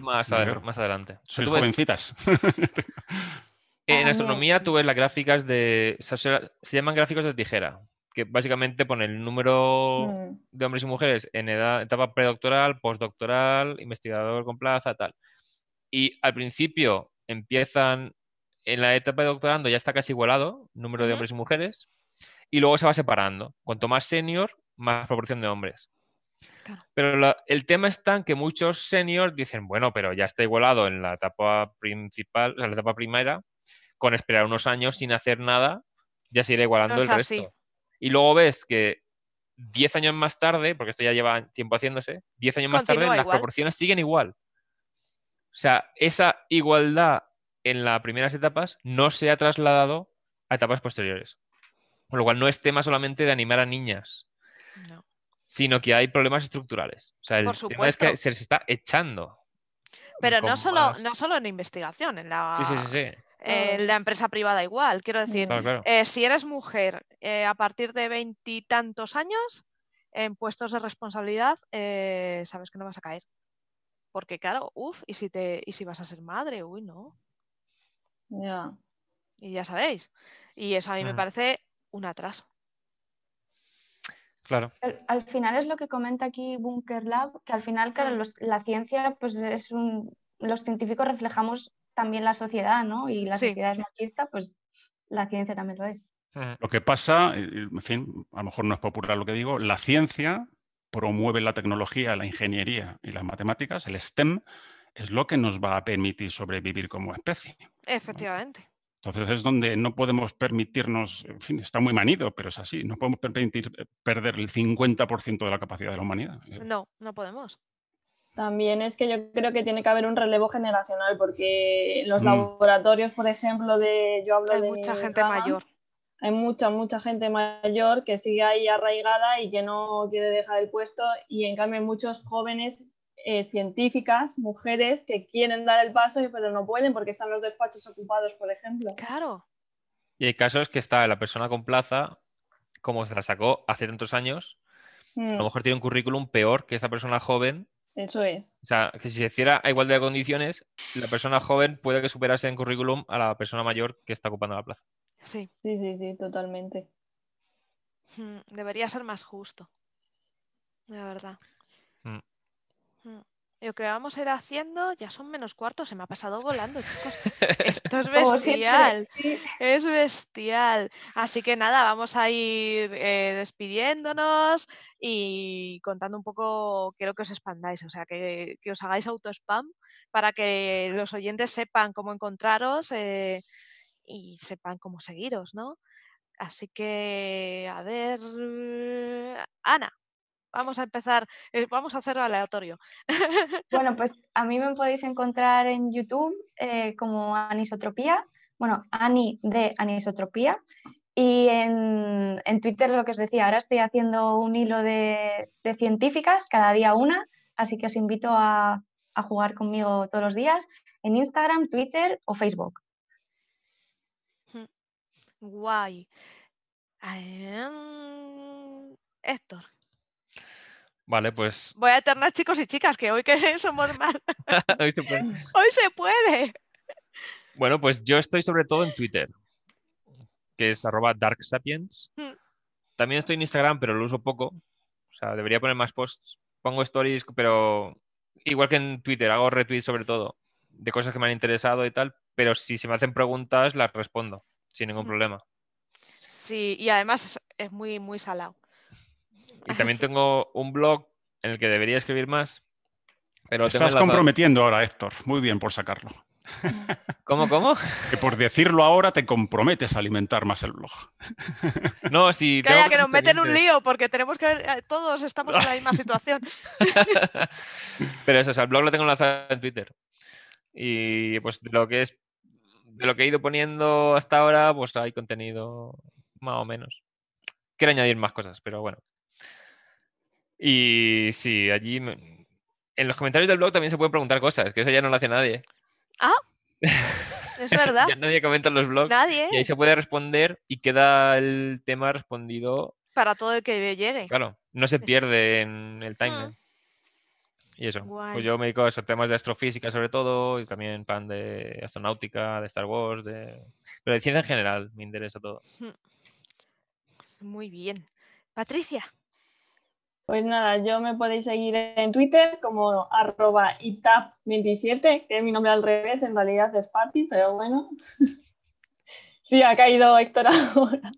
más, alegro. más adelante. O sea, ves- jovencitas. en Ah, astronomía no. tú ves las gráficas de. o sea, se, se llaman gráficos de tijera, que básicamente pone el número Mm. de hombres y mujeres en edad, etapa predoctoral, postdoctoral, investigador con plaza, tal. Y al principio empiezan en la etapa de doctorando, ya está casi igualado, número de hombres y mujeres, y luego se va separando. Cuanto más senior, más proporción de hombres. Claro. Pero la- el tema está en que muchos seniors dicen, bueno, pero ya está igualado en la etapa principal, o sea, la etapa primera, con esperar unos años sin hacer nada, ya se irá igualando No el así. resto. Y luego ves que 10 años más tarde, porque esto ya lleva tiempo haciéndose, 10 años más tarde las proporciones siguen igual. O sea, esa igualdad en las primeras etapas no se ha trasladado a etapas posteriores. Con lo cual no es tema solamente de animar a niñas, No. sino que hay problemas estructurales. O sea, el tema es que se les está echando. Pero no solo, más- no solo en investigación, en la, Sí, sí, sí, sí. en la empresa privada igual. Quiero decir, Claro, claro. eh, si eres mujer eh, a partir de veintitantos años, en puestos de responsabilidad, eh, sabes que no vas a caer. Porque claro, uff, y si te, y si vas a ser madre, uy, no. Ya. Y ya sabéis. Y eso a mí me Ujú. parece un atraso. Claro. Al, al final es lo que comenta aquí Bunker Lab, que al final, claro, Mm. los- la ciencia, pues es un, los científicos reflejamos también la sociedad, ¿no? Y la Sí. sociedad es machista, pues la ciencia también lo es. Ujú. Lo que pasa, en fin, a lo mejor no es popular lo que digo, la ciencia promueve la tecnología, la ingeniería y las matemáticas, el STEM, es lo que nos va a permitir sobrevivir como especie. Efectivamente. Entonces es donde no podemos permitirnos, en fin, está muy manido, pero es así, no podemos permitir eh, perder el 50% de la capacidad de la humanidad. Eh, No, no podemos. También es que yo creo que tiene que haber un relevo generacional, porque los Mm. laboratorios, por ejemplo, de yo hablo Hay de mucha gente rama, mayor. Hay mucha, mucha gente mayor que sigue ahí arraigada y que no quiere dejar el puesto y en cambio hay muchos jóvenes eh, científicas, mujeres que quieren dar el paso pero no pueden porque están los despachos ocupados, por ejemplo. Claro. Y hay casos que está la persona con plaza, como se la sacó hace tantos años, a Mm, lo mejor tiene un currículum peor que esta persona joven. eso es. O sea, que si se hiciera a igualdad de condiciones, la persona joven puede que superase en currículum a la persona mayor que está ocupando la plaza. Sí. Sí, sí, sí, totalmente. Mm, Debería ser más justo. La verdad. Mm. Mm. Lo que vamos a ir haciendo, ya son menos cuartos, se me ha pasado volando, chicos. Esto es bestial. Es bestial. Así que nada, vamos a ir eh, despidiéndonos y contando un poco, quiero que os expandáis, o sea, que, que os hagáis auto-spam para que los oyentes sepan cómo encontraros eh, y sepan cómo seguiros, ¿no? Así que, a ver, Ana, vamos a empezar, eh, vamos a hacerlo aleatorio. Bueno, pues a mí me podéis encontrar en YouTube eh, como Anisotropía, bueno, Ani de Anisotropía. Y en, en Twitter lo que os decía, ahora estoy haciendo un hilo de, de científicas, cada día una, así que os invito a, a jugar conmigo todos los días en Instagram, Twitter o Facebook. Guay. Em, Héctor, Vale, pues voy a alternar chicos y chicas, que hoy que somos más, hoy se puede. hoy se puede. Bueno, pues yo estoy sobre todo en Twitter, que es arroba darksapiens. Mm. También estoy en Instagram, pero lo uso poco. O sea, debería poner más posts. Pongo stories, pero igual que en Twitter, hago retweets sobre todo de cosas que me han interesado y tal, pero si se me hacen preguntas, las respondo sin ningún problema. Sí, y además es, muy, muy salado. Y también Sí. tengo un blog en el que debería escribir más, pero tengo Estás comprometiendo ahora, Héctor. Muy bien por sacarlo. ¿Cómo, cómo? Que por decirlo ahora te comprometes a alimentar más el blog. No, si Calla, que nos meten un lío, porque tenemos que ver, eh, todos estamos en la misma situación. Pero eso, o sea, el blog lo tengo enlazado en Twitter. Y pues lo que es, de lo que he ido poniendo hasta ahora, pues hay contenido más o menos. Quiero añadir más cosas, pero bueno. Y sí, allí me- en los comentarios del blog también se pueden preguntar cosas, que eso ya no lo hace nadie. Es Eso verdad. ya nadie comenta en los blogs. Nadie, Y ahí se puede responder y queda el tema respondido. para todo el que llegue. Claro, no se Es- pierde en el timeline. Y eso, Guay. pues yo me dedico a esos temas de astrofísica sobre todo y también pan de astronáutica, de Star Wars, de... pero de ciencia en general me interesa todo. Muy bien. Patricia, Pues nada, yo me podéis seguir en Twitter como arroba itap27, que es mi nombre al revés, en realidad es Patti, pero bueno. sí, ha caído Héctor ahora.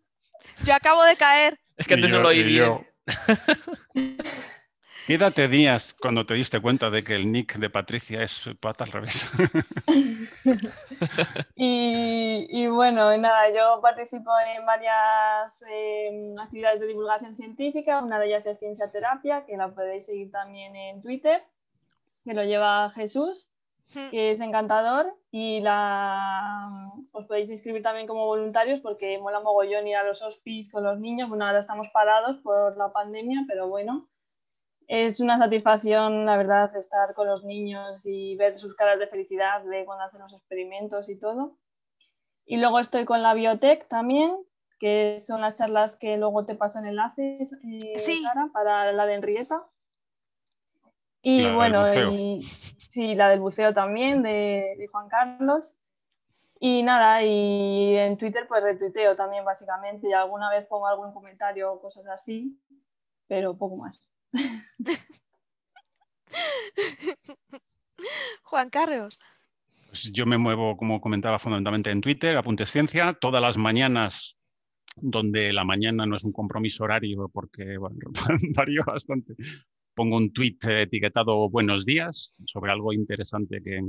yo acabo de caer. Es que antes no lo oí bien. ¿Qué edad tenías cuando te diste cuenta de que el nick de Patricia es pata al revés? Y, y bueno, nada, yo participo en varias eh, actividades de divulgación científica. Una de ellas es Ciencia Terapia, que la podéis seguir también en Twitter, que lo lleva Jesús, Hmm, que es encantador. Y la, os podéis inscribir también como voluntarios porque mola mogollón ir a los hospices con los niños. Bueno, ahora estamos parados por la pandemia, pero bueno. Es una satisfacción, la verdad, estar con los niños y ver sus caras de felicidad de cuando hacen los experimentos y todo. Y luego estoy con la biotech también, que son las charlas que luego te paso en enlaces, eh, Sí. Sara, para la de Enrieta. Y La del bueno, buceo. y, sí, la del buceo también, de, de Juan Carlos. Y nada, y en Twitter pues retuiteo también básicamente, y alguna vez pongo algún comentario o cosas así, pero poco más. Juan Carlos. Pues yo me muevo, como comentaba, fundamentalmente en Twitter, Apuntes Ciencia, todas las mañanas, donde la mañana no es un compromiso horario porque bueno, varía bastante. Pongo un tweet etiquetado Buenos días sobre algo interesante que,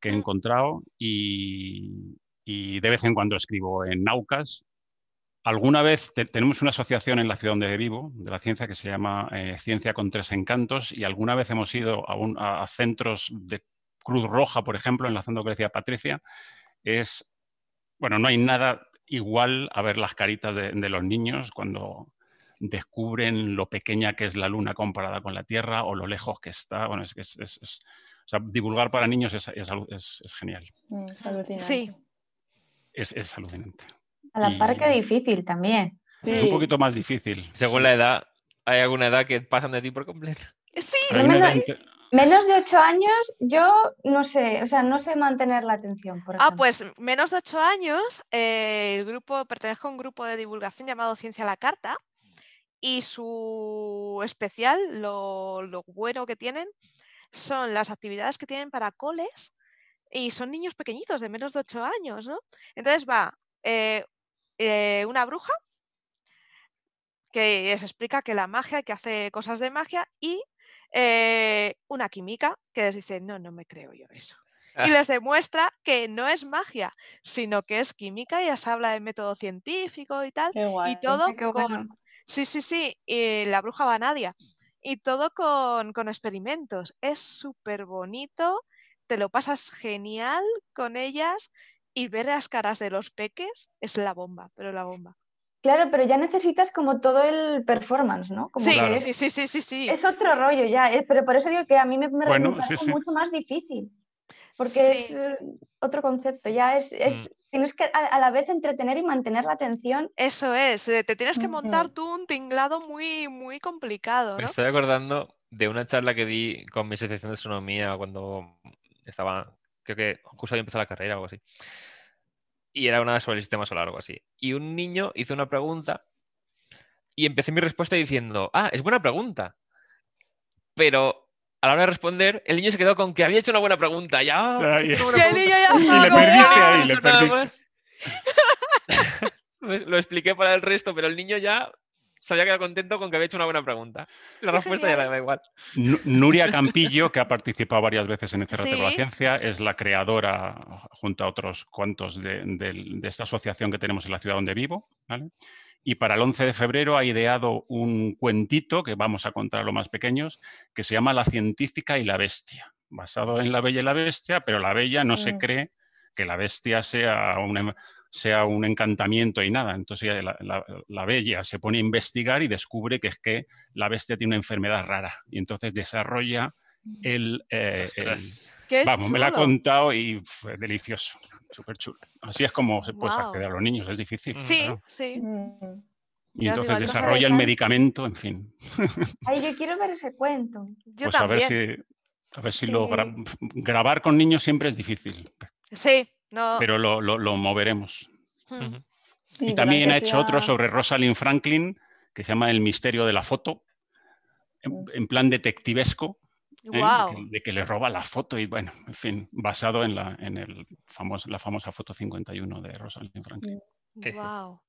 que he Mm. encontrado y, y de vez en cuando escribo en Naucas. Alguna vez te- tenemos una asociación en la ciudad donde vivo, de la ciencia, que se llama eh, Ciencia con Tres Encantos, y alguna vez hemos ido a, un- a- a centros de Cruz Roja, por ejemplo, enlazando lo que decía Patricia. Es, bueno, no hay nada igual a ver las caritas de, de los niños cuando descubren lo pequeña que es la luna comparada con la Tierra o lo lejos que está. Bueno, es que es, es- es- o sea, divulgar para niños es, es alu- es- es genial, Mm, es alucinante. Sí. es, es alucinante. A la par Y- que difícil también. Sí. Es un poquito más difícil. Según la edad, hay alguna edad que pasan de ti por completo. Sí, Hay no una me edad da- inter- Menos de ocho años, yo no sé, o sea, no sé mantener la atención, por Ah, pues menos de ocho años, eh, el grupo, pertenezco a un grupo de divulgación llamado Ciencia a la Carta Y su especial, lo, lo bueno que tienen, son las actividades que tienen para coles y son niños pequeñitos de menos de 8 años, ¿no? Entonces va eh, eh, una bruja que les explica que la magia, que hace cosas de magia y eh, una química que les dice, no, no me creo yo eso. Y les demuestra que no es magia, sino que es química y les habla de método científico y tal. Qué guay. Y todo Qué con... bueno. Sí, sí, sí, y la bruja Vanadia. Y todo con, con experimentos. Es súper bonito, te lo pasas genial con ellas y ver las caras de los peques es la bomba, pero la bomba. Claro, pero ya necesitas como todo el performance, ¿no? Como Sí, que Claro. es, sí, sí, sí, sí, sí. es otro rollo ya, eh, pero por eso digo que a mí me, me- Bueno, me sí, mucho más difícil, porque es Sí. eh, otro concepto, ya es, es Mm. tienes que a, a la vez entretener y mantener la atención. Eso es, eh, te tienes que montar tú un tinglado muy, muy complicado, Me estoy acordando de una charla que di con mi asociación de astronomía cuando estaba, creo que justo había empezado la carrera o algo así. Y era una sobre el sistema solar o algo así. Y un niño hizo una pregunta y empecé mi respuesta diciendo, ah, es buena pregunta. Pero a la hora de responder, el niño se quedó con que había hecho una buena pregunta. Ya, Ah, "He y- hecho una Y buena pregunta". ya Y estaba le perdiste "¡Ah!". ahí, le perdiste. Pues lo expliqué para el resto, pero el niño ya se había quedado contento con que había hecho una buena pregunta. La respuesta ya le da igual. Nu- Nuria Campillo, que ha participado varias veces en Encerrate por la Sí. Ciencia, es la creadora, junto a otros cuantos, de, de esta asociación que tenemos en la ciudad donde vivo. ¿vale? Y para el 11 de febrero ha ideado un cuentito que vamos a contar a los más pequeños, que se llama La científica y la bestia, basado en La Bella y la Bestia, pero la Bella no se Mm. cree que la bestia sea una, sea un encantamiento y nada. Entonces la, la- la bella se pone a investigar y descubre que es que la bestia tiene una enfermedad rara y entonces desarrolla el... eh, el-. Qué vamos, me la ha contado y fue delicioso, súper chulo. Así es como se puede acceder a los niños, es difícil. Mm. Sí, claro. sí. Mm. Y entonces desarrolla el medicamento, en fin. Ay, yo quiero ver ese cuento. Yo pues a ver también. si, a ver si lo gra- grabar con niños siempre es difícil, Sí, no. pero lo, lo- lo moveremos. Sí, Y también ha hecho otro sobre Rosalind Franklin, que se llama El misterio de la foto, en, en plan detectivesco, ¿eh? De, que, de que le roba la foto y bueno, en fin, basado en la, en el famoso, la famosa foto 51 de Rosalind Franklin. Guau.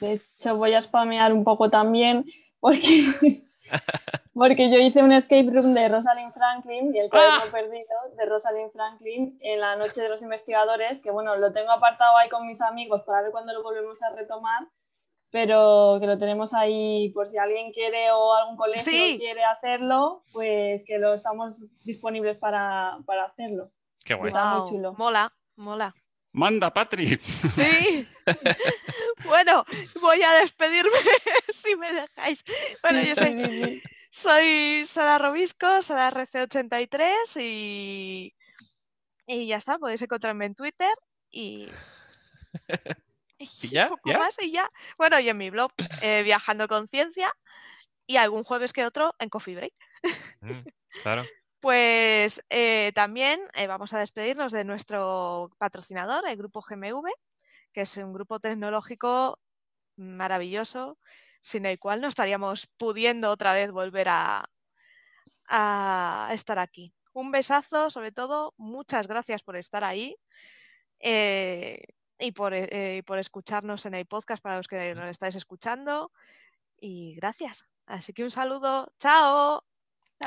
De hecho, voy a spamear un poco también porque, porque yo hice un escape room de Rosalind Franklin y el cuaderno Ah. perdido de Rosalind Franklin en la noche de los investigadores, que bueno, lo tengo apartado ahí con mis amigos para ver cuándo lo volvemos a retomar, pero que lo tenemos ahí por si alguien quiere o algún colegio Sí. quiere hacerlo, pues que lo estamos disponibles para, para hacerlo. Qué guay. Está muy Guau. chulo. Mola, mola. Manda, Patri. Sí. bueno, voy a despedirme si me dejáis. Bueno, yo soy, soy Sara Robisco, Sara RC83 y, y ya está, podéis encontrarme en Twitter y... ¿Y ya? poco ¿Ya? más y ya. Bueno, y en mi blog, eh, Viajando con Ciencia y algún jueves que otro en Coffee Break. Mm, Claro. Pues eh, también eh, vamos a despedirnos de nuestro patrocinador, el grupo GMV, que es un grupo tecnológico maravilloso, sin el cual no estaríamos pudiendo otra vez volver a, estar aquí. Un besazo, sobre todo, muchas gracias por estar ahí eh, y por, por escucharnos en el podcast para los que nos estáis escuchando. Y gracias. Así que un saludo. Chao.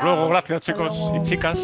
Luego, gracias chicos y chicas.